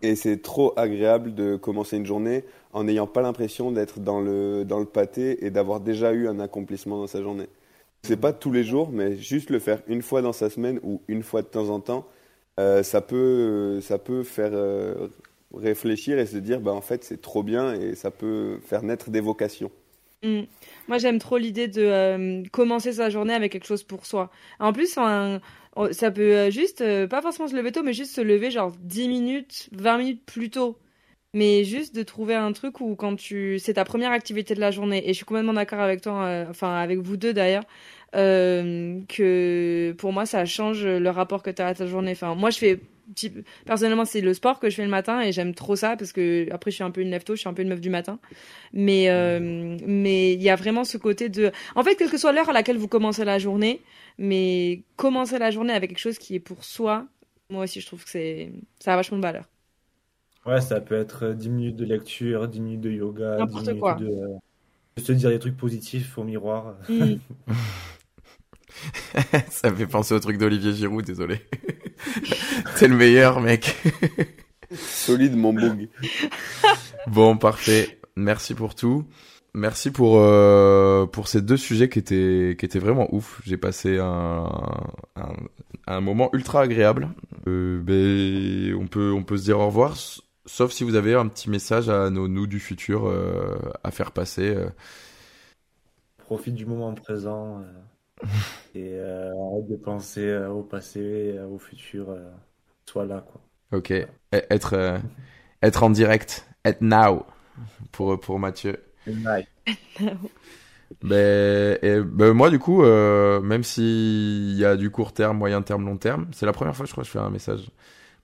Et c'est trop agréable de commencer une journée en n'ayant pas l'impression d'être dans le, dans le pâté et d'avoir déjà eu un accomplissement dans sa journée. C'est pas tous les jours, mais juste le faire une fois dans sa semaine ou une fois de temps en temps, euh, ça, peut, ça peut faire euh, réfléchir et se dire, bah, en fait, c'est trop bien et ça peut faire naître des vocations. Mm. Moi, j'aime trop l'idée de euh, commencer sa journée avec quelque chose pour soi. En plus, ça peut juste, pas forcément se lever tôt, mais juste se lever genre 10 minutes, 20 minutes plus tôt mais juste de trouver un truc où quand tu c'est ta première activité de la journée et je suis complètement d'accord avec toi euh, enfin avec vous deux d'ailleurs euh, que pour moi ça change le rapport que tu as à ta journée enfin moi je fais personnellement c'est le sport que je fais le matin et j'aime trop ça parce que après je suis un peu une lève tôt je suis un peu une meuf du matin mais euh, mais il y a vraiment ce côté de en fait quelle que soit l'heure à laquelle vous commencez la journée mais commencer la journée avec quelque chose qui est pour soi moi aussi je trouve que c'est ça a vachement de valeur Ouais, ça peut être 10 minutes de lecture, 10 minutes de yoga, 10 minutes quoi. de se dire des trucs positifs au miroir. Mm. ça me fait penser au truc d'Olivier Giroud, désolé. T'es le meilleur, mec. Solide, mon bug. bon, parfait. Merci pour tout. Merci pour euh, pour ces deux sujets qui étaient qui étaient vraiment ouf. J'ai passé un, un, un moment ultra agréable. Euh, ben, on peut on peut se dire au revoir Sauf si vous avez un petit message à nos nous du futur euh, à faire passer. Euh. Profite du moment présent euh, et arrête de penser au passé, au futur. sois là, quoi. Ok. Être, être en direct. Être now pour, pour Mathieu. Ben, et, ben, moi, du coup, même s'il y a du court terme, moyen terme, long terme, c'est la première fois, je crois, que je fais un message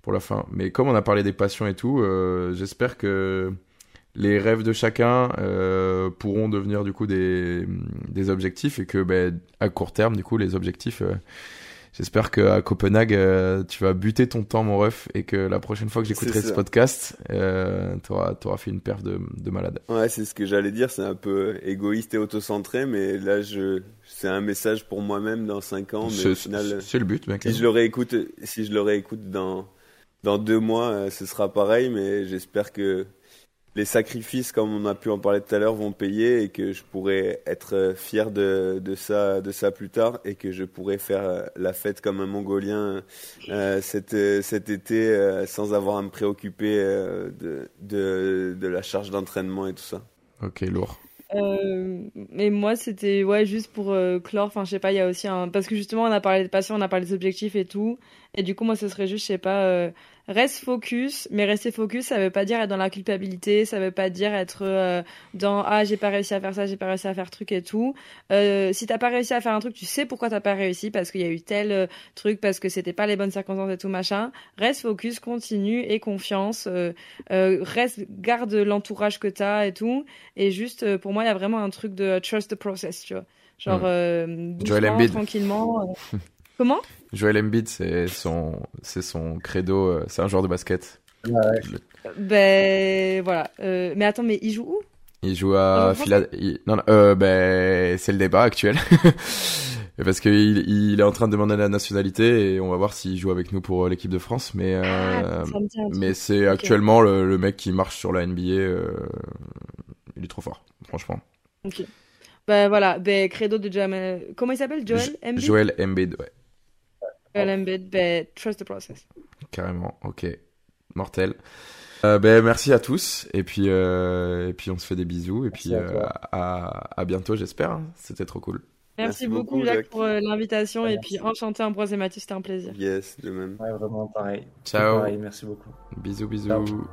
pour la fin. Mais comme on a parlé des passions et tout, euh, j'espère que les rêves de chacun euh, pourront devenir du coup des, des objectifs et que ben, à court terme, du coup, les objectifs. Euh, j'espère que à Copenhague, tu vas buter ton temps, mon ref, et que la prochaine fois que j'écouterai ce podcast, euh, tu auras, fait une perf de, de malade. Ouais, c'est ce que j'allais dire. C'est un peu égoïste et autocentré, mais là, je, c'est un message pour moi-même dans 5 ans. Mais au final, c'est le but, mec. Si je le réécoute, si je le réécoute dans dans deux mois, euh, ce sera pareil, mais j'espère que les sacrifices, comme on a pu en parler tout à l'heure, vont payer et que je pourrai être euh, fier de, de, ça, de ça plus tard et que je pourrai faire euh, la fête comme un Mongolien euh, cet, cet été sans avoir à me préoccuper de, de, de la charge d'entraînement et tout ça. Ok, lourd. Euh, mais moi, c'était ouais juste pour clore. Enfin, je sais pas. Il y a aussi un parce que justement, on a parlé de passion, on a parlé des objectifs et tout. Et du coup, moi, ce serait juste, je sais pas, euh, reste focus. Mais rester focus, ça veut pas dire être dans la culpabilité, ça veut pas dire être euh, dans ah j'ai pas réussi à faire ça, j'ai pas réussi à faire truc et tout. Euh, si t'as pas réussi à faire un truc, tu sais pourquoi t'as pas réussi parce qu'il y a eu tel euh, truc, parce que c'était pas les bonnes circonstances et tout machin. Reste focus, continue et confiance. reste, garde l'entourage que t'as et tout. Et juste, pour moi, il y a vraiment un truc de trust the process, tu vois. Genre, hmm. doucement, tranquillement. Comment? Joel Embiid, c'est son, c'est son credo, euh, c'est un joueur de basket. Ouais. Ben voilà. Euh, mais attends, mais il joue où? Il joue à Philadelphie. Non, non euh, ben c'est le débat actuel. Parce qu'il il est en train de demander la nationalité et on va voir s'il joue avec nous pour l'équipe de France. Mais ah, mais c'est actuellement le, mec qui marche sur la NBA. il est trop fort, franchement. Ok. Ben voilà, ben credo de Joel. Comment il s'appelle? Joel Embiid? Joel Embiid, ouais. LMBit, ben, trust the process. Carrément, ok. Mortel. Euh, ben, merci à tous et puis euh, et puis on se fait des bisous et puis euh, à, à, bientôt j'espère hein. c'était trop cool. Merci, beaucoup, Jacques, pour euh, l'invitation et puis enchanté Ambroise et Mathieu c'était un plaisir. Yes de même. Ouais vraiment pareil. Ciao. Pareil, merci beaucoup. Bisous bisous